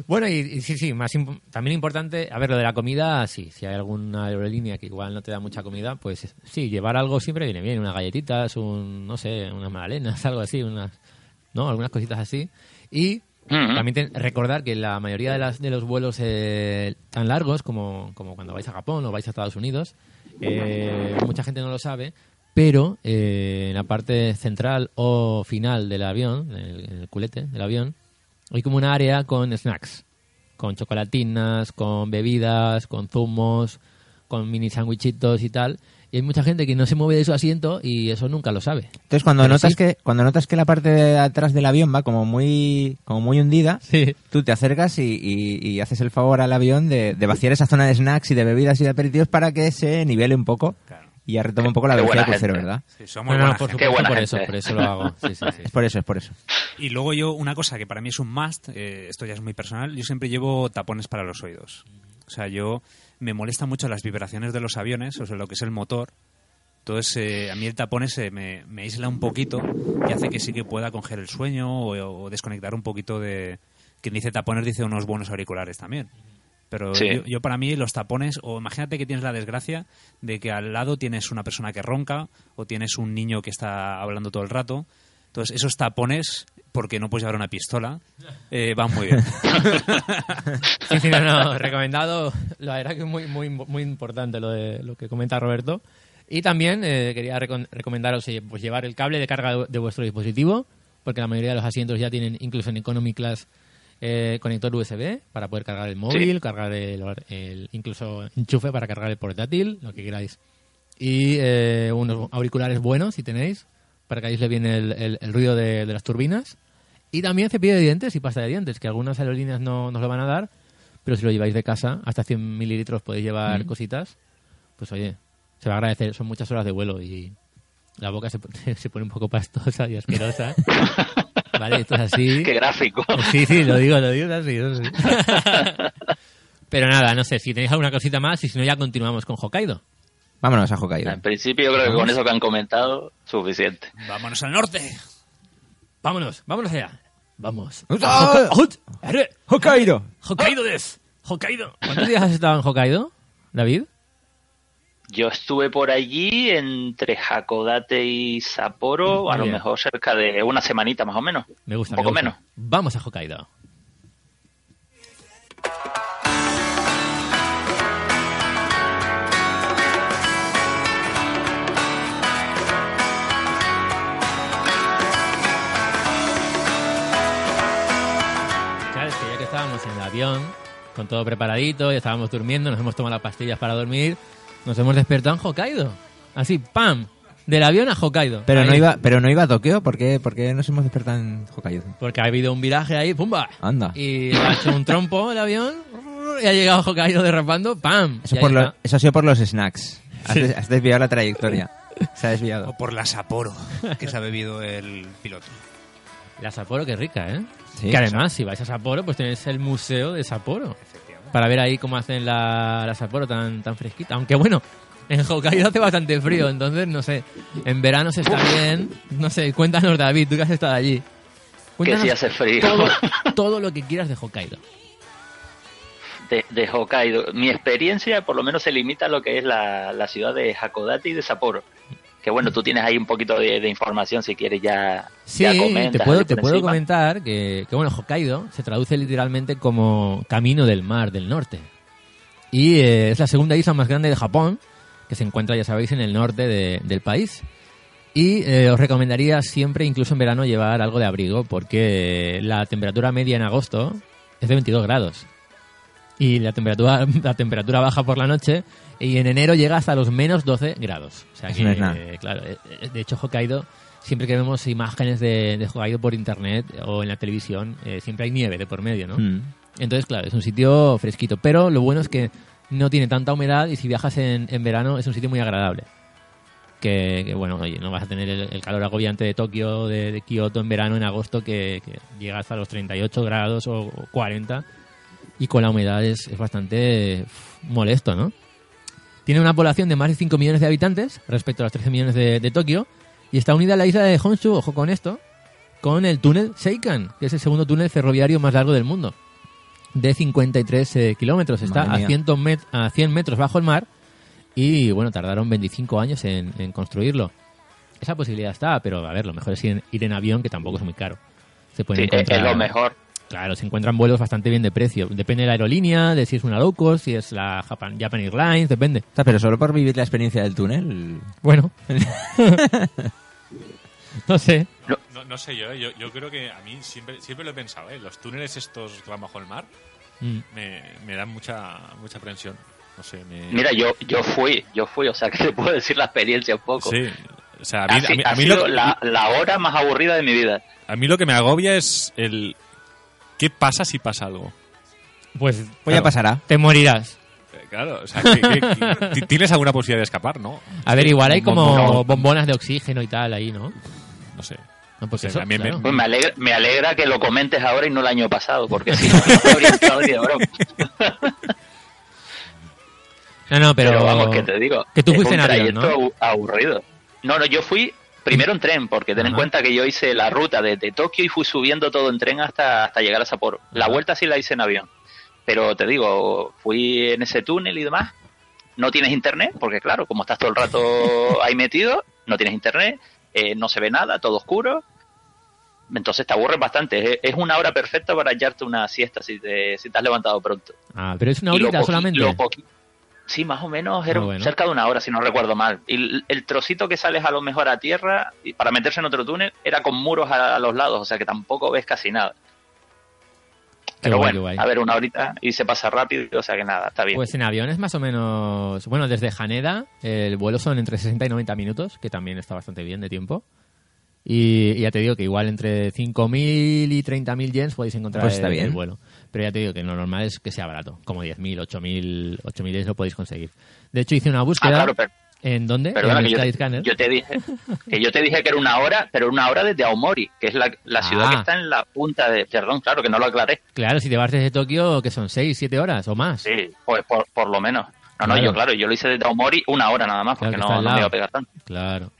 Bueno, y, y sí, sí, más imp- también importante, a ver, lo de la comida, sí, si hay alguna aerolínea que igual no te da mucha comida, pues sí, llevar algo siempre viene bien, unas galletitas, un, no sé, unas magdalenas, *laughs* algo así, unas, ¿no? Algunas cositas así. Y también ten- recordar que la mayoría de, las, de los vuelos eh, tan largos como, como cuando vais a Japón o vais a Estados Unidos, eh, mucha gente no lo sabe, pero eh, en la parte central o final del avión, en el, en el culete del avión, hay como un área con snacks, con chocolatinas, con bebidas, con zumos, con mini sandwichitos y tal. Y hay mucha gente que no se mueve de su asiento y eso nunca lo sabe. Entonces cuando Pero notas sí. que cuando notas que la parte de atrás del avión va como muy como muy hundida, Sí. tú te acercas y, y- y haces el favor al avión de, de vaciar esa zona de snacks y de bebidas y de aperitivos para que se nivele un poco y ya retome un poco la velocidad crucero, gente. ¿verdad? Sí, somos No, no, buena por supuesto, gente. eso, por eso lo hago. Sí, sí, sí. Es por eso, es por eso. Y luego yo, una cosa que para mí es un must, eh, esto ya es muy personal, yo siempre llevo tapones para los oídos. O sea, yo me molesta mucho las vibraciones de los aviones, o sea, lo que es el motor. Entonces, eh, a mí el tapón ese me, me aísla un poquito y hace que sí que pueda coger el sueño o, o desconectar un poquito de... Quien dice tapones dice unos buenos auriculares también. Pero Sí. yo, yo para mí los tapones, o imagínate que tienes la desgracia de que al lado tienes una persona que ronca o tienes un niño que está hablando todo el rato. Entonces esos tapones, porque no puedes llevar una pistola, eh, van muy bien. *laughs* Sí, sí, no, no, recomendado. La verdad que es muy, muy, muy importante lo de lo que comenta Roberto. Y también eh, quería recon- recomendaros eh, pues llevar el cable de carga de, de vuestro dispositivo, porque la mayoría de los asientos ya tienen, incluso en Economy Class, eh, conector USB para poder cargar el móvil, cargar el, el- incluso enchufe para cargar el portátil, lo que queráis. Y eh, unos auriculares buenos, si tenéis, para que aísle bien el, el- el ruido de, de las turbinas. Y también cepillo de dientes y pasta de dientes, que algunas aerolíneas no nos lo van a dar, pero si lo lleváis de casa, hasta 100 mililitros podéis llevar cositas, pues oye, se va a agradecer. Son muchas horas de vuelo y la boca se, *laughs* se pone un poco pastosa y asquerosa. *laughs* vale, esto es así. *laughs* Qué gráfico. Sí, sí, lo digo, lo digo es así. así. Pero nada, no sé, si tenéis alguna cosita más y si no ya continuamos con Hokkaido. Vámonos a Hokkaido. En principio yo creo que con eso que han comentado, suficiente. Vámonos al norte. Vámonos, vámonos allá. Vamos. ¡Ah! Hokkaido. Hokkaido des. Hokkaido. ¿Cuántos días has estado en Hokkaido, David? Yo estuve por allí entre Hakodate y Sapporo, Muy a lo mejor cerca de una semanita más o menos. Me gusta, Un poco me gusta. menos. Vamos a Hokkaido. Que ya que estábamos en el avión, con todo preparadito, ya estábamos durmiendo, nos hemos tomado las pastillas para dormir, nos hemos despertado en Hokkaido. Así, ¡pam! Del avión a Hokkaido. Pero no iba, pero no iba a Tokio, ¿por qué, por qué nos hemos despertado en Hokkaido? Porque ha habido un viraje ahí, ¡pumba! Anda. Y ha hecho un trompo el avión y ha llegado a Hokkaido derrapando, ¡pam! Eso, por lo- eso ha sido por los snacks. Has, Sí. des- has desviado la trayectoria. *laughs* Se ha desviado. O por la Sapporo que se ha bebido el piloto. La Sapporo, que rica, ¿eh? Sí. que además, si vais a Sapporo, pues tenéis el museo de Sapporo. Para ver ahí cómo hacen la, la Sapporo tan, tan fresquita. Aunque bueno, en Hokkaido hace bastante frío, entonces no sé. En verano se está bien. No sé, cuéntanos, David, tú que has estado allí. Que sí hace frío. todo, *laughs* todo lo que quieras de Hokkaido. de, de Hokkaido. Mi experiencia por lo menos se limita a lo que es la, la ciudad de Hakodate y de Sapporo. Que bueno, tú tienes ahí un poquito de, de información si quieres ya, Sí, ya te puedo, te puedo comentar que, que, bueno, Hokkaido se traduce literalmente como Camino del Mar del Norte. Y eh, es la segunda isla más grande de Japón, que se encuentra, ya sabéis, en el norte de- del país. Y eh, os recomendaría siempre, incluso en verano, llevar algo de abrigo, porque la temperatura media en agosto es de 22 grados. Y la temperatura, *laughs* la temperatura baja por la noche y en enero llega hasta los menos 12 grados. O sea que, eh, claro, eh, eh, de hecho Hokkaido, siempre que vemos imágenes de, de Hokkaido por internet o en la televisión, eh, siempre hay nieve de por medio, ¿no? Mm. Entonces, claro, es un sitio fresquito. Pero lo bueno es que no tiene tanta humedad y si viajas en, en verano es un sitio muy agradable. Que, que, bueno, oye, no vas a tener el, el calor agobiante de Tokio, de, de Kioto en verano, en agosto, que, que llega hasta los 38 grados o, o 40. Y con la humedad es, es bastante molesto, ¿no? Tiene una población de más de 5 millones de habitantes respecto a los 13 millones de, de Tokio. Y está unida a la isla de Honshu, ojo con esto, con el túnel Seikan, que es el segundo túnel ferroviario más largo del mundo de 53 eh, kilómetros. Está a mía. 100, met- a 100 metros bajo el mar y, bueno, tardaron 25 años en, en construirlo. Esa posibilidad está, pero a ver, lo mejor es ir en, ir en avión, que tampoco es muy caro. Se pueden Sí, encontrar, es lo mejor. Claro, se encuentran vuelos bastante bien de precio. Depende de la aerolínea, de si es una low cost, si es la Japan, Japan Airlines, depende. O sea, pero solo por vivir la experiencia del túnel. Bueno. *laughs* *laughs* no sé. No, no sé yo, ¿eh? yo, yo creo que a mí siempre, siempre lo he pensado, ¿eh? los túneles estos que van bajo el mar Mm. me, me dan mucha mucha aprensión. No sé, me... Mira, yo yo fui, yo fui, o sea *laughs* que te puedo decir la experiencia un poco. Sí, o sea, a mí, a mí- a ha mí sido lo, la, la hora más aburrida de mi vida. a mí lo que me agobia es el... ¿Qué pasa si pasa algo? Pues, Pues ya claro, pasará. Te morirás. Eh, Claro, o sea, ¿qué- qué- qué- ti- *laughs* ¿tienes alguna posibilidad de escapar, no? A ver, igual hay como bom- bombonas de oxígeno y tal ahí, ¿no? No sé. No, pues eso, me-. Pues me alegra, me alegra que lo comentes ahora y no el año pasado, porque si no, *laughs* no habría entrado ni de broma. No, no, pero, vamos, que te digo. Que tú fuiste un en avión, ¿no? abu- aburrido. No, no, yo fui primero en tren, porque ten en cuenta que yo hice la ruta desde Tokio y fui subiendo todo en tren hasta, hasta llegar a Sapporo. La vuelta sí la hice en avión. Pero te digo, fui en ese túnel y demás. No tienes internet, porque claro, como estás todo el rato *laughs* ahí metido, no tienes internet, eh, no se ve nada, todo oscuro. Entonces te aburres bastante. Es, una hora perfecta para echarte una siesta si te, si te has levantado pronto. Ah, pero es una horita solamente. lo sí, más o menos era bueno. cerca de una hora, si no recuerdo mal. Y el, el trocito que sales a lo mejor a tierra y para meterse en otro túnel era con muros a, a los lados, o sea que tampoco ves casi nada. Qué Pero guay, bueno, a ver, una horita y se pasa rápido, o sea que nada, está bien. Pues en avión es más o menos... Bueno, desde Haneda el vuelo son entre 60 y 90 minutos, que también está bastante bien de tiempo. Y, y ya te digo que igual entre 5.000 y 30.000 yens podéis encontrar Pues está el, bien. el vuelo. Pero ya te digo que lo normal es que sea barato, como 10.000, 8.000 8.000 yens lo podéis conseguir. De hecho hice una ah, búsqueda... claro, pero, ¿En dónde? perdona en yo, te dije que yo te dije que era una hora, pero una hora desde Aomori, que es la, la ciudad Ah. que está en la punta de... Perdón, claro, que no lo aclaré. Claro, si te vas desde Tokio, que son 6, 7 horas o más. Sí, pues por, por lo menos. No, no, yo claro, yo lo hice desde Aomori una hora nada más, porque no, no me iba a pegar tanto. Claro.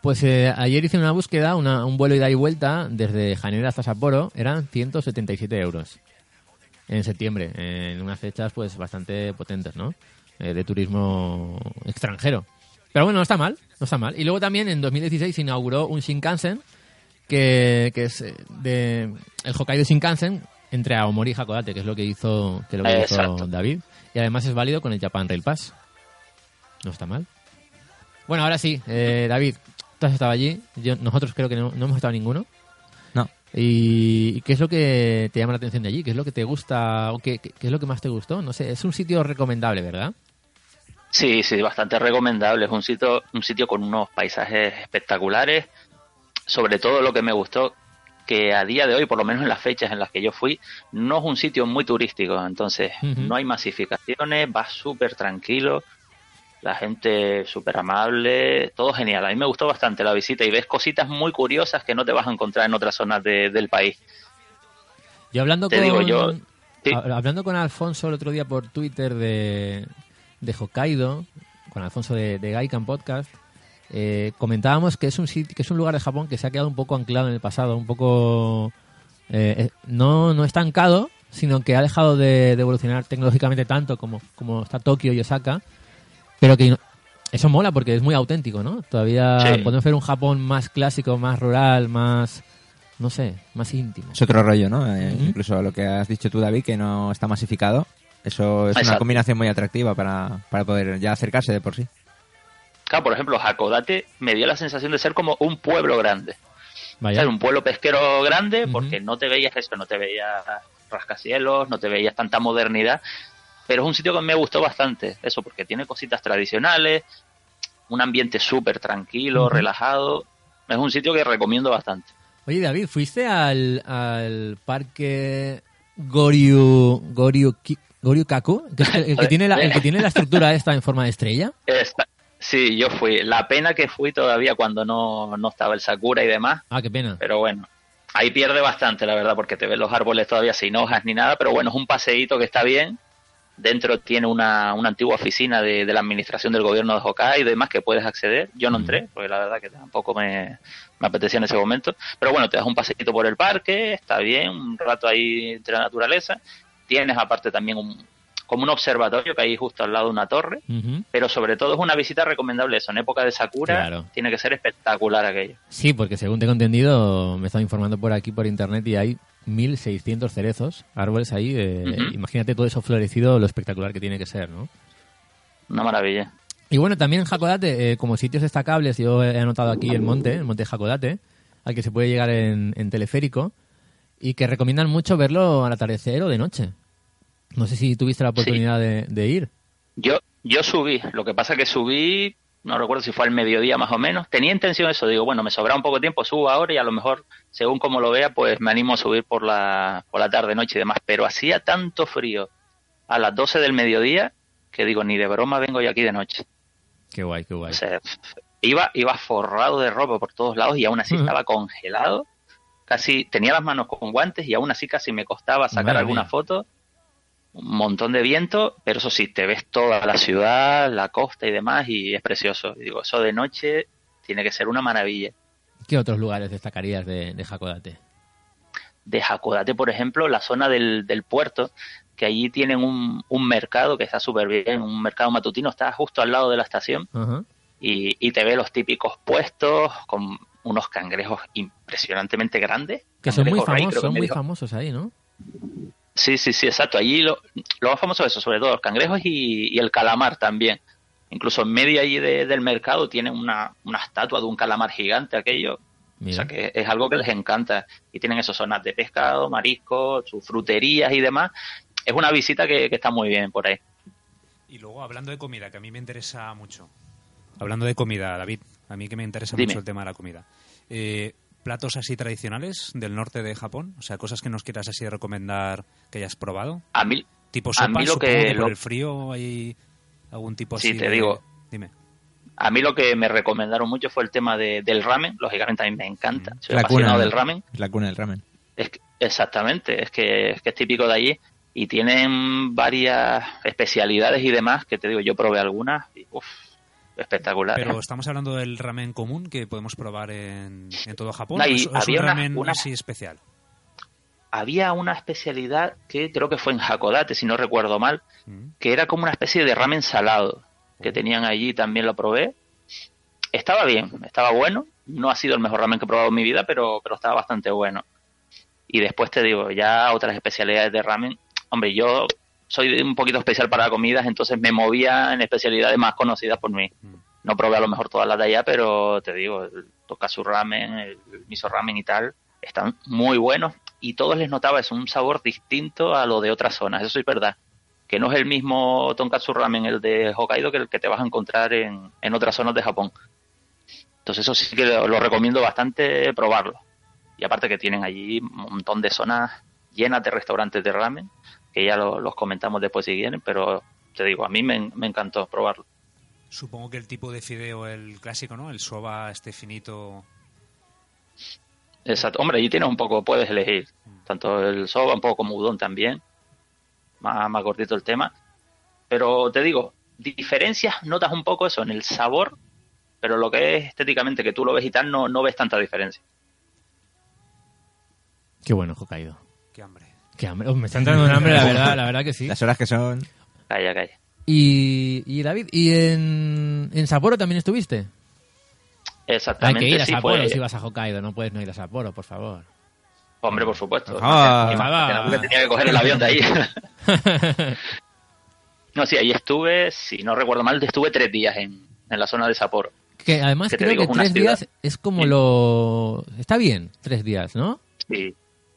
Pues eh, ayer hice una búsqueda, una- un vuelo ida y vuelta desde Haneda hasta Sapporo, eran 177 euros en septiembre, en unas fechas pues bastante potentes, ¿no? eh, de turismo extranjero. Pero bueno, no está mal, no está mal. Y luego también en 2016 se inauguró un Shinkansen, que, que es eh, de el Hokkaido Shinkansen entre Aomori y Hakodate, que es lo que hizo, que es lo que hizo. David. Y además es válido con el Japan Rail Pass. No está mal. Bueno, ahora sí, eh, David, tú has estado allí. Yo, nosotros creo que no, no hemos estado ninguno. ¿Y qué es lo que te llama la atención de allí? ¿Qué es lo que te gusta o qué, qué- qué es lo que más te gustó? No sé, es un sitio recomendable, ¿verdad? Sí, sí, bastante recomendable. Es un sitio, un sitio con unos paisajes espectaculares. Sobre todo lo que me gustó, que a día de hoy, por lo menos en las fechas en las que yo fui, no es un sitio muy turístico. Entonces, no hay masificaciones, vas súper tranquilo, la gente súper amable, todo genial. A mí me gustó bastante la visita y ves cositas muy curiosas que no te vas a encontrar en otras zonas de- del país. Yo hablando Te con digo yo, sí. hab- hablando con Alfonso el otro día por Twitter de, de Hokkaido, con Alfonso de, de Gaikan Podcast, eh, comentábamos que es un sitio, que es un lugar de Japón que se ha quedado un poco anclado en el pasado, un poco eh, eh, no, no estancado, sino que ha dejado de, de evolucionar tecnológicamente tanto como, como está Tokio y Osaka, pero que eso mola porque es muy auténtico, ¿no? Todavía Sí. podemos ver un Japón más clásico, más rural, más, no sé, más íntimo. Es otro rollo, ¿no? Eh, Ujú. Incluso lo que has dicho tú, David, que no está masificado. Eso es una combinación muy atractiva para, para poder ya acercarse de por sí. Claro, por ejemplo, Hakodate me dio la sensación de ser como un pueblo grande. Vaya. Ser un pueblo pesquero grande porque no te veías eso, no te veías rascacielos, no te veías tanta modernidad, pero es un sitio que me gustó bastante, eso, porque tiene cositas tradicionales, un ambiente súper tranquilo, relajado, es un sitio que recomiendo bastante. Oye, David, ¿fuiste al, al parque Goryu, Goryu? Que es el, el que tiene la, el que tiene la estructura esta en forma de estrella. Esta- sí, yo fui, la pena que fui todavía cuando no, no estaba el Sakura y demás, Ah, qué pena. Pero bueno, ahí pierde bastante, la verdad, porque te ves los árboles todavía sin hojas ni nada, pero bueno, es un paseíto que está bien. Dentro tiene una, una antigua oficina de, de la administración del gobierno de Hokkaido y demás que puedes acceder. Yo no entré, porque la verdad que tampoco me, me apetecía en ese momento. Pero bueno, te das un paseíto por el parque, está bien, un rato ahí entre la naturaleza. Tienes aparte también un, como un observatorio que hay justo al lado de una torre. Pero sobre todo es una visita recomendable eso. En época de Sakura Claro. tiene que ser espectacular aquello. Sí, porque según tengo entendido, me estaba informando por aquí por internet y hay 1.600 cerezos, árboles ahí. eh. Imagínate todo eso florecido, lo espectacular que tiene que ser, ¿no? Una maravilla. Y bueno, también en Hakodate, eh, como sitios destacables, yo he anotado aquí el monte, el monte Hakodate, al que se puede llegar en, en teleférico y que recomiendan mucho verlo al atardecer o de noche. No sé si tuviste la oportunidad de, de ir. Yo, yo subí, lo que pasa que subí, no recuerdo si fue al mediodía más o menos, tenía intención de eso, digo, bueno, me sobra un poco de tiempo, subo ahora y a lo mejor, según como lo vea, pues me animo a subir por la, por la tarde, noche y demás, pero hacía tanto frío a las 12 del mediodía que digo, ni de broma vengo yo aquí de noche. Qué guay, qué guay. O sea, iba, iba forrado de ropa por todos lados y aún así estaba congelado, casi tenía las manos con guantes y aún así casi me costaba sacar Madre alguna mía. foto un montón de viento, pero eso sí, te ves toda la ciudad, la costa y demás, y es precioso. Y digo, eso de noche tiene que ser una maravilla. ¿Qué otros lugares destacarías de, de Hakodate? De Hakodate, por ejemplo, la zona del, del puerto, que allí tienen un, un mercado que está súper bien, un mercado matutino, está justo al lado de la estación, y, y te ve los típicos puestos con unos cangrejos impresionantemente grandes. Que son muy famosos, son muy dijo. famosos ahí, ¿no? Sí, sí, sí, exacto. Allí lo, lo más famoso es eso, sobre todo los cangrejos y, y el calamar también. Incluso en medio allí de- del mercado tienen una, una estatua de un calamar gigante aquello. O sea que es algo que les encanta. Y tienen esas zonas de pescado, marisco, sus fruterías y demás. Es una visita que, que está muy bien por ahí. Y luego, hablando de comida, que a mí me interesa mucho. Hablando de comida, David, a mí que me interesa Dime. mucho el tema de la comida. Eh, ¿Platos así tradicionales del norte de Japón? O sea, cosas que nos quieras así recomendar que hayas probado. A mí, Tipo A sopa, mí lo que- por lo- el frío hay algún tipo Sí, así te de- digo. Dime. a mí lo que me recomendaron mucho fue el tema de- del ramen. Lógicamente a mí me encanta. Soy La apasionado cuna, del ramen. la cuna del ramen. Es que- exactamente, es que, es que es típico de allí y tienen varias especialidades y demás que te digo, yo probé algunas y uf, espectacular. Pero estamos hablando del ramen común que podemos probar en, en todo Japón. No, y ¿O es, o es un había una- ramen una- así especial? había una especialidad que creo que fue en Hakodate, si no recuerdo mal, que era como una especie de ramen salado que tenían allí, también lo probé. Estaba bien, estaba bueno. No ha sido el mejor ramen que he probado en mi vida, pero, pero estaba bastante bueno. Y después te digo, ya otras especialidades de ramen. Hombre, yo soy un poquito especial para comidas, entonces me movía en especialidades más conocidas por mí. No probé a lo mejor todas las de allá, pero te digo, el tokasu ramen, el miso ramen y tal, están muy buenos y todos les notaba es un sabor distinto a lo de otras zonas, eso es verdad. Que no es el mismo tonkatsu ramen el de Hokkaido que el que te vas a encontrar en, en otras zonas de Japón. Entonces eso sí que lo, lo recomiendo bastante probarlo. Y aparte que tienen allí un montón de zonas llenas de restaurantes de ramen, que ya lo- los comentamos después si quieren, pero te digo, a mí me, me encantó probarlo. Supongo que el tipo de fideo, el clásico, ¿no? El soba este finito. Exacto. Hombre, allí tienes un poco, puedes elegir. Tanto el soba, un poco como udon también. Más, más gordito el tema. Pero te digo, diferencias, notas un poco eso en el sabor, pero lo que es estéticamente, que tú lo ves y tal, no, no ves tanta diferencia. Qué bueno, Hokkaido. Qué hambre. Qué hambre. Oh, me está *laughs* entrando un hambre, la verdad, la verdad que sí. Las horas que son. Calla, calla. Y, y David, ¿y en, en Sapporo también estuviste? Hay Exactamente. que ir a sí, Sapporo pues, si vas a Hokkaido, no puedes no ir a Sapporo, por favor. Hombre, por supuesto. Ah. Que tenía que coger el avión de ahí. *laughs* no, sí, ahí estuve, si no recuerdo mal, estuve tres días en, en la zona de Sapporo. Que además Que te creo digo, que tres ciudad. días es como lo... Está bien, tres días, ¿no? Sí.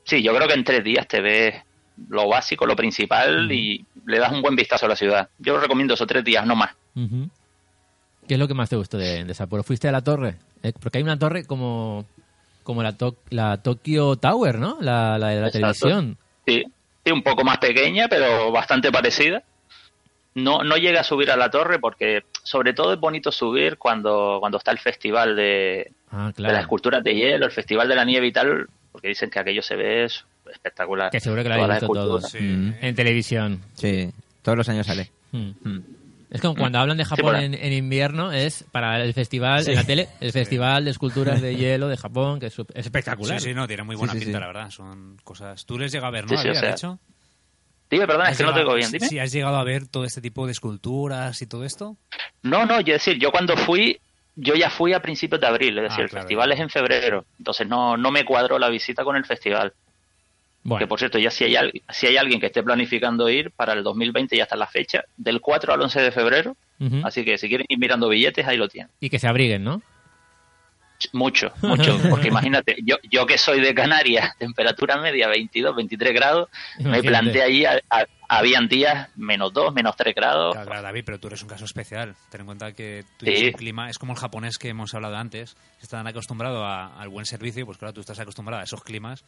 Sí, yo creo que en tres días te ves lo básico, lo principal y le das un buen vistazo a la ciudad. Yo recomiendo esos tres días, no más. ¿Qué es lo que más te gustó de, de Sapporo? ¿Fuiste a la torre? Eh, porque hay una torre como, como la, to- la Tokyo Tower, ¿no? La, la de la Exacto. televisión. Sí, sí, un poco más pequeña, pero bastante parecida. No, no llega a subir a la torre porque sobre todo es bonito subir cuando, cuando está el festival de, Ah, de las esculturas de hielo, el festival de la nieve y tal, porque dicen que aquello se ve es- espectacular. Que seguro que lo habéis visto todos. Mm. En televisión. Sí, todos los años sale. Mm. Mm. Es como cuando hablan de Japón en, en invierno, es para el festival, en la tele, el festival de esculturas de *laughs* hielo de Japón, que es, es espectacular. Sí, sí, no, tiene muy buena Sí, sí, pinta, sí. la verdad. Son cosas. Tú les llega a ver, ¿no? Sí, sí, Javier, o sea, de hecho? Dime, perdona, es ¿Has que no te oigo bien, dime. Sí, has llegado a ver todo este tipo de esculturas y todo esto. No, no, yo decir, yo cuando fui, yo ya fui a principios de abril, es decir, Ah, el claro, festival es en febrero, entonces no, no me cuadró la visita con el festival. Bueno, Que por cierto, ya si hay, si hay alguien que esté planificando ir para el 2020, ya está la fecha, del 4 al 11 de febrero, así que si quieren ir mirando billetes, ahí lo tienen. y que se abriguen, ¿no? Mucho, mucho, *laughs* porque imagínate, yo, yo que soy de Canarias, *laughs* temperatura media 22, 23 grados, me planté allí, a- a- habían días menos 2, menos 3 grados, Claro, claro, David, pero tú eres un caso especial. Ten en cuenta que tú Sí. clima, es como el japonés que hemos hablado antes, están acostumbrados a- al buen servicio, pues claro, tú estás acostumbrado a esos climas.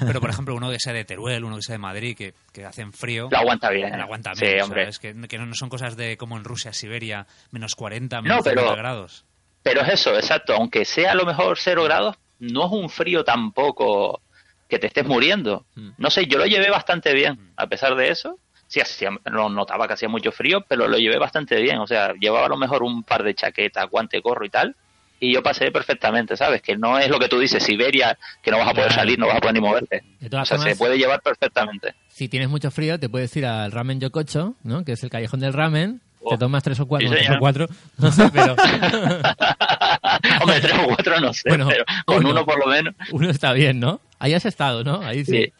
Pero, por ejemplo, uno que sea de Teruel, uno que sea de Madrid, que, que hacen frío, lo aguanta bien. lo aguanta Sí, bien, hombre. ¿sabes? Que, que no son cosas de como en Rusia, Siberia, menos 40, No, menos pero- 50 grados. Pero es eso, exacto. Aunque sea a lo mejor cero grados, no es un frío tampoco que te estés muriendo. No sé, yo lo llevé bastante bien. A pesar de eso, sí, hacía, no notaba que hacía mucho frío, pero lo llevé bastante bien. O sea, llevaba a lo mejor un par de chaquetas, guante, gorro y tal. Y yo pasé perfectamente, ¿sabes? Que no es lo que tú dices, Siberia, que no vas a poder salir, no vas a poder ni moverte. De O sea, formas, se puede llevar perfectamente. si tienes mucho frío, te puedes ir al Ramen Yokocho, ¿no? Que es el callejón del ramen. Oh. Te tomas tres o cuatro, Sí, tres o cuatro, *laughs* no sé, pero *laughs* Hombre, tres o cuatro no sé, Bueno, pero con uno. uno por lo menos. uno está bien, ¿no? Ahí has estado, ¿no? Ahí sí. Sí.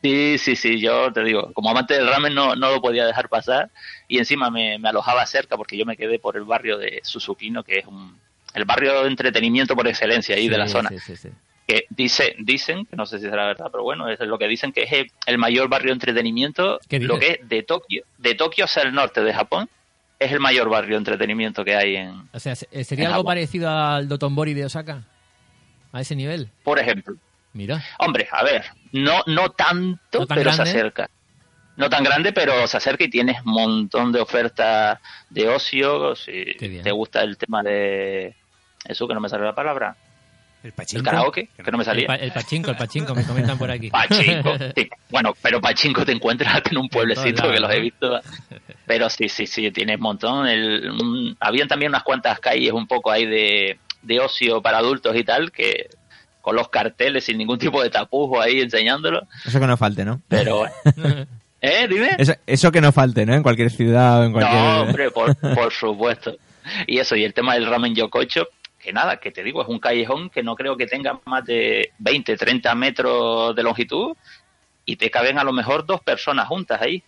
Sí, sí, sí, yo te digo, como amante del ramen no, no lo podía dejar pasar y encima me, me alojaba cerca porque yo me quedé por el barrio de Susukino, que es un, el barrio de entretenimiento por excelencia ahí Sí, de la zona. sí, sí, sí. Que dice, dicen, que no sé si será verdad, pero bueno, es lo que dicen que es el, mayor barrio de entretenimiento, ¿Qué lo que es de Tokio, de Tokio hacia el norte de Japón, es el mayor barrio de entretenimiento que hay en, O sea, se- ¿sería En algo parecido al Dotonbori de Osaka? ¿A ese nivel? por ejemplo. Mira. Hombre, a ver, no, no tanto, ¿No tan pero grande? se acerca. No tan grande, pero se acerca y tienes un montón de ofertas de ocio. Si te gusta el tema de. Eso que no me sale la palabra. El El pachinko. karaoke, que no me El, salía. pa- el pachinko, el pachinko, me comentan por aquí. Pachinko. *laughs* sí. Bueno, pero Pachinko te encuentras en un pueblecito que los he visto. Pero sí, sí, sí, tienes un montón. El, un- habían también unas cuantas calles un poco ahí de, de ocio para adultos y tal, que con los carteles sin ningún tipo de tapujo ahí enseñándolo. Eso que no falte, ¿no? Pero bueno. *laughs* ¿Eh? Dime. Eso, eso que no falte, ¿no? En cualquier ciudad o en cualquier... No, hombre, por, por supuesto. Y eso, y el tema del ramen yokocho, que nada, que te digo, es un callejón que no creo que tenga más de 20, 30 metros de longitud y te caben a lo mejor dos personas juntas ahí.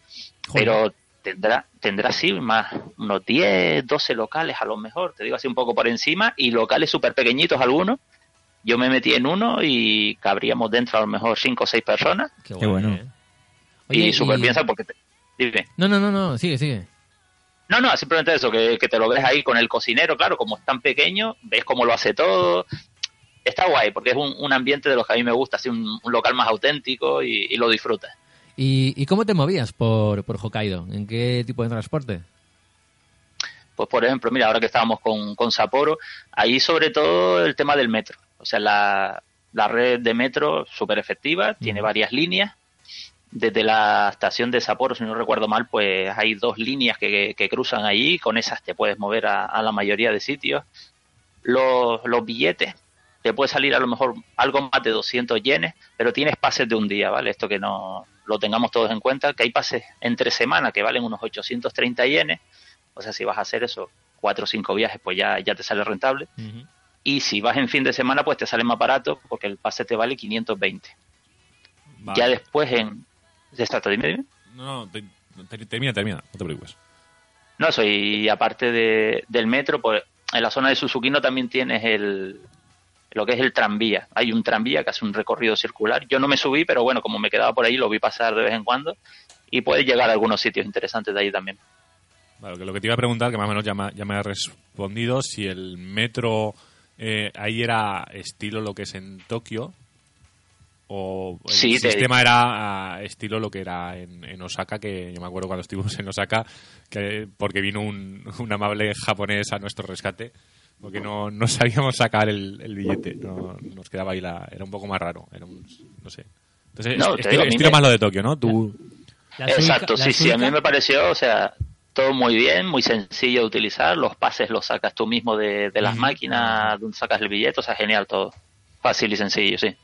Pero tendrá, tendrá sí más unos 10, 12 locales a lo mejor, te digo así un poco por encima, y locales súper pequeñitos algunos. Yo me metí en uno y cabríamos dentro a lo mejor 5 o 6 personas. Qué Qué bueno. Oye, y súper y- piensa porque... Te, dime. No, no, no, no, sigue, sigue. No, no, simplemente eso, que, que te lo ves ahí con el cocinero, claro, como es tan pequeño, ves cómo lo hace todo. Está guay, porque es un, un ambiente de los que a mí me gusta, así un, un local más auténtico y, y lo disfrutas. ¿Y, y cómo te movías por, por Hokkaido? ¿En qué tipo de transporte? Pues por ejemplo, mira, ahora que estábamos con, con Sapporo, ahí sobre todo el tema del metro. O sea, la, la red de metro súper efectiva, tiene varias líneas. Desde la estación de Sapporo, si no recuerdo mal, pues hay dos líneas que, que cruzan allí, con esas te puedes mover a, a la mayoría de sitios. Los, los billetes, te puede salir a lo mejor algo más de 200 yenes, pero tienes pases de un día, ¿vale? Esto que no lo tengamos todos en cuenta, que hay pases entre semana que valen unos 830 yenes, o sea, si vas a hacer eso, cuatro o cinco viajes, pues ya, ya te sale rentable. Y si vas en fin de semana, pues te sale más barato porque el pase te vale 520. Vale. Ya después en... Exacto, dime, dime. No, no, te- te- termina, termina, no te preocupes. No, eso, y aparte de, del metro, pues en la zona de Susukino también tienes el lo que es el tranvía. Hay un tranvía que hace un recorrido circular. Yo no me subí, pero bueno, como me quedaba por ahí, lo vi pasar de vez en cuando. Y puedes llegar a algunos sitios interesantes de ahí también. Vale, que lo que te iba a preguntar, que más o menos ya me, ya me has respondido, si el metro eh, ahí era estilo lo que es en Tokio o el Sí, te- sistema era ah, estilo lo que era en, en Osaka, que yo me acuerdo cuando estuvimos en Osaka, que porque vino un, un amable japonés a nuestro rescate, porque no, no sabíamos sacar el, el billete, no, nos quedaba ahí la... Era un poco más raro, era un- no sé. Entonces, No, estilo, digo, estilo me- más lo de Tokio, ¿no? Tú... La Exacto, Suica- sí, sí, a mí me pareció, o sea, todo muy bien, muy sencillo de utilizar, los pases los sacas tú mismo de, de las máquinas, donde sacas el billete, o sea, genial todo. Fácil y sencillo, sí.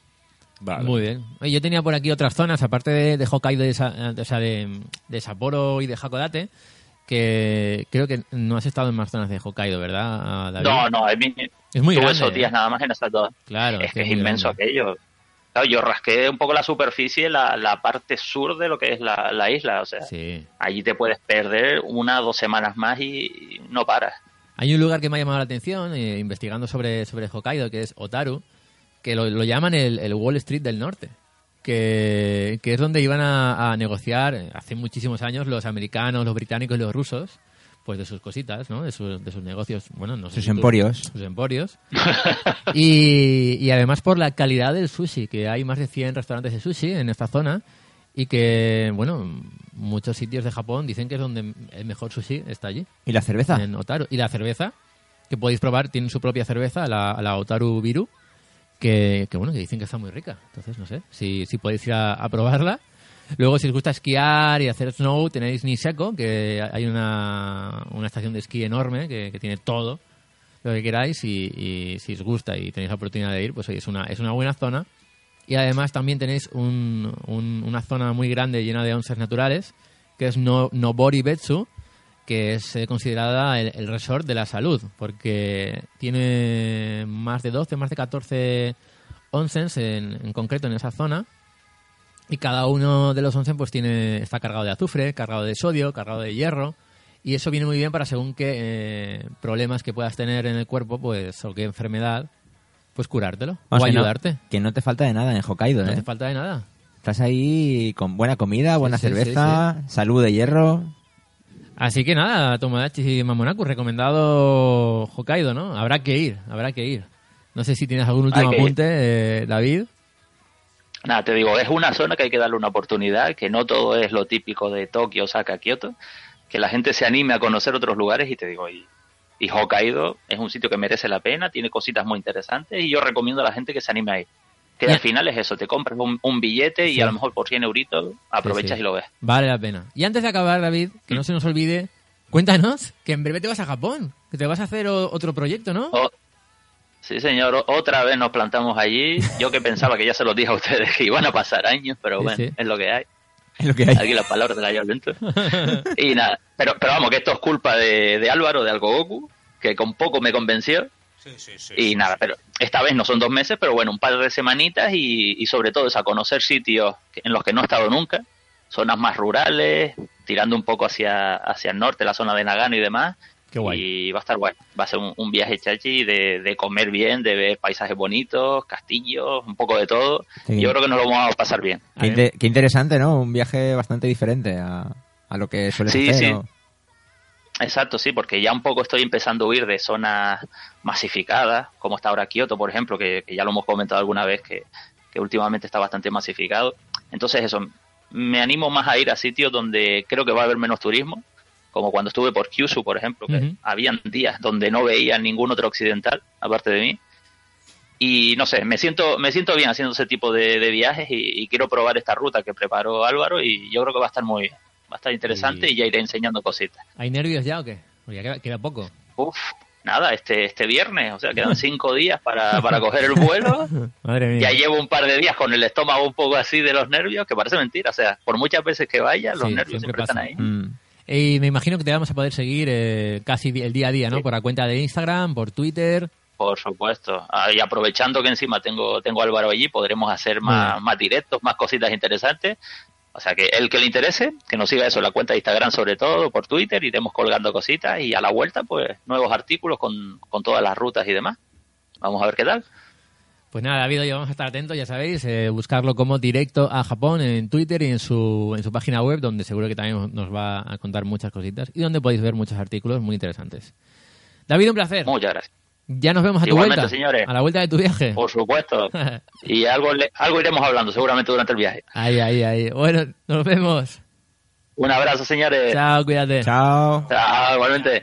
Vale. Muy bien. Yo tenía por aquí otras zonas, aparte de, de Hokkaido, de, o sea, de, de Sapporo y de Hakodate, que creo que no has estado en más zonas de Hokkaido, ¿verdad, David? No, no, a mí Es muy grande, esos días ¿eh? nada más en esas dos. Claro, es que es inmenso grande. aquello. Claro, yo rasqué un poco la superficie, la, la parte sur de lo que es la, la isla, o sea, Sí. allí te puedes perder una o dos semanas más y no paras. Hay un lugar que me ha llamado la atención, eh, investigando sobre, sobre Hokkaido, que es Otaru, que lo, lo llaman el, el Wall Street del Norte, que, que es donde iban a, a negociar eh, hace muchísimos años los americanos, los británicos y los rusos, pues de sus cositas, ¿no? De sus, de sus negocios, bueno, no sé Sus si tú- emporios. sus emporios. *laughs* y, y además por la calidad del sushi, que hay más de 100 restaurantes de sushi en esta zona y que, bueno, muchos sitios de Japón dicen que es donde el mejor sushi está allí ¿Y la cerveza? en Otaru. Y la cerveza, que podéis probar, tienen su propia cerveza, la, la Otaru Biru, que, que, bueno, que dicen que está muy rica. Entonces, no sé, si, si podéis ir a, a probarla. Luego, si os gusta esquiar y hacer snow, tenéis Niseko, que hay una, una estación de esquí enorme que, que tiene todo lo que queráis y, y si os gusta y tenéis la oportunidad de ir, pues oye, es una, es una buena zona. Y además también tenéis un- un- una zona muy grande llena de onzas naturales, que es no, Nobori Betsu, que es eh, considerada el, el resort de la salud, porque tiene más de 12, más de 14 onsens en, en concreto en esa zona. Y cada uno de los onsen pues tiene, está cargado de azufre, cargado de sodio, cargado de hierro. Y eso viene muy bien para según qué eh, problemas que puedas tener en el cuerpo, pues, o qué enfermedad, pues curártelo Vamos, o que no- ayudarte. que no te falta de nada en Hokkaido, No ¿eh? te falta de nada. Estás ahí con buena comida, buena sí, sí, cerveza, salud de hierro. Así que nada, Tomodachi y Mamonaku, recomendado Hokkaido, ¿no? Habrá que ir, habrá que ir. No sé si tienes algún último apunte, eh, David. Nada, te digo, es una zona que hay que darle una oportunidad, que no todo es lo típico de Tokio, Osaka, Kioto, que la gente se anime a conocer otros lugares y te digo, y, y Hokkaido es un sitio que merece la pena, tiene cositas muy interesantes y yo recomiendo a la gente que se anime a ir. Que al final es eso, te compras un, un billete y a lo mejor por 100 euritos aprovechas Sí, sí. y lo ves. Vale la pena. Y antes de acabar, David, que no se nos olvide, cuéntanos que en breve te vas a Japón, que te vas a hacer otro proyecto, ¿no? Oh, Sí, señor, otra vez nos plantamos allí. Yo que pensaba que ya se los dije a ustedes que iban a pasar años, pero bueno, es lo que hay. Es lo que hay. Aquí las palabras de la violento. *laughs* Y nada, pero, pero vamos, que esto es culpa de, de Álvaro, de Algogoku, que con poco me convenció. Y nada, pero esta vez no son dos meses, pero bueno, un par de semanitas y, y sobre todo es a conocer sitios en los que no he estado nunca, zonas más rurales, tirando un poco hacia, hacia el norte, la zona de Nagano y demás. Qué guay. Y va a estar guay. Va a ser un, un viaje chachi de, de comer bien, de ver paisajes bonitos, castillos, un poco de todo. Sí. Yo creo que nos lo vamos a pasar bien. Qué, inte- qué interesante, ¿no? Un viaje bastante diferente a, a lo que suele Sí, hacer. sí. ¿no? Exacto, sí, porque ya un poco estoy empezando a huir de zonas masificadas, como está ahora Kioto, por ejemplo, que, que ya lo hemos comentado alguna vez, que, que últimamente está bastante masificado. Entonces, eso, me animo más a ir a sitios donde creo que va a haber menos turismo, como cuando estuve por Kyushu, por ejemplo, que habían días donde no veía ningún otro occidental, aparte de mí. Y no sé, me siento, me siento bien haciendo ese tipo de, de viajes y, y quiero probar esta ruta que preparó Álvaro y yo creo que va a estar muy, va a estar interesante Y- y ya iré enseñando cositas. ¿Hay nervios ya o qué? Porque ya queda, queda poco. Uf, nada, este, este viernes, o sea, quedan *laughs* cinco días para, para coger el vuelo. *laughs* Madre mía. Ya llevo un par de días con el estómago un poco así de los nervios, que parece mentira. O sea, por muchas veces que vaya, los Sí, nervios siempre están ahí. Mm. Y me imagino que te vamos a poder seguir eh, casi el día a día, ¿no? Por la cuenta de Instagram, por Twitter. Por supuesto. Ah, y aprovechando que encima tengo, tengo a Álvaro allí, podremos hacer más, más directos, más cositas interesantes. O sea, que el que le interese, que nos siga eso, la cuenta de Instagram sobre todo, por Twitter, iremos colgando cositas y a la vuelta, pues, nuevos artículos con, con todas las rutas y demás. Vamos a ver qué tal. Pues nada, David, oye, vamos a estar atentos, ya sabéis, eh, buscarlo como directo a Japón en Twitter y en su, en su página web, donde seguro que también nos va a contar muchas cositas y donde podéis ver muchos artículos muy interesantes. David, un placer. Muchas gracias. Ya nos vemos a Igualmente, tu vuelta. señores. A la vuelta de tu viaje. Por supuesto. *laughs* y algo, algo iremos hablando seguramente durante el viaje. Ahí, ahí, ahí. Bueno, nos vemos. Un abrazo, señores. Chao, cuídate. Chao. Chao, igualmente.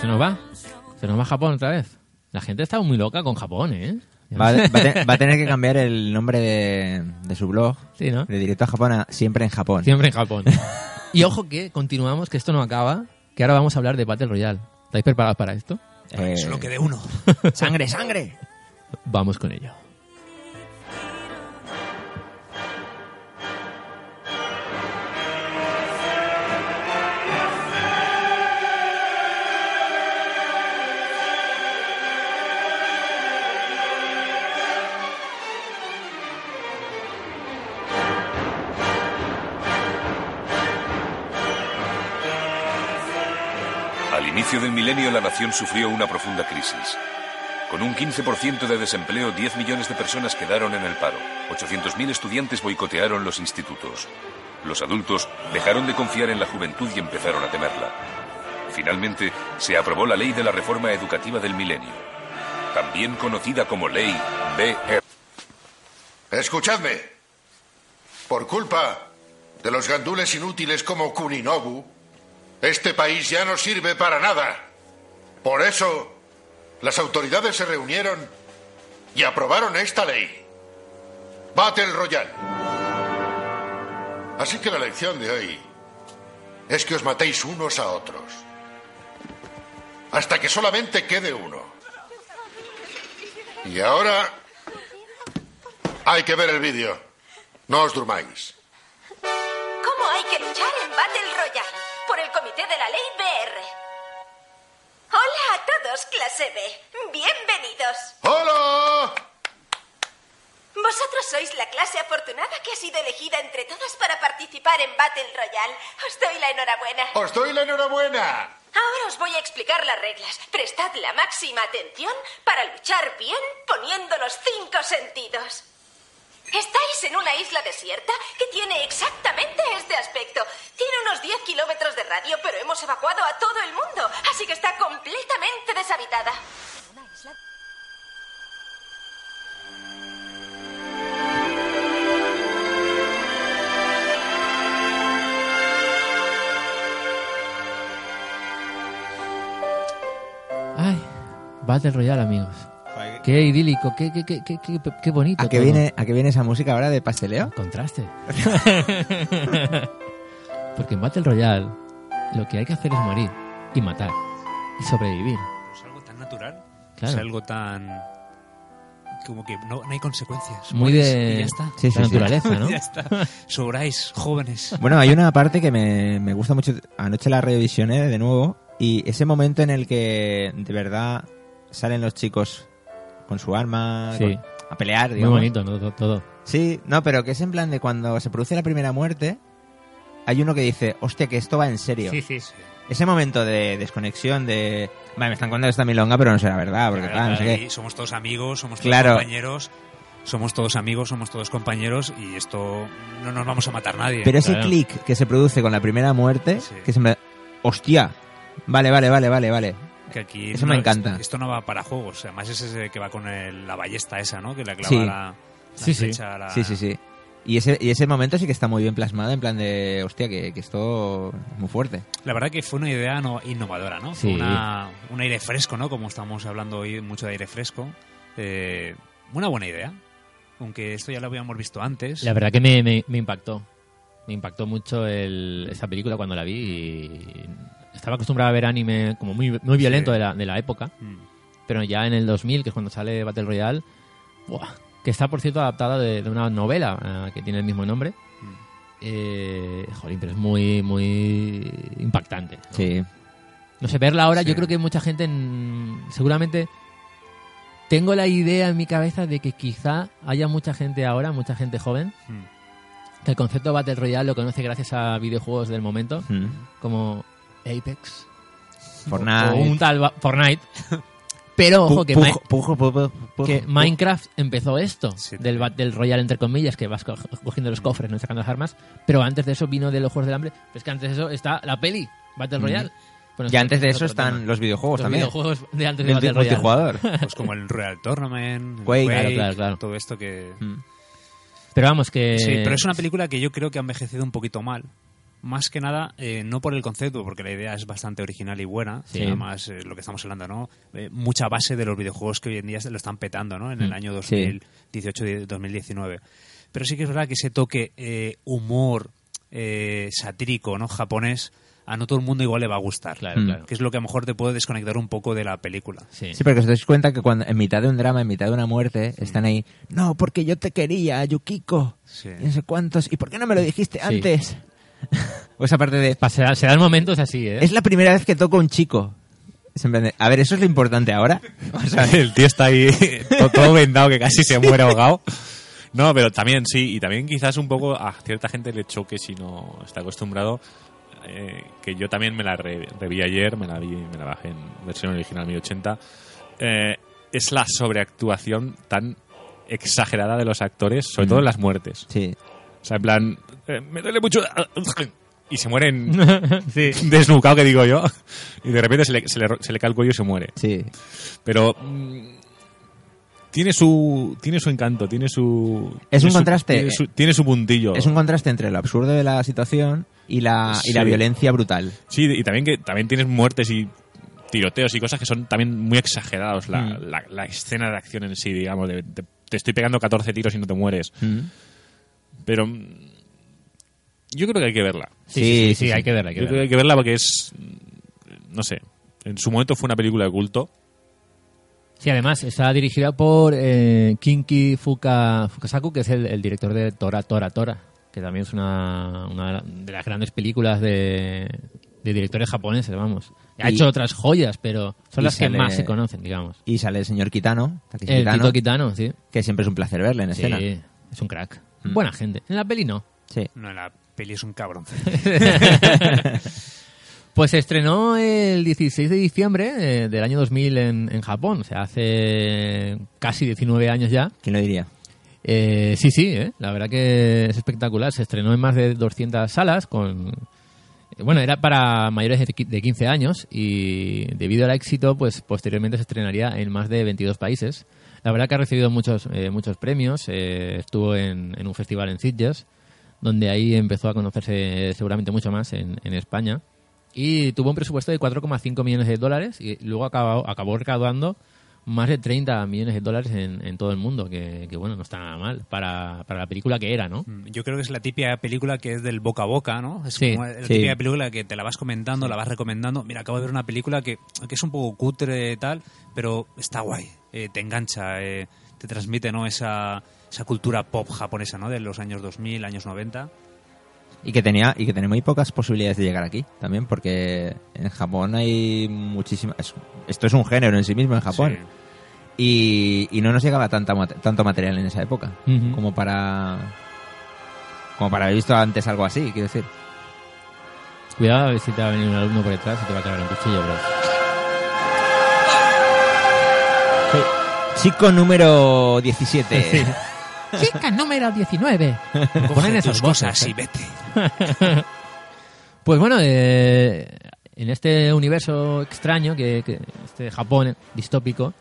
Se nos va. Se nos va Japón otra vez. La gente está muy loca con Japón, ¿eh? Va, a- va a te- *laughs* va a tener que cambiar el nombre de, de su blog. Sí, ¿no? De directo a Japón a siempre en Japón. Siempre en Japón. *laughs* y ojo que continuamos, que esto no acaba, que ahora vamos a hablar de Battle Royale. ¿Estáis preparados para esto? Eh, Solo quede uno. *laughs* ¡Sangre, sangre! Vamos con ello. Inicio del milenio la nación sufrió una profunda crisis. Con un 15% de desempleo, 10 millones de personas quedaron en el paro. 800.000 estudiantes boicotearon los institutos. Los adultos dejaron de confiar en la juventud y empezaron a temerla. Finalmente, se aprobó la ley de la reforma educativa del milenio, también conocida como ley BR. Escuchadme. Por culpa de los gandules inútiles como Kuninobu, este país ya no sirve para nada. Por eso, las autoridades se reunieron y aprobaron esta ley. Battle Royale. Así que la lección de hoy es que os matéis unos a otros. Hasta que solamente quede uno. Y ahora hay que ver el vídeo. No os durmáis. ¿Cómo hay que luchar todos, clase B. Bienvenidos. ¡Hola! Vosotros sois la clase afortunada que ha sido elegida entre todas para participar en Battle Royale. Os doy la enhorabuena. ¡Os doy la enhorabuena! Ahora os voy a explicar las reglas. Prestad la máxima atención para luchar bien poniendo los cinco sentidos. Estáis en una isla desierta que tiene exactamente este aspecto. Tiene unos 10 kilómetros de radio, pero hemos evacuado a todo el mundo, así que está completamente deshabitada. Ay, Battle amigos. Qué idílico, qué, qué, qué, qué, qué, qué bonito. ¿A qué, todo. viene, ¿A qué viene esa música ahora de pasteleo? Contraste. *laughs* Porque en Battle Royale lo que hay que hacer es morir y matar y sobrevivir. Es algo tan natural. Claro. Es algo tan. Como que no, no hay consecuencias. Muy de- y ya está. Sí, sí, La sí. naturaleza, ¿no? *laughs* ya está. Sobráis, jóvenes. Bueno, hay una parte que me, me gusta mucho. Anoche la revisioné de nuevo. Y ese momento en el que de verdad salen los chicos con su arma Sí. con- a pelear, Muy digamos. bonito, ¿no? todo. todo. Sí, no, pero que es en plan de cuando se produce la primera muerte, hay uno que dice, hostia, que esto va en serio. Sí, sí. Ese momento de desconexión, de, vale, me están contando esta milonga, pero no será verdad, porque claro, no sé qué. Somos todos amigos, somos todos Claro. compañeros. Somos todos amigos, somos todos compañeros y esto no nos vamos a matar nadie. Pero ese Claro. clic que se produce con la primera muerte, que en plan, hostia, vale, vale, vale, vale, vale. Que aquí Eso no- me encanta. Esto no va para juegos. Además es ese que va con el- la ballesta esa, ¿no? Que le clava Sí. la, la Sí, sí. flecha a la- Sí, sí, sí. Y ese, y ese momento sí que está muy bien plasmado, en plan de, hostia, que, que esto es muy fuerte. La verdad que fue una idea no- innovadora, ¿no? Fue Sí. Una, un aire fresco, ¿no? Como estamos hablando hoy mucho de aire fresco. Eh, una buena idea. Aunque esto ya lo habíamos visto antes. La verdad que me, me, me impactó. Me impactó mucho el, esa película cuando la vi y estaba acostumbrado a ver anime como muy, muy violento Sí. de, la, de la época. Mm. Pero ya en el 2000, que es cuando sale Battle Royale, ¡buah! que está por cierto adaptada de, de una novela eh, que tiene el mismo nombre. Mm. Eh, jolín, pero es muy, muy impactante. ¿no? Sí. No sé, verla ahora, Sí. yo creo que mucha gente, mm, seguramente, tengo la idea en mi cabeza de que quizá haya mucha gente ahora, mucha gente joven, Mm. que el concepto Battle Royale lo conoce gracias a videojuegos del momento, Mm. como Apex, Fortnite. o un tal ba- Fortnite. *laughs* Pero ojo, que, pujo, Mi- pujo, pujo, pujo, que pujo. Minecraft empezó esto, del Battle Royale entre comillas, que vas co- cogiendo los cofres, no sacando las armas, pero antes de eso vino de los Juegos del Hambre, pero es que antes de eso está la peli, Battle Mm. Royale. Bueno, y antes de es eso están tema. los videojuegos Los también. videojuegos de antes de Del Battle Royale. multijugador. *laughs* Pues como el Real Tournament, el Quake. Claro, claro, claro. todo esto que... Pero vamos, que... Sí, pero es una película que yo creo que ha envejecido un poquito mal. Más que nada, eh, no por el concepto, porque la idea es bastante original y buena. Sí. Además, eh, lo que estamos hablando, ¿no? Eh, mucha base de los videojuegos que hoy en día se lo están petando, ¿no? En el Mm. año Sí. 2018-2019. Pero sí que es verdad que ese toque eh, humor eh, satírico, ¿no? Japonés, a no todo el mundo igual le va a gustar. Claro, Mm. claro. Que es lo que a lo mejor te puede desconectar un poco de la película. Sí. Sí, porque os dais cuenta que cuando en mitad de un drama, en mitad de una muerte, están ahí, no, porque yo te quería, Yukiko, Sí. y no sé cuántos, ¿y por qué no me lo dijiste Sí. antes? *laughs* o esa parte de, Pa- Se, da- se dan momentos así, ¿eh? es la primera vez que toco a un chico. Es en plan de, a ver, ¿eso es lo importante ahora? *laughs* O sea, el tío está ahí *laughs* todo, vendado que casi se muere ahogado. No, pero también sí, y también quizás un poco a cierta gente le choque si no está acostumbrado. eh, que yo también me la re- reví ayer, me la vi, me la bajé en versión original 1080. eh, es la sobreactuación tan exagerada de los actores, sobre todo en las muertes. Sí. O sea, en plan, eh, me duele mucho. Y se mueren *laughs* Sí. desnucado, que digo yo. Y de repente se le, se le, se le cae el cuello y se muere. Sí. Pero mm, tiene su tiene su encanto, tiene su Es tiene un su- contraste. tiene su, tiene su puntillo. Es un contraste entre lo absurdo de la situación y la, y la violencia brutal. Sí, y también que también tienes muertes y tiroteos y cosas que son también muy exagerados. La, Mm. la, la escena de acción en sí, digamos, de, de- te estoy pegando 14 tiros y no te mueres. Mm. Pero yo creo que hay que verla. Sí, sí, sí, sí, hay que verla, hay que Yo creo que verla. hay que verla porque es, no sé, en su momento fue una película de culto. Sí, además está dirigida por eh, Kinki Fuka, Fukasaku, que es el, el director de Tora, Tora, Tora, que también es una, una de las grandes películas de, de directores japoneses, vamos. Ha Y- hecho otras joyas, pero son las que más se conocen, digamos. Y sale el señor Kitano, El Kitano, Tito Kitano, sí. que siempre es un placer verle en Sí, escena. es un crack. Mm. Buena gente. En la peli no. Sí. No, en la peli es un cabrón. *laughs* Pues se estrenó el 16 de diciembre eh, del año 2000 en, en Japón, o sea, hace casi 19 años ya. ¿Quién lo diría? Eh, sí, sí, eh, la verdad que es espectacular. Se estrenó en más de 200 salas con... eh, Bueno, era para mayores de qui- de 15 años y debido al éxito, pues posteriormente se estrenaría en más de 22 países. La verdad que ha recibido muchos, eh, muchos premios. eh, estuvo en, en un festival en Sitges, donde ahí empezó a conocerse seguramente mucho más en, en España. Y tuvo un presupuesto de 4,5 millones de dólares y luego acabó, acabó recaudando más de 30 millones de dólares en, en todo el mundo, que, que, bueno, no está nada mal para, para la película que era, ¿no? Mm, Yo creo que es la típica película que es del boca a boca, ¿no? Es Sí, como la sí. típica película que te la vas comentando, la vas recomendando. Mira, acabo de ver una película que, que es un poco cutre y tal, pero está guay. Eh, te engancha, eh, te transmite, ¿no? Esa, esa cultura pop japonesa, ¿no? De los años 2000, años 90. Y que tenía y que tenía muy pocas posibilidades de llegar aquí también, porque en Japón hay muchísimas. Esto es un género en sí mismo en Japón. Y, y no nos llegaba tanta, tanto material en esa época como para como para haber visto antes algo así, quiero decir. Cuidado a ver si te va a venir un alumno por detrás y te va a clavar un cuchillo, bro. Chico número 17. *laughs* Chica número 19. Ponen esas cosas ¿eh? y vete. *laughs* Pues bueno, eh, en este universo extraño, que, que este Japón distópico,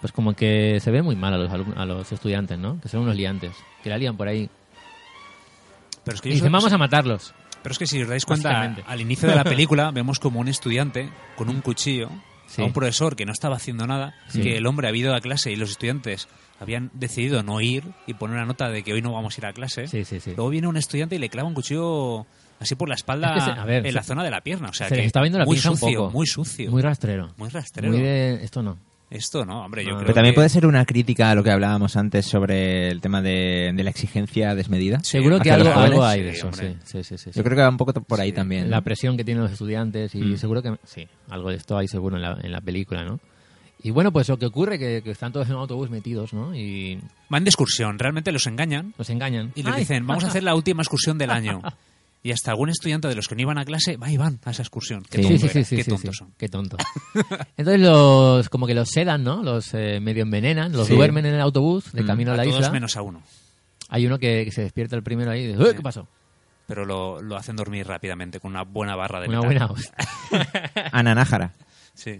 pues como que se ve muy mal a los, a los estudiantes, ¿no? Que son unos liantes, que la lían por ahí. Pero es que Y dicen, vamos a matarlos. Pero es que si os dais cuenta, al inicio de la *laughs* película vemos como un estudiante con un cuchillo Sí. a un profesor que no estaba haciendo nada, Sí. que el hombre había ido a clase y los estudiantes habían decidido no ir y poner una nota de que hoy no vamos a ir a clase. Sí, sí, sí. Luego viene un estudiante y le clava un cuchillo así por la espalda Es que se- a ver, en se- la zona de la pierna. O sea, se que está viendo la muy un sucio, poco. muy sucio. Muy rastrero. Muy rastrero. Muy de... Esto no. Esto no, hombre, yo No, creo Pero también que- puede ser una crítica a lo que hablábamos antes sobre el tema de, de la exigencia desmedida. Seguro que algo, algo hay de Sí, eso, sí, sí, sí, sí, Yo creo que va un poco por ahí también. La presión que tienen los estudiantes y Mm. seguro que... Sí, algo de esto hay seguro en la, en la película, ¿no? Y bueno, pues lo que ocurre que, que están todos en un autobús metidos, ¿no? Y Van de excursión, realmente los engañan los engañan. y les Ay, dicen, vamos a hacer la última excursión del año. *laughs* Y hasta algún estudiante de los que no iban a clase va y van a esa excursión. Qué Sí, tonto sí, sí, era, sí, qué sí, tontos sí. son. Qué tonto. Entonces los como que los sedan, ¿no? Los eh, medio envenenan, los Sí. duermen en el autobús de Mm. camino a la todos isla. menos a uno. Hay uno que, que se despierta el primero ahí y dice, "Eh, ¿qué pasó? Pero lo, lo hacen dormir rápidamente con una buena barra de Una metal. buena *laughs* hostia. Ananájara. Sí.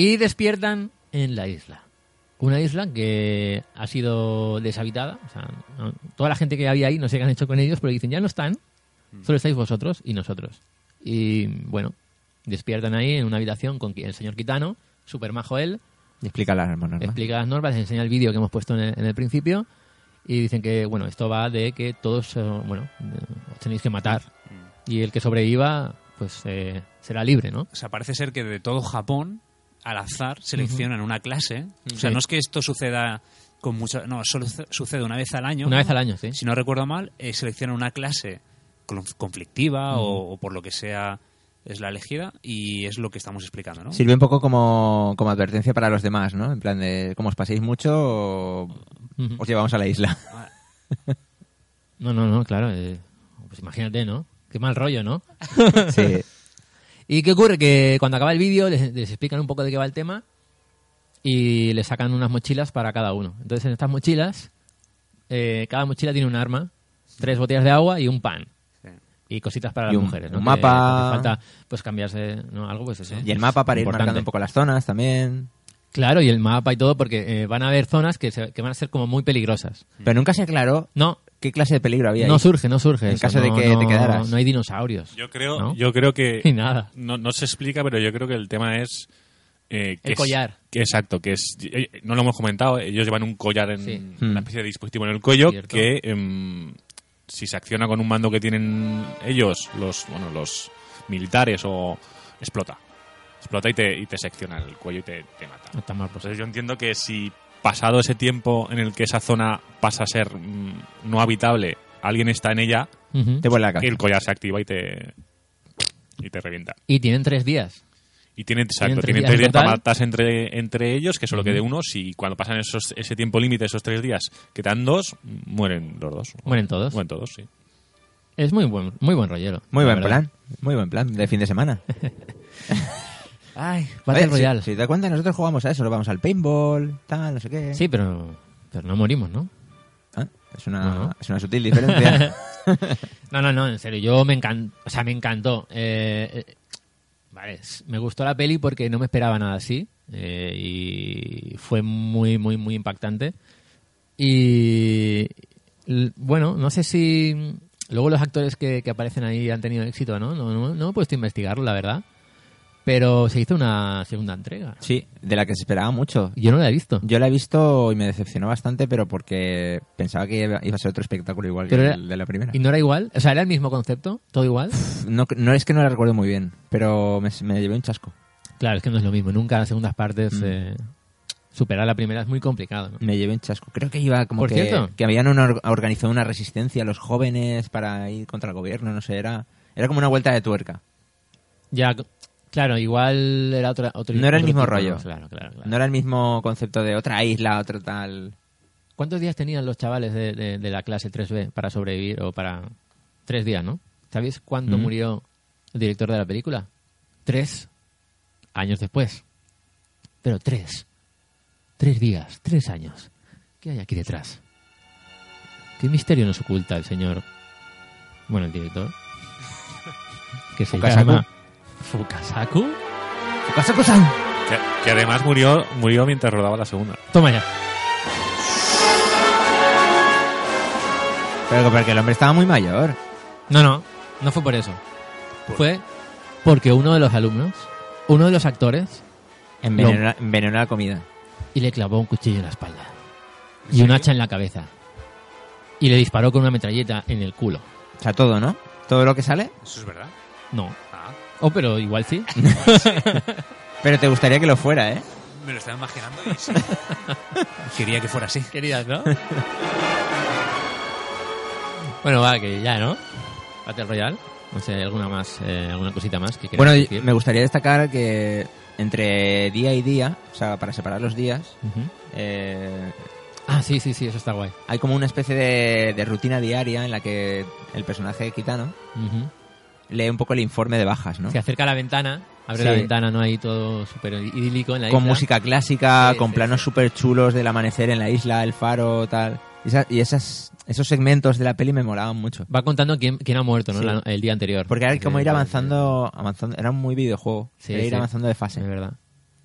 Y despiertan en la isla. Una isla que ha sido deshabitada. O sea, toda la gente que había ahí no sé qué han hecho con ellos, pero dicen, ya no están. Solo estáis vosotros y nosotros. Y bueno, despiertan ahí en una habitación con el señor Kitano, super majo él, Y explica las normas. explica las normas, les enseña el vídeo que hemos puesto en el, en el principio y dicen que, bueno, esto va de que todos, eh, bueno, eh, os tenéis que matar. Y el que sobreviva, pues eh, será libre, ¿no? O sea, parece ser que de todo Japón, al azar, seleccionan una clase. O sea, Sí. no es que esto suceda con mucha... No, solo su- sucede una vez al año. Una ¿no? vez al año, sí. Si no recuerdo mal, eh, seleccionan una clase conf- conflictiva o, o por lo que sea es la elegida y es lo que estamos explicando, ¿no? Sirve un poco como, como advertencia para los demás, ¿no? En plan de, como os paséis mucho, o- os llevamos a la isla. *laughs* No, no, no, claro. eh, pues imagínate, ¿no? Qué mal rollo, ¿no? *laughs* Sí. ¿Y qué ocurre? Que cuando acaba el vídeo les, les explican un poco de qué va el tema y les sacan unas mochilas para cada uno. Entonces en estas mochilas, eh, cada mochila tiene un arma, tres botellas de agua y un pan. Y cositas para Y las un- mujeres, ¿no? un Que mapa. hace falta, pues cambiarse, ¿no? Algo, pues eso. Y el mapa para ir Importante. marcando un poco las zonas también. Claro, y el mapa y todo, porque eh, van a haber zonas que, se- que van a ser como muy peligrosas. Pero nunca se aclaró No, qué clase de peligro había no ahí. surge, no surge. En eso, caso de que no- te quedaras. No hay dinosaurios. Yo creo, ¿no? yo creo que *laughs* Y nada. no, no se explica, pero yo creo que el tema es eh, que El es- collar. que exacto, que es eh, no lo hemos comentado. Ellos llevan un collar en Sí. una Hmm. especie de dispositivo en el cuello Cierto. que em, si se acciona con un mando que tienen ellos, los bueno los militares o explota, explota y te y te secciona el cuello y te, te mata. No está mal, pues. Entonces yo entiendo que si pasado ese tiempo en el que esa zona pasa a ser mm, no habitable, alguien está en ella. Te vuelve la cabeza. el collar se activa y te y te revienta. Y tienen tres días. Y tienen, exacto, tres tienen días tres en días para matarse entre, entre ellos, que solo Ujú. quede uno. Si cuando pasan esos, ese tiempo límite, esos tres días, que te dan dos, mueren los dos. Mueren todos. Mueren todos, sí. Es muy buen, muy buen rollero. Muy buen verdad. plan. Muy buen plan de fin de semana. *laughs* Ay, Oye, Battle si- Royale. Si, te das cuenta, nosotros jugamos a eso. Lo vamos al paintball, tal, no sé qué. Sí, pero, pero no morimos, ¿no? Ah, es, una, No, no. es una sutil diferencia. *laughs* No, no, no, en serio, yo me encantó, o sea, me encantó. Eh, eh, vale, me gustó la peli porque no me esperaba nada así eh, y fue muy, muy, muy impactante. Y bueno, no sé si luego los actores que, que aparecen ahí han tenido éxito, ¿no? No, no, no he puesto a investigarlo, la verdad. Pero se hizo una segunda entrega. Sí, de la que se esperaba mucho. Yo no la he visto. Yo la he visto y me decepcionó bastante, pero porque pensaba que iba a ser otro espectáculo igual Pero que era- el de la primera. ¿Y no era igual? O sea, ¿era el mismo concepto? ¿Todo igual? No, no es que no la recuerdo muy bien, pero me, me llevé un chasco. Claro, es que no es lo mismo. Nunca las segundas partes Mm. eh, superar la primera es muy complicado. ¿no? Me llevé un chasco. Creo que iba como Por que, cierto. que habían una organizado una resistencia a los jóvenes para ir contra el gobierno, no sé, era, era como una vuelta de tuerca. Ya, claro, igual era otra, otro No era el mismo tipo, rollo. ¿no? Claro, claro, claro. No era el mismo concepto de otra isla, otro tal. ¿Cuántos días tenían los chavales de, de- de la clase 3B para sobrevivir o para... Tres días, ¿no? ¿Sabéis cuándo Mm. murió el director de la película? Tres años después. Pero tres. Tres días, tres años. ¿Qué hay aquí detrás? ¿Qué misterio nos oculta el señor... Bueno, el director. *laughs* Que se llama... ¿Fukasaku? ¡Fukasaku-san! Que, que además murió, murió mientras rodaba la segunda. Toma ya. Pero porque el hombre estaba muy mayor. No, no, no fue por eso. Fue porque uno de los alumnos, uno de los actores, Envenenó, lo- envenenó la comida. y le clavó un cuchillo en la espalda y un hacha en la cabeza y le disparó con una metralleta en el culo. O sea, todo, ¿no? Todo lo que sale. Eso es verdad. No. Oh, pero igual sí. *laughs* Pero te gustaría que lo fuera, ¿eh? me lo estaba imaginando y *laughs* sí. *laughs* Quería que fuera así. Querías, ¿no? bueno, va, que ya, ¿no? Battle Royale. No sé, alguna más, eh, alguna cosita más que Bueno, decir? me gustaría destacar que entre día y día, o sea, para separar los días, eh, Ah, sí, sí, sí, eso está guay. hay como una especie de, de rutina diaria en la que el personaje de Kitano Ujú. Lee un poco el informe de bajas, ¿no? Se acerca a la ventana, abre Sí. la ventana, ¿no? Ahí todo súper idílico en la Con isla. música clásica, Sí, con sí, planos súper chulos del amanecer en la isla, el faro, tal. Y, esa- y esas, esos segmentos de la peli me molaban mucho. Va contando quién, quién ha muerto, ¿no? La- el día anterior. Porque era como ir avanzando, avanzando era muy videojuego. Era ir avanzando de fase. Es verdad.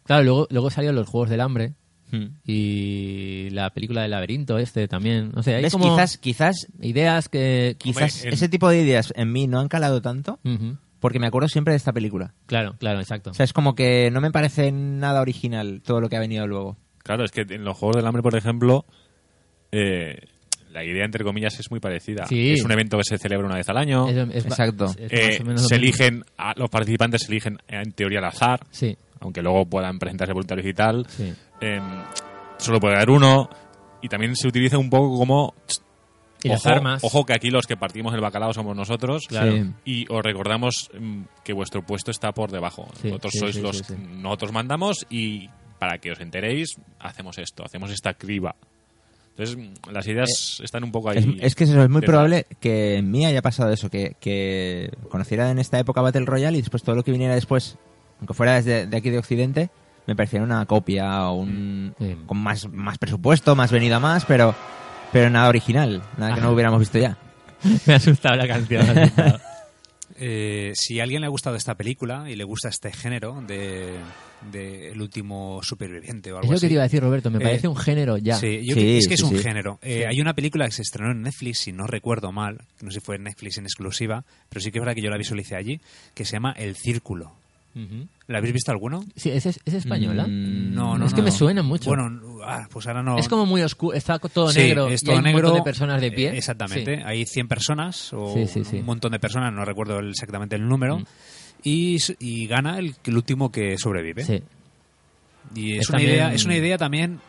Claro, luego, luego salieron los Juegos del Hambre Hmm. y la película del laberinto este también. No sé, hay ¿Ves? como Quizás, quizás, ideas que... quizás Hombre, en- ese tipo de ideas en mí no han calado tanto Ujú. porque me acuerdo siempre de esta película. Claro, claro, exacto. O sea, es como que no me parece nada original todo lo que ha venido luego. Claro, es que en los Juegos del Hambre, por ejemplo, eh, la idea, entre comillas, es muy parecida. Sí. Es un evento que se celebra una vez al año. Es- es- Exacto. es- es Eh, más o menos lo se mismo. eligen, a- los participantes se eligen eh, en teoría al azar, Sí, aunque luego puedan presentarse voluntarios y tal. sí. Eh, solo puede haber uno. Y también se utiliza un poco como... Y las ojo, armas. Ojo que aquí los que partimos el bacalao somos nosotros. Claro. Sí. Y os recordamos mm, que vuestro puesto está por debajo. Sí, Vosotros sí, sois los... Nosotros mandamos y para que os enteréis, hacemos esto, hacemos esta criba. Entonces, las ideas están un poco ahí. Es, es que eso es muy probable que en mí haya pasado eso, que, que conociera en esta época Battle Royale y después todo lo que viniera después, aunque fuera desde de aquí de Occidente, me pareciera una copia o un Sí. con más, más presupuesto, más venido a más, pero, pero nada original, nada que no hubiéramos visto ya. *laughs* Me ha asustado la canción. asustado. *laughs* Eh, si a alguien le ha gustado esta película y le gusta este género de, de El último superviviente o algo es lo así. que te iba a decir, Roberto. Me Eh, parece un género ya. Sí, yo Sí, creo- es que es un sí. género. Eh, Hay una película que se estrenó en Netflix, si no recuerdo mal, no sé si fue en Netflix en exclusiva, pero sí que es verdad que yo la visualicé allí, que se llama El Círculo. ¿La habéis visto alguno? Sí, ¿es, es española? Mm, No, no, es que no. me suena mucho. Bueno, ah, pues ahora no. es como muy oscuro, está todo Sí, negro es y todo hay un negro, montón de personas de pie. eh, exactamente. Sí. Hay 100 personas o Sí, sí, sí. un montón de personas, no recuerdo exactamente el número. Mm. Y, y gana el, el último que sobrevive. Sí. Y es, Es una también- idea, es una idea también,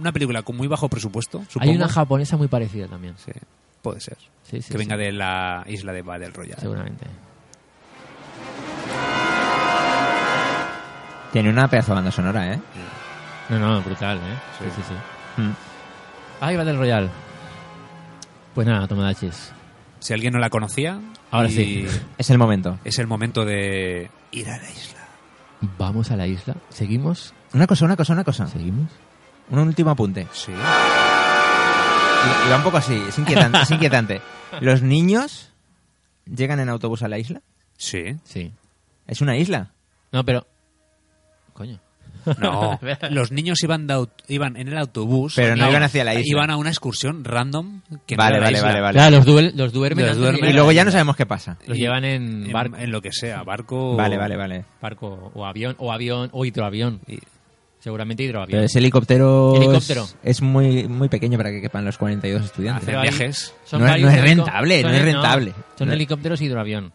una película con muy bajo presupuesto, Hay supongo. una japonesa muy parecida también. Sí, puede ser. Sí, sí, que venga de la isla de Battle Royale. Seguramente. Tiene una pedazo de banda sonora, ¿eh? No, no, brutal, ¿eh? Sí, sí, sí. Mm. Ay, Battle Royale. Pues nada, Tomodachis. Si alguien no la conocía, Ahora y sí. Es el momento. Es el momento de ir a la isla. Vamos a la isla. ¿Seguimos? Una cosa, una cosa, una cosa. ¿Seguimos? Un último apunte. Sí. Y, y va un poco así, es inquietante, es inquietante. ¿Los niños llegan en autobús a la isla? Sí. Sí. ¿Es una isla? No, pero... Coño. No, *laughs* los niños iban, de aut- iban en el autobús. Pero no iban hacia la isla. Iban a una excursión random. Que no Vale, era la vale, isla. vale, vale. Claro, los, duel- los duermen. Los antes de duermen. llegar Y luego ya no sabemos qué pasa. Los llevan en En, barco, en lo que sea, barco. *laughs* Vale, vale, vale. barco o avión, o avión, o hidroavión. Seguramente hidroavión. Pero ese helicóptero, Helicóptero. es- es muy muy pequeño para que quepan los 42 estudiantes. Hacen Pero hay- viajes. No es- varios no es helico- rentable, son no es rentable. son No. helicópteros y hidroavión.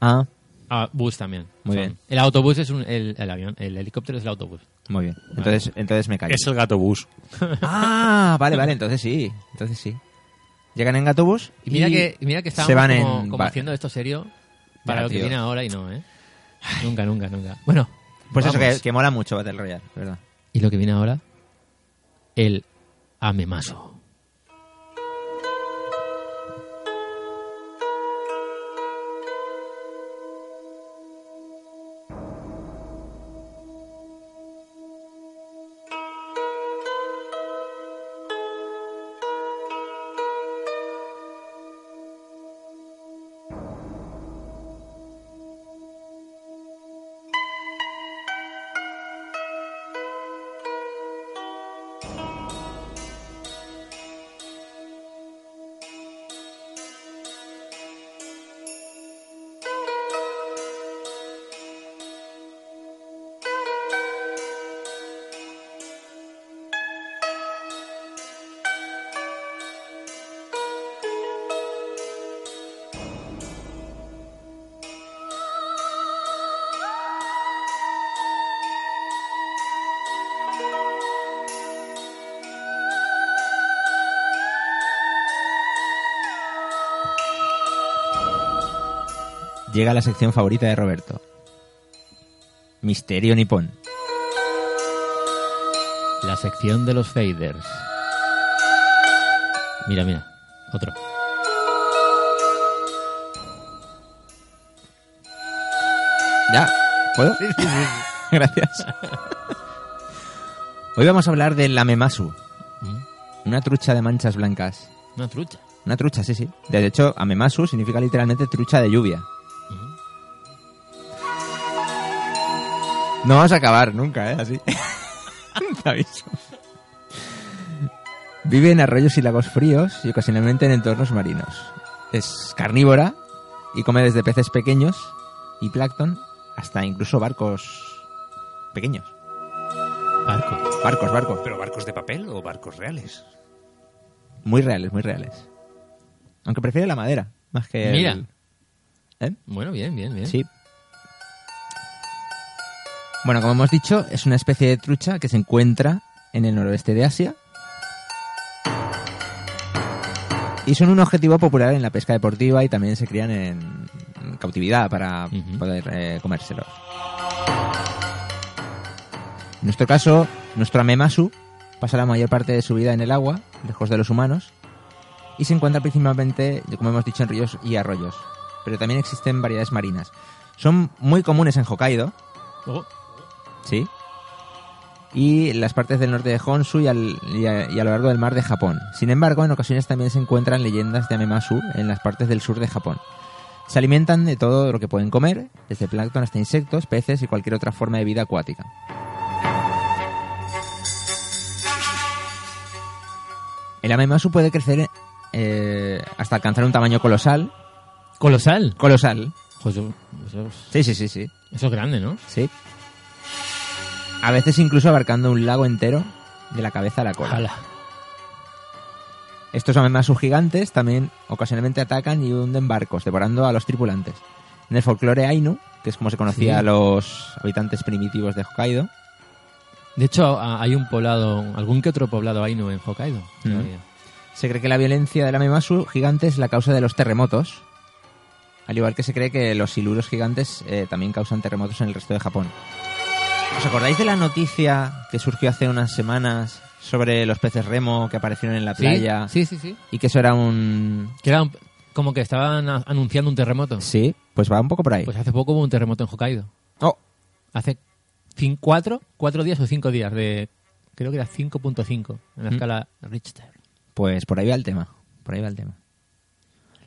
Ah, Ah, bus también. Muy Son. bien. El autobús es un, el, el avión, el helicóptero es el autobús. muy bien. Entonces, entonces me callo. Es el gato bus. *laughs* Ah, vale, vale, entonces sí. Entonces sí. Llegan en Gatobús Y mira que, mira que estábamos se van como, en como ba- haciendo esto serio para Ya, lo que tío. viene ahora y no, ¿eh? Nunca, nunca, nunca. Bueno, Pues eso, vamos. que, que mola mucho Battle Royale, ¿verdad? Y lo que viene ahora, el amemaso. La sección favorita de Roberto. Misterio nipón. La sección de los faders. Mira, mira, otro. ¿Ya? ¿Puedo? *laughs* Gracias. Hoy vamos a hablar del amemasu. Una trucha de manchas blancas. Una trucha. Una trucha, sí, sí. De hecho, amemasu significa literalmente trucha de lluvia. No vamos a acabar nunca, ¿eh? Así. *laughs* Te aviso. Vive en arroyos y lagos fríos y ocasionalmente en entornos marinos. Es carnívora y come desde peces pequeños y plancton hasta incluso barcos pequeños. Barcos. Barcos, barcos. ¿Pero barcos de papel o barcos reales? Muy reales, muy reales. Aunque prefiere la madera, más que el- Mira. ¿Eh? Bueno, bien, bien, bien. Sí. Bueno, como hemos dicho, es una especie de trucha que se encuentra en el noroeste de Asia. Y son un objetivo popular en la pesca deportiva y también se crían en cautividad para poder eh, comérselos. En nuestro caso, nuestro amemasu pasa la mayor parte de su vida en el agua, lejos de los humanos, y se encuentra principalmente, como hemos dicho, en ríos y arroyos. Pero también existen variedades marinas. Son muy comunes en Hokkaido, Oh, ¿sí? Y las partes del norte de Honshu y, al- y a, y a lo largo del mar de Japón. Sin embargo, en ocasiones también se encuentran leyendas de Amemasu en las partes del sur de Japón. Se alimentan de todo lo que pueden comer, desde plancton hasta insectos, peces y cualquier otra forma de vida acuática. El Amemasu puede crecer eh, hasta alcanzar un tamaño colosal. ¿Colosal? Colosal. Joder, eso, es- Sí, sí, sí, sí. eso es grande, ¿no? Sí. A veces incluso abarcando un lago entero de la cabeza a la cola. Estos amemasu gigantes también ocasionalmente atacan y hunden barcos, devorando a los tripulantes. En el folclore Ainu, que es como se conocía Sí. a los habitantes primitivos de Hokkaido, De hecho, hay un poblado, algún que otro poblado Ainu en Hokkaido. Mm. se cree que la violencia del amemasu gigante es la causa de los terremotos, al igual que se cree que los siluros gigantes eh, también causan terremotos en el resto de Japón. ¿Os acordáis de la noticia que surgió hace unas semanas sobre los peces remo que aparecieron en la Sí, playa? sí, sí, sí. Y que eso era un... Que era un- como que estaban anunciando un terremoto. Sí, pues va un poco por ahí. Pues hace poco hubo un terremoto en Hokkaido. Oh. Hace cuatro, cuatro días o cinco días de... Creo que era 5.5 en la Mm. escala Richter. Pues por ahí va el tema. Por ahí va el tema.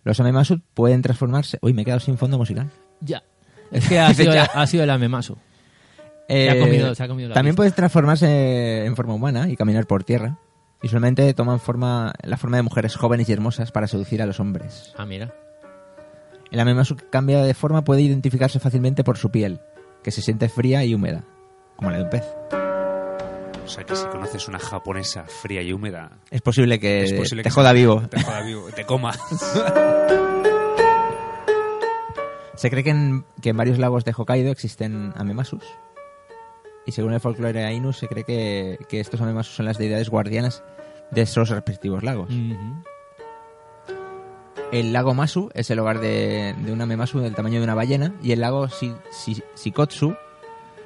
Los amemasu pueden transformarse... Uy, me he quedado sin fondo musical. Ya. Es que ha *laughs* sido, ha sido el Amemasu. Se ha Eh, comido- se ha comido la también pista. puedes transformarse en forma humana y caminar por tierra. Y solamente toman forma, la forma de mujeres jóvenes y hermosas para seducir a los hombres. Ah, mira. El Amemasu que cambia de forma puede identificarse fácilmente por su piel, que se siente fría y húmeda, como la de un pez. O sea que si conoces una japonesa fría y húmeda, Es posible que es posible te que joda vivo. Te joda vivo, te coma. *laughs* Se cree que en, que en varios lagos de Hokkaido existen Amemasus. Y según el folclore Ainu, se cree que, que estos Amemasus son las deidades guardianas de esos respectivos lagos. El lago Masu es el hogar de, de un Amemasu del tamaño de una ballena. Y el lago Shikotsu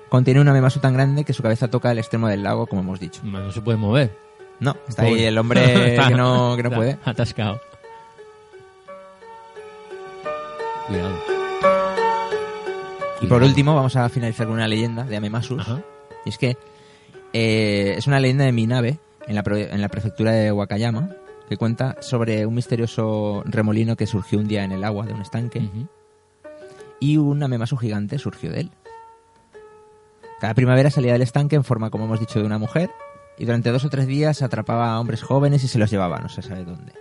contiene un Amemasu tan grande que su cabeza toca el extremo del lago, como hemos dicho. No se puede mover. No, está ahí el hombre *laughs* que no, que no puede. Atascado. Cuidado. Y por último, vamos a finalizar con una leyenda de Amemasus. Y es que eh, es una leyenda de Minabe, en la, en la prefectura de Wakayama, que cuenta sobre un misterioso remolino que surgió un día en el agua de un estanque. Y un Amemasu gigante surgió de él. Cada primavera salía del estanque en forma, como hemos dicho, de una mujer. Y durante dos o tres días atrapaba a hombres jóvenes y se los llevaba, no se sabe dónde.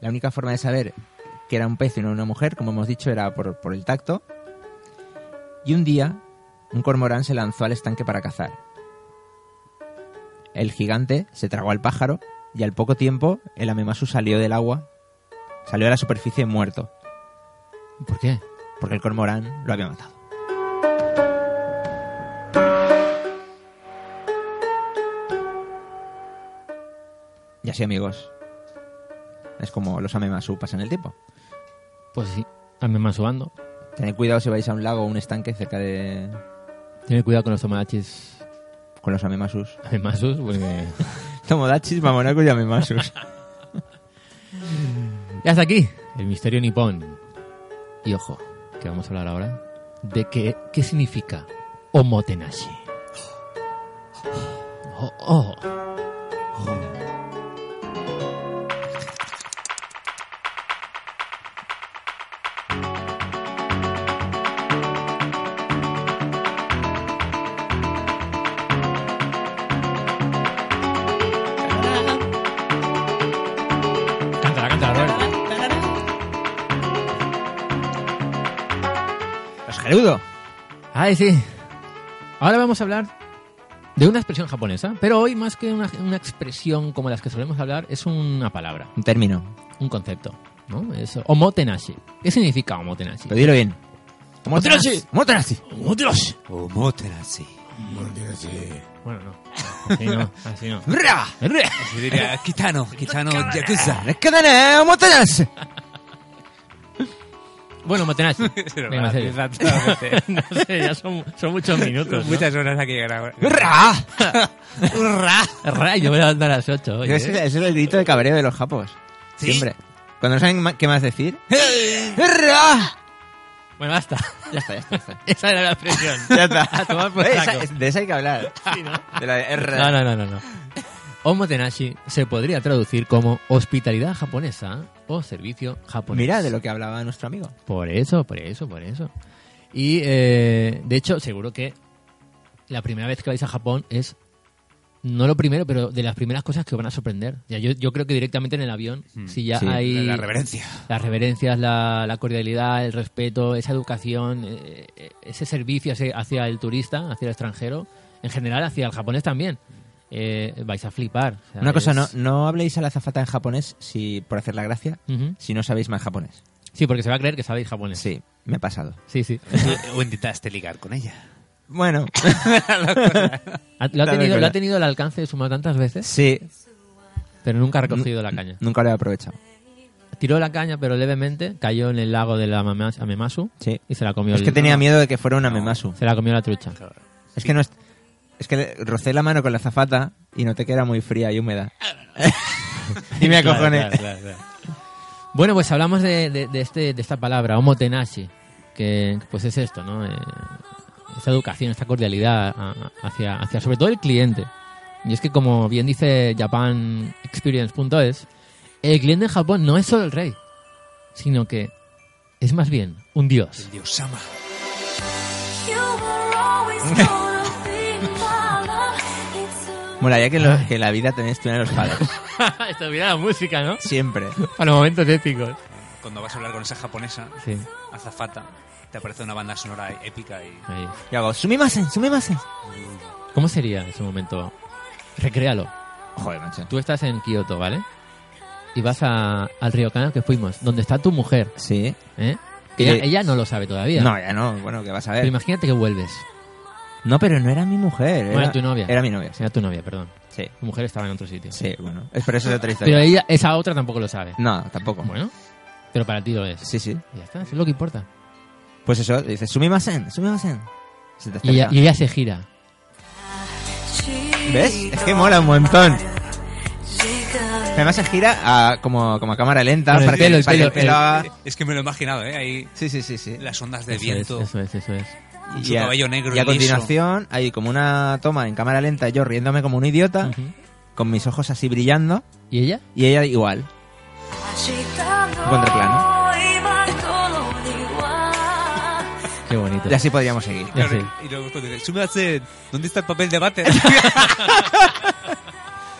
La única forma de saber que era un pez y no una mujer, como hemos dicho, era por, por el tacto. Y un día, un cormorán se lanzó al estanque para cazar. El gigante se tragó al pájaro y al poco tiempo el Amemasu salió del agua, salió a la superficie muerto. ¿Por qué? Porque el cormorán lo había matado. Y así, amigos, es como los Amemasu pasan el tiempo. Pues sí, Amemasuando. Tened cuidado si vais a un lago o un estanque cerca de... Tened cuidado con los tomodachis. Con los Amemasus. Amemasus, porque... *laughs* Tomodachis, mamonaco y Amemasus. Y hasta aquí, el misterio nipón. Y ojo, que vamos a hablar ahora de qué, qué significa omotenashi. Oh, oh. Gerudo. Ay, sí. Ahora vamos a hablar de una expresión japonesa, pero hoy más que una, una expresión como las que solemos hablar, es una palabra, Un término. un concepto. ¿no? Es omotenashi. ¿Qué significa omotenashi? Pero dilo bien. Omotenashi. Omotenashi. Omotenashi. Omotenashi. Bueno, no. Así no, así no. Así diría Kitano, Kitano Yakuza. ¡Rescátane, omotenashi! Bueno, omotenashi. *laughs* Pero Venga, *laughs* no sé, ya son, son muchos minutos. ¿no? Muchas horas aquí grabar. ¡Ra! Ra, yo voy a levantar a las 8. Oye, Ese, ese es el grito de cabreo de los japos. Siempre. Cuando no saben qué más decir. ¡Ra! Bueno, basta. Ya está, ya está. ya está. *laughs* Esa era la expresión. Ya está. A tomar por saco. esa- de esa hay que hablar. Sí, ¿no? De la de R. No, no, no, no, no. Omotenashi se podría traducir como hospitalidad japonesa o servicio japonés. Mira de lo que hablaba nuestro amigo. Por eso, por eso, por eso. Y eh, de hecho, seguro que la primera vez que vais a Japón es no lo primero, pero de las primeras cosas que os van a sorprender. Ya, yo, yo creo que directamente en el avión, si ya Sí, hay la- la reverencia. las reverencias, la, la cordialidad, el respeto, esa educación, eh, eh, ese servicio hacia, hacia el turista, hacia el extranjero, en general hacia el japonés también. Eh, vais a flipar. O sea, Una cosa, es- no, no habléis a la azafata en japonés si, por hacer la gracia si no sabéis más japonés. Sí, porque se va a creer que sabéis japonés. Sí, me ha pasado. Sí, sí. *laughs* o intentaste ligar con ella. Bueno. *laughs* Ha- ¿Lo ha, tenido, lo ha tenido el alcance de sumar tantas veces? Sí. Pero nunca ha recogido la caña. Nunca lo he aprovechado. Tiró la caña, pero levemente, cayó en el lago de la Amema- Amemasu Sí. y se la comió. Es el- que tenía miedo de que fuera una memasu. Se la comió la trucha. Es que no es... Es que rocé la mano con la azafata y noté que era muy fría y húmeda. *laughs* y me acojoné. claro, claro, claro. Bueno, pues hablamos de, de- de este, de esta palabra, omotenashi, que pues es esto, ¿no? Eh, esta educación, esta cordialidad hacia, hacia sobre todo el cliente. Y es que como bien dice japanexperience.es, el cliente en Japón no es solo el rey, sino que es más bien un dios. Dios ama. Molaría que, lo- que la vida también estuviera en los palos. *laughs* Estuviera la música, ¿no? Siempre. Para los momentos épicos. Cuando vas a hablar con esa japonesa, Sí. azafata, te aparece una banda sonora épica y... Ahí. Y hago, sumimasen, sumimasen. ¿Cómo sería ese momento? Recréalo. Joder, macho. Tú estás en Kioto, ¿vale? Y vas a, al Ryokan al que fuimos, donde está tu mujer. Sí. ¿eh? Que Y- ella, ella no lo sabe todavía. No, ya no. Bueno, ¿qué vas a Pero ver? imagínate que vuelves. No, pero no era mi mujer. Bueno, Era tu novia. Era mi novia. sí. Era tu novia, perdón. Sí. Tu mujer estaba en otro sitio. Sí, bueno. Es por eso es otra historia. Pero ella, esa otra tampoco lo sabe. No, tampoco. Bueno, pero para ti lo es. Sí, sí. Y ya está, eso es lo que importa. Pues eso, dices, sumimasen, sumimasen. Se te Y ella, y ella se gira. ¿Ves? Es que mola un montón. Además se gira a, como, como a cámara lenta para, pelo, que, el para que el pelo, pelo el-. Es que me lo he imaginado, ¿eh? Ahí Sí, sí, sí, sí. las ondas de Eso viento. es, eso es, eso es. Con su Y a, cabello negro y a y liso. continuación hay como una toma en cámara lenta, yo riéndome como un idiota, con mis ojos así brillando, ¿Y ella? y ella igual. Un contraplano. Qué bonito. Y así podríamos seguir. Claro, sé. y luego "Súmase, ¿dónde está el papel de váter? *laughs* *laughs*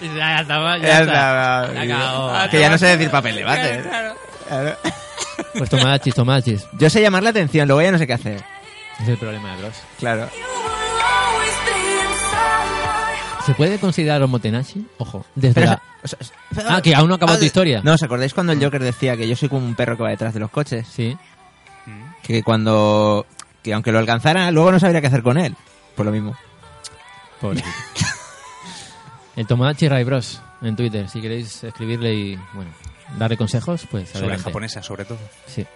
Ya está, ya Ya está. está, Ya acabó. Que ya no sé decir papel de váter. Claro. Claro. Pues tomachis, tomachis. Yo sé llamar la atención, luego ya no sé qué hacer. Es el problema de Bros. Claro. ¿Se puede considerar Omotenashi? Ojo, desde Pero, la... *laughs* o sea, Ah, que aún no acabó Ah, tu historia. No, ¿os acordáis cuando el Joker decía que yo soy como un perro que va detrás de los coches? Sí. Que cuando... Que aunque lo alcanzara, luego no sabría qué hacer con él. Por lo mismo. Pobrecito. *laughs* el Tomodachi Ray Bros. en Twitter. Si queréis escribirle y, bueno, darle consejos, pues Sobre adelante. japonesa, sobre todo. Sí.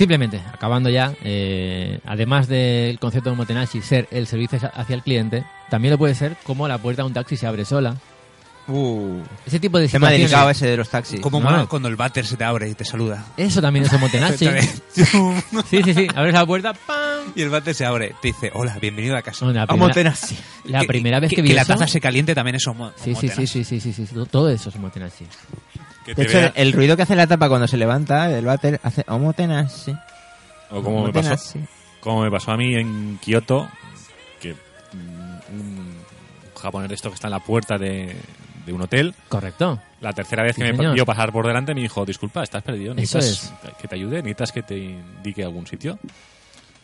Simplemente, acabando ya, eh, además del concepto de Motenashi ser el servicio hacia el cliente, también lo puede ser como la puerta de un taxi se abre sola. Uh, Ese tipo de tema delicado ese de los taxis. Como No. cuando el váter se te abre y te saluda. Eso también es Omotenashi. sí, sí, sí. Abres la puerta, ¡pam! Y el váter se abre, te dice, hola, bienvenido a casa. No, la primera- así. La primera vez que, vi que la eso- taza se caliente también es homo. Sí, sí, sí, sí, sí, sí, sí, sí, Todo eso es Omotenashi. Que De hecho, vea- el, ruido que hace la tapa cuando se levanta, el váter, hace homotenashi. o como me, pasó, como me pasó a mí en Kioto, que mm, un japonés de esto que está en la puerta de, de un hotel, Correcto. la tercera vez Sí, que me señor. vio pasar por delante me dijo, disculpa, estás perdido, necesitas que te ayude, necesitas que te indique algún sitio.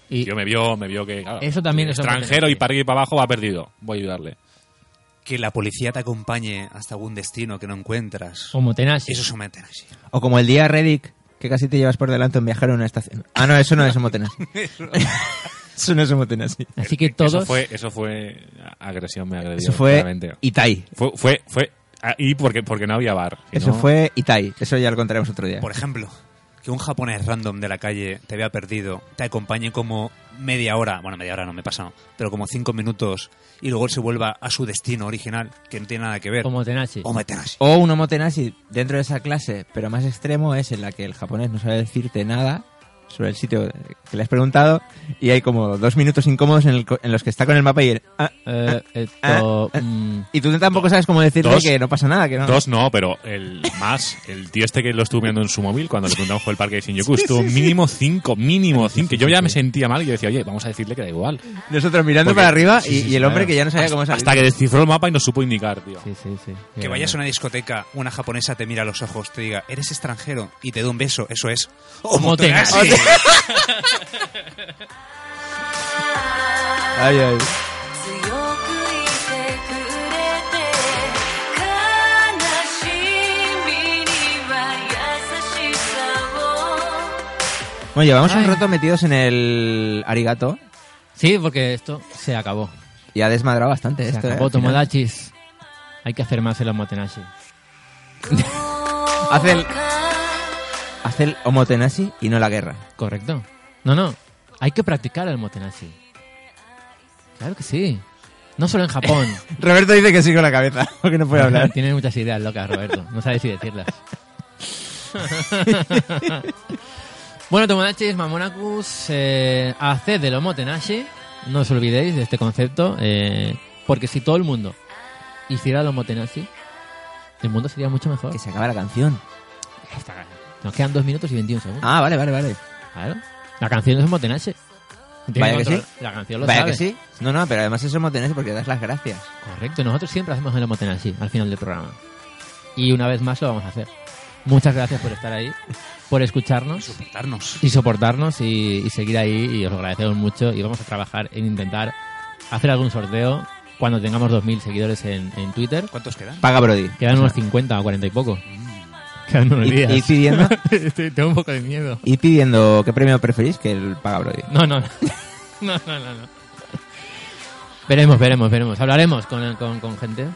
Y Yo me vio, me vio que claro, Eso también es extranjero Omotenashi. y para arriba y para abajo va perdido. Voy a ayudarle. Que la policía te acompañe hasta algún destino que no encuentras. Omotenashi. Eso es Omotenashi. O como el día Reddick, que casi te llevas por delante un viajero en una estación. Ah, no, eso no es homotenashi. *laughs* *laughs* eso no es homotenashi. Así que todos... Eso fue, eso fue agresión, me agredió. Eso fue claramente. Itai. Fue, fue, fue ah, y porque, porque no había bar. si Eso no- fue Itai. Eso ya lo contaremos otro día. Por ejemplo, que un japonés random de la calle te vea perdido, te acompañe como media hora, bueno, media hora no me he pasado, pero como cinco minutos y luego se vuelva a su destino original, que no tiene nada que ver. Omotenashi. Omotenashi. O un homotenashi dentro de esa clase, pero más extremo, es en la que el japonés no sabe decirte nada sobre el sitio que le has preguntado y hay como dos minutos incómodos en, el co- en los que está con el mapa y el... ah, Eh, esto, ah, ah. mm, y tú tampoco sabes cómo decirle Dos- que no pasa nada, que no... Dos no, pero el más, el tío este que lo estuvo viendo en su móvil cuando le preguntamos por el parque de Shinjuku, estuvo mínimo cinco, mínimo cinco. que yo ya me sentía mal y yo decía, oye, vamos a decirle que da igual. Nosotros mirando Porque- para arriba sí, y, sí, y el sí, hombre claro. que ya no sabía cómo salir. Hasta que descifró el mapa y nos supo indicar, tío. sí, sí, sí. Que vayas a una discoteca, una japonesa te mira a los ojos, te diga, eres extranjero y te da un beso, eso es. *laughs* ay, ay. Bueno, llevamos un rato metidos en el arigato Sí, porque esto se acabó. y ha desmadrado bastante Se esto. ¿eh? Tomodachis. Hay que hacer más en los motenashi. Hace el... *laughs* hace el homotenashi y no la guerra. Correcto. No, no. Hay que practicar el Omotenashi. Claro que sí. No solo en Japón. *laughs* Roberto dice que sí con la cabeza, *laughs* porque no puede *laughs* hablar. Tiene muchas ideas locas, Roberto. No sabe si decirlas. bueno, Tomodachis, Mamonakus, eh, haced del Omotenashi. No os olvidéis de este concepto. eh, porque si todo el mundo hiciera el Omotenashi, el mundo sería mucho mejor. Que se acaba la canción. Nos quedan 2 minutos y 21 segundos. Ah, vale, vale, vale. Claro. La canción es Omotenashi. Tiene Vaya que sí. La canción lo Vaya sabe. que sí. No, no, pero además eso motenashi porque das las gracias. Correcto, nosotros siempre hacemos el Omotenashi al final del programa. Y una vez más lo vamos a hacer. Muchas gracias por estar ahí, por escucharnos. Y soportarnos. Y soportarnos y, y seguir ahí y os lo agradecemos mucho y vamos a trabajar en intentar hacer algún sorteo cuando tengamos 2.000 seguidores en, en Twitter. ¿Cuántos quedan? Paga Brody. Quedan O unos sea, 50 o 40 y poco. *laughs* Quedan Y- días. y pidiendo- *laughs* Estoy- Tengo un poco de miedo. Y pidiendo qué premio preferís que el Paga Brody. No, no, no. *laughs* No, no, no, no. Veremos, veremos, veremos. Hablaremos con, con, con gente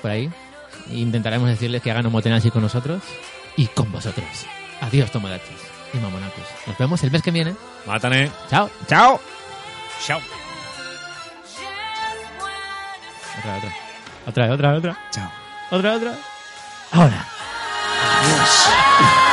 por ahí. E intentaremos decirles que hagan Omotenashi con nosotros y con vosotros. Adiós, Tomodachis y Mamonacos. Nos vemos el mes que viene. Mátane. Chao. Chao. Chao. Otra, otra. Otra, otra, otra. Chao. Otra, otra. Ahora. Yes.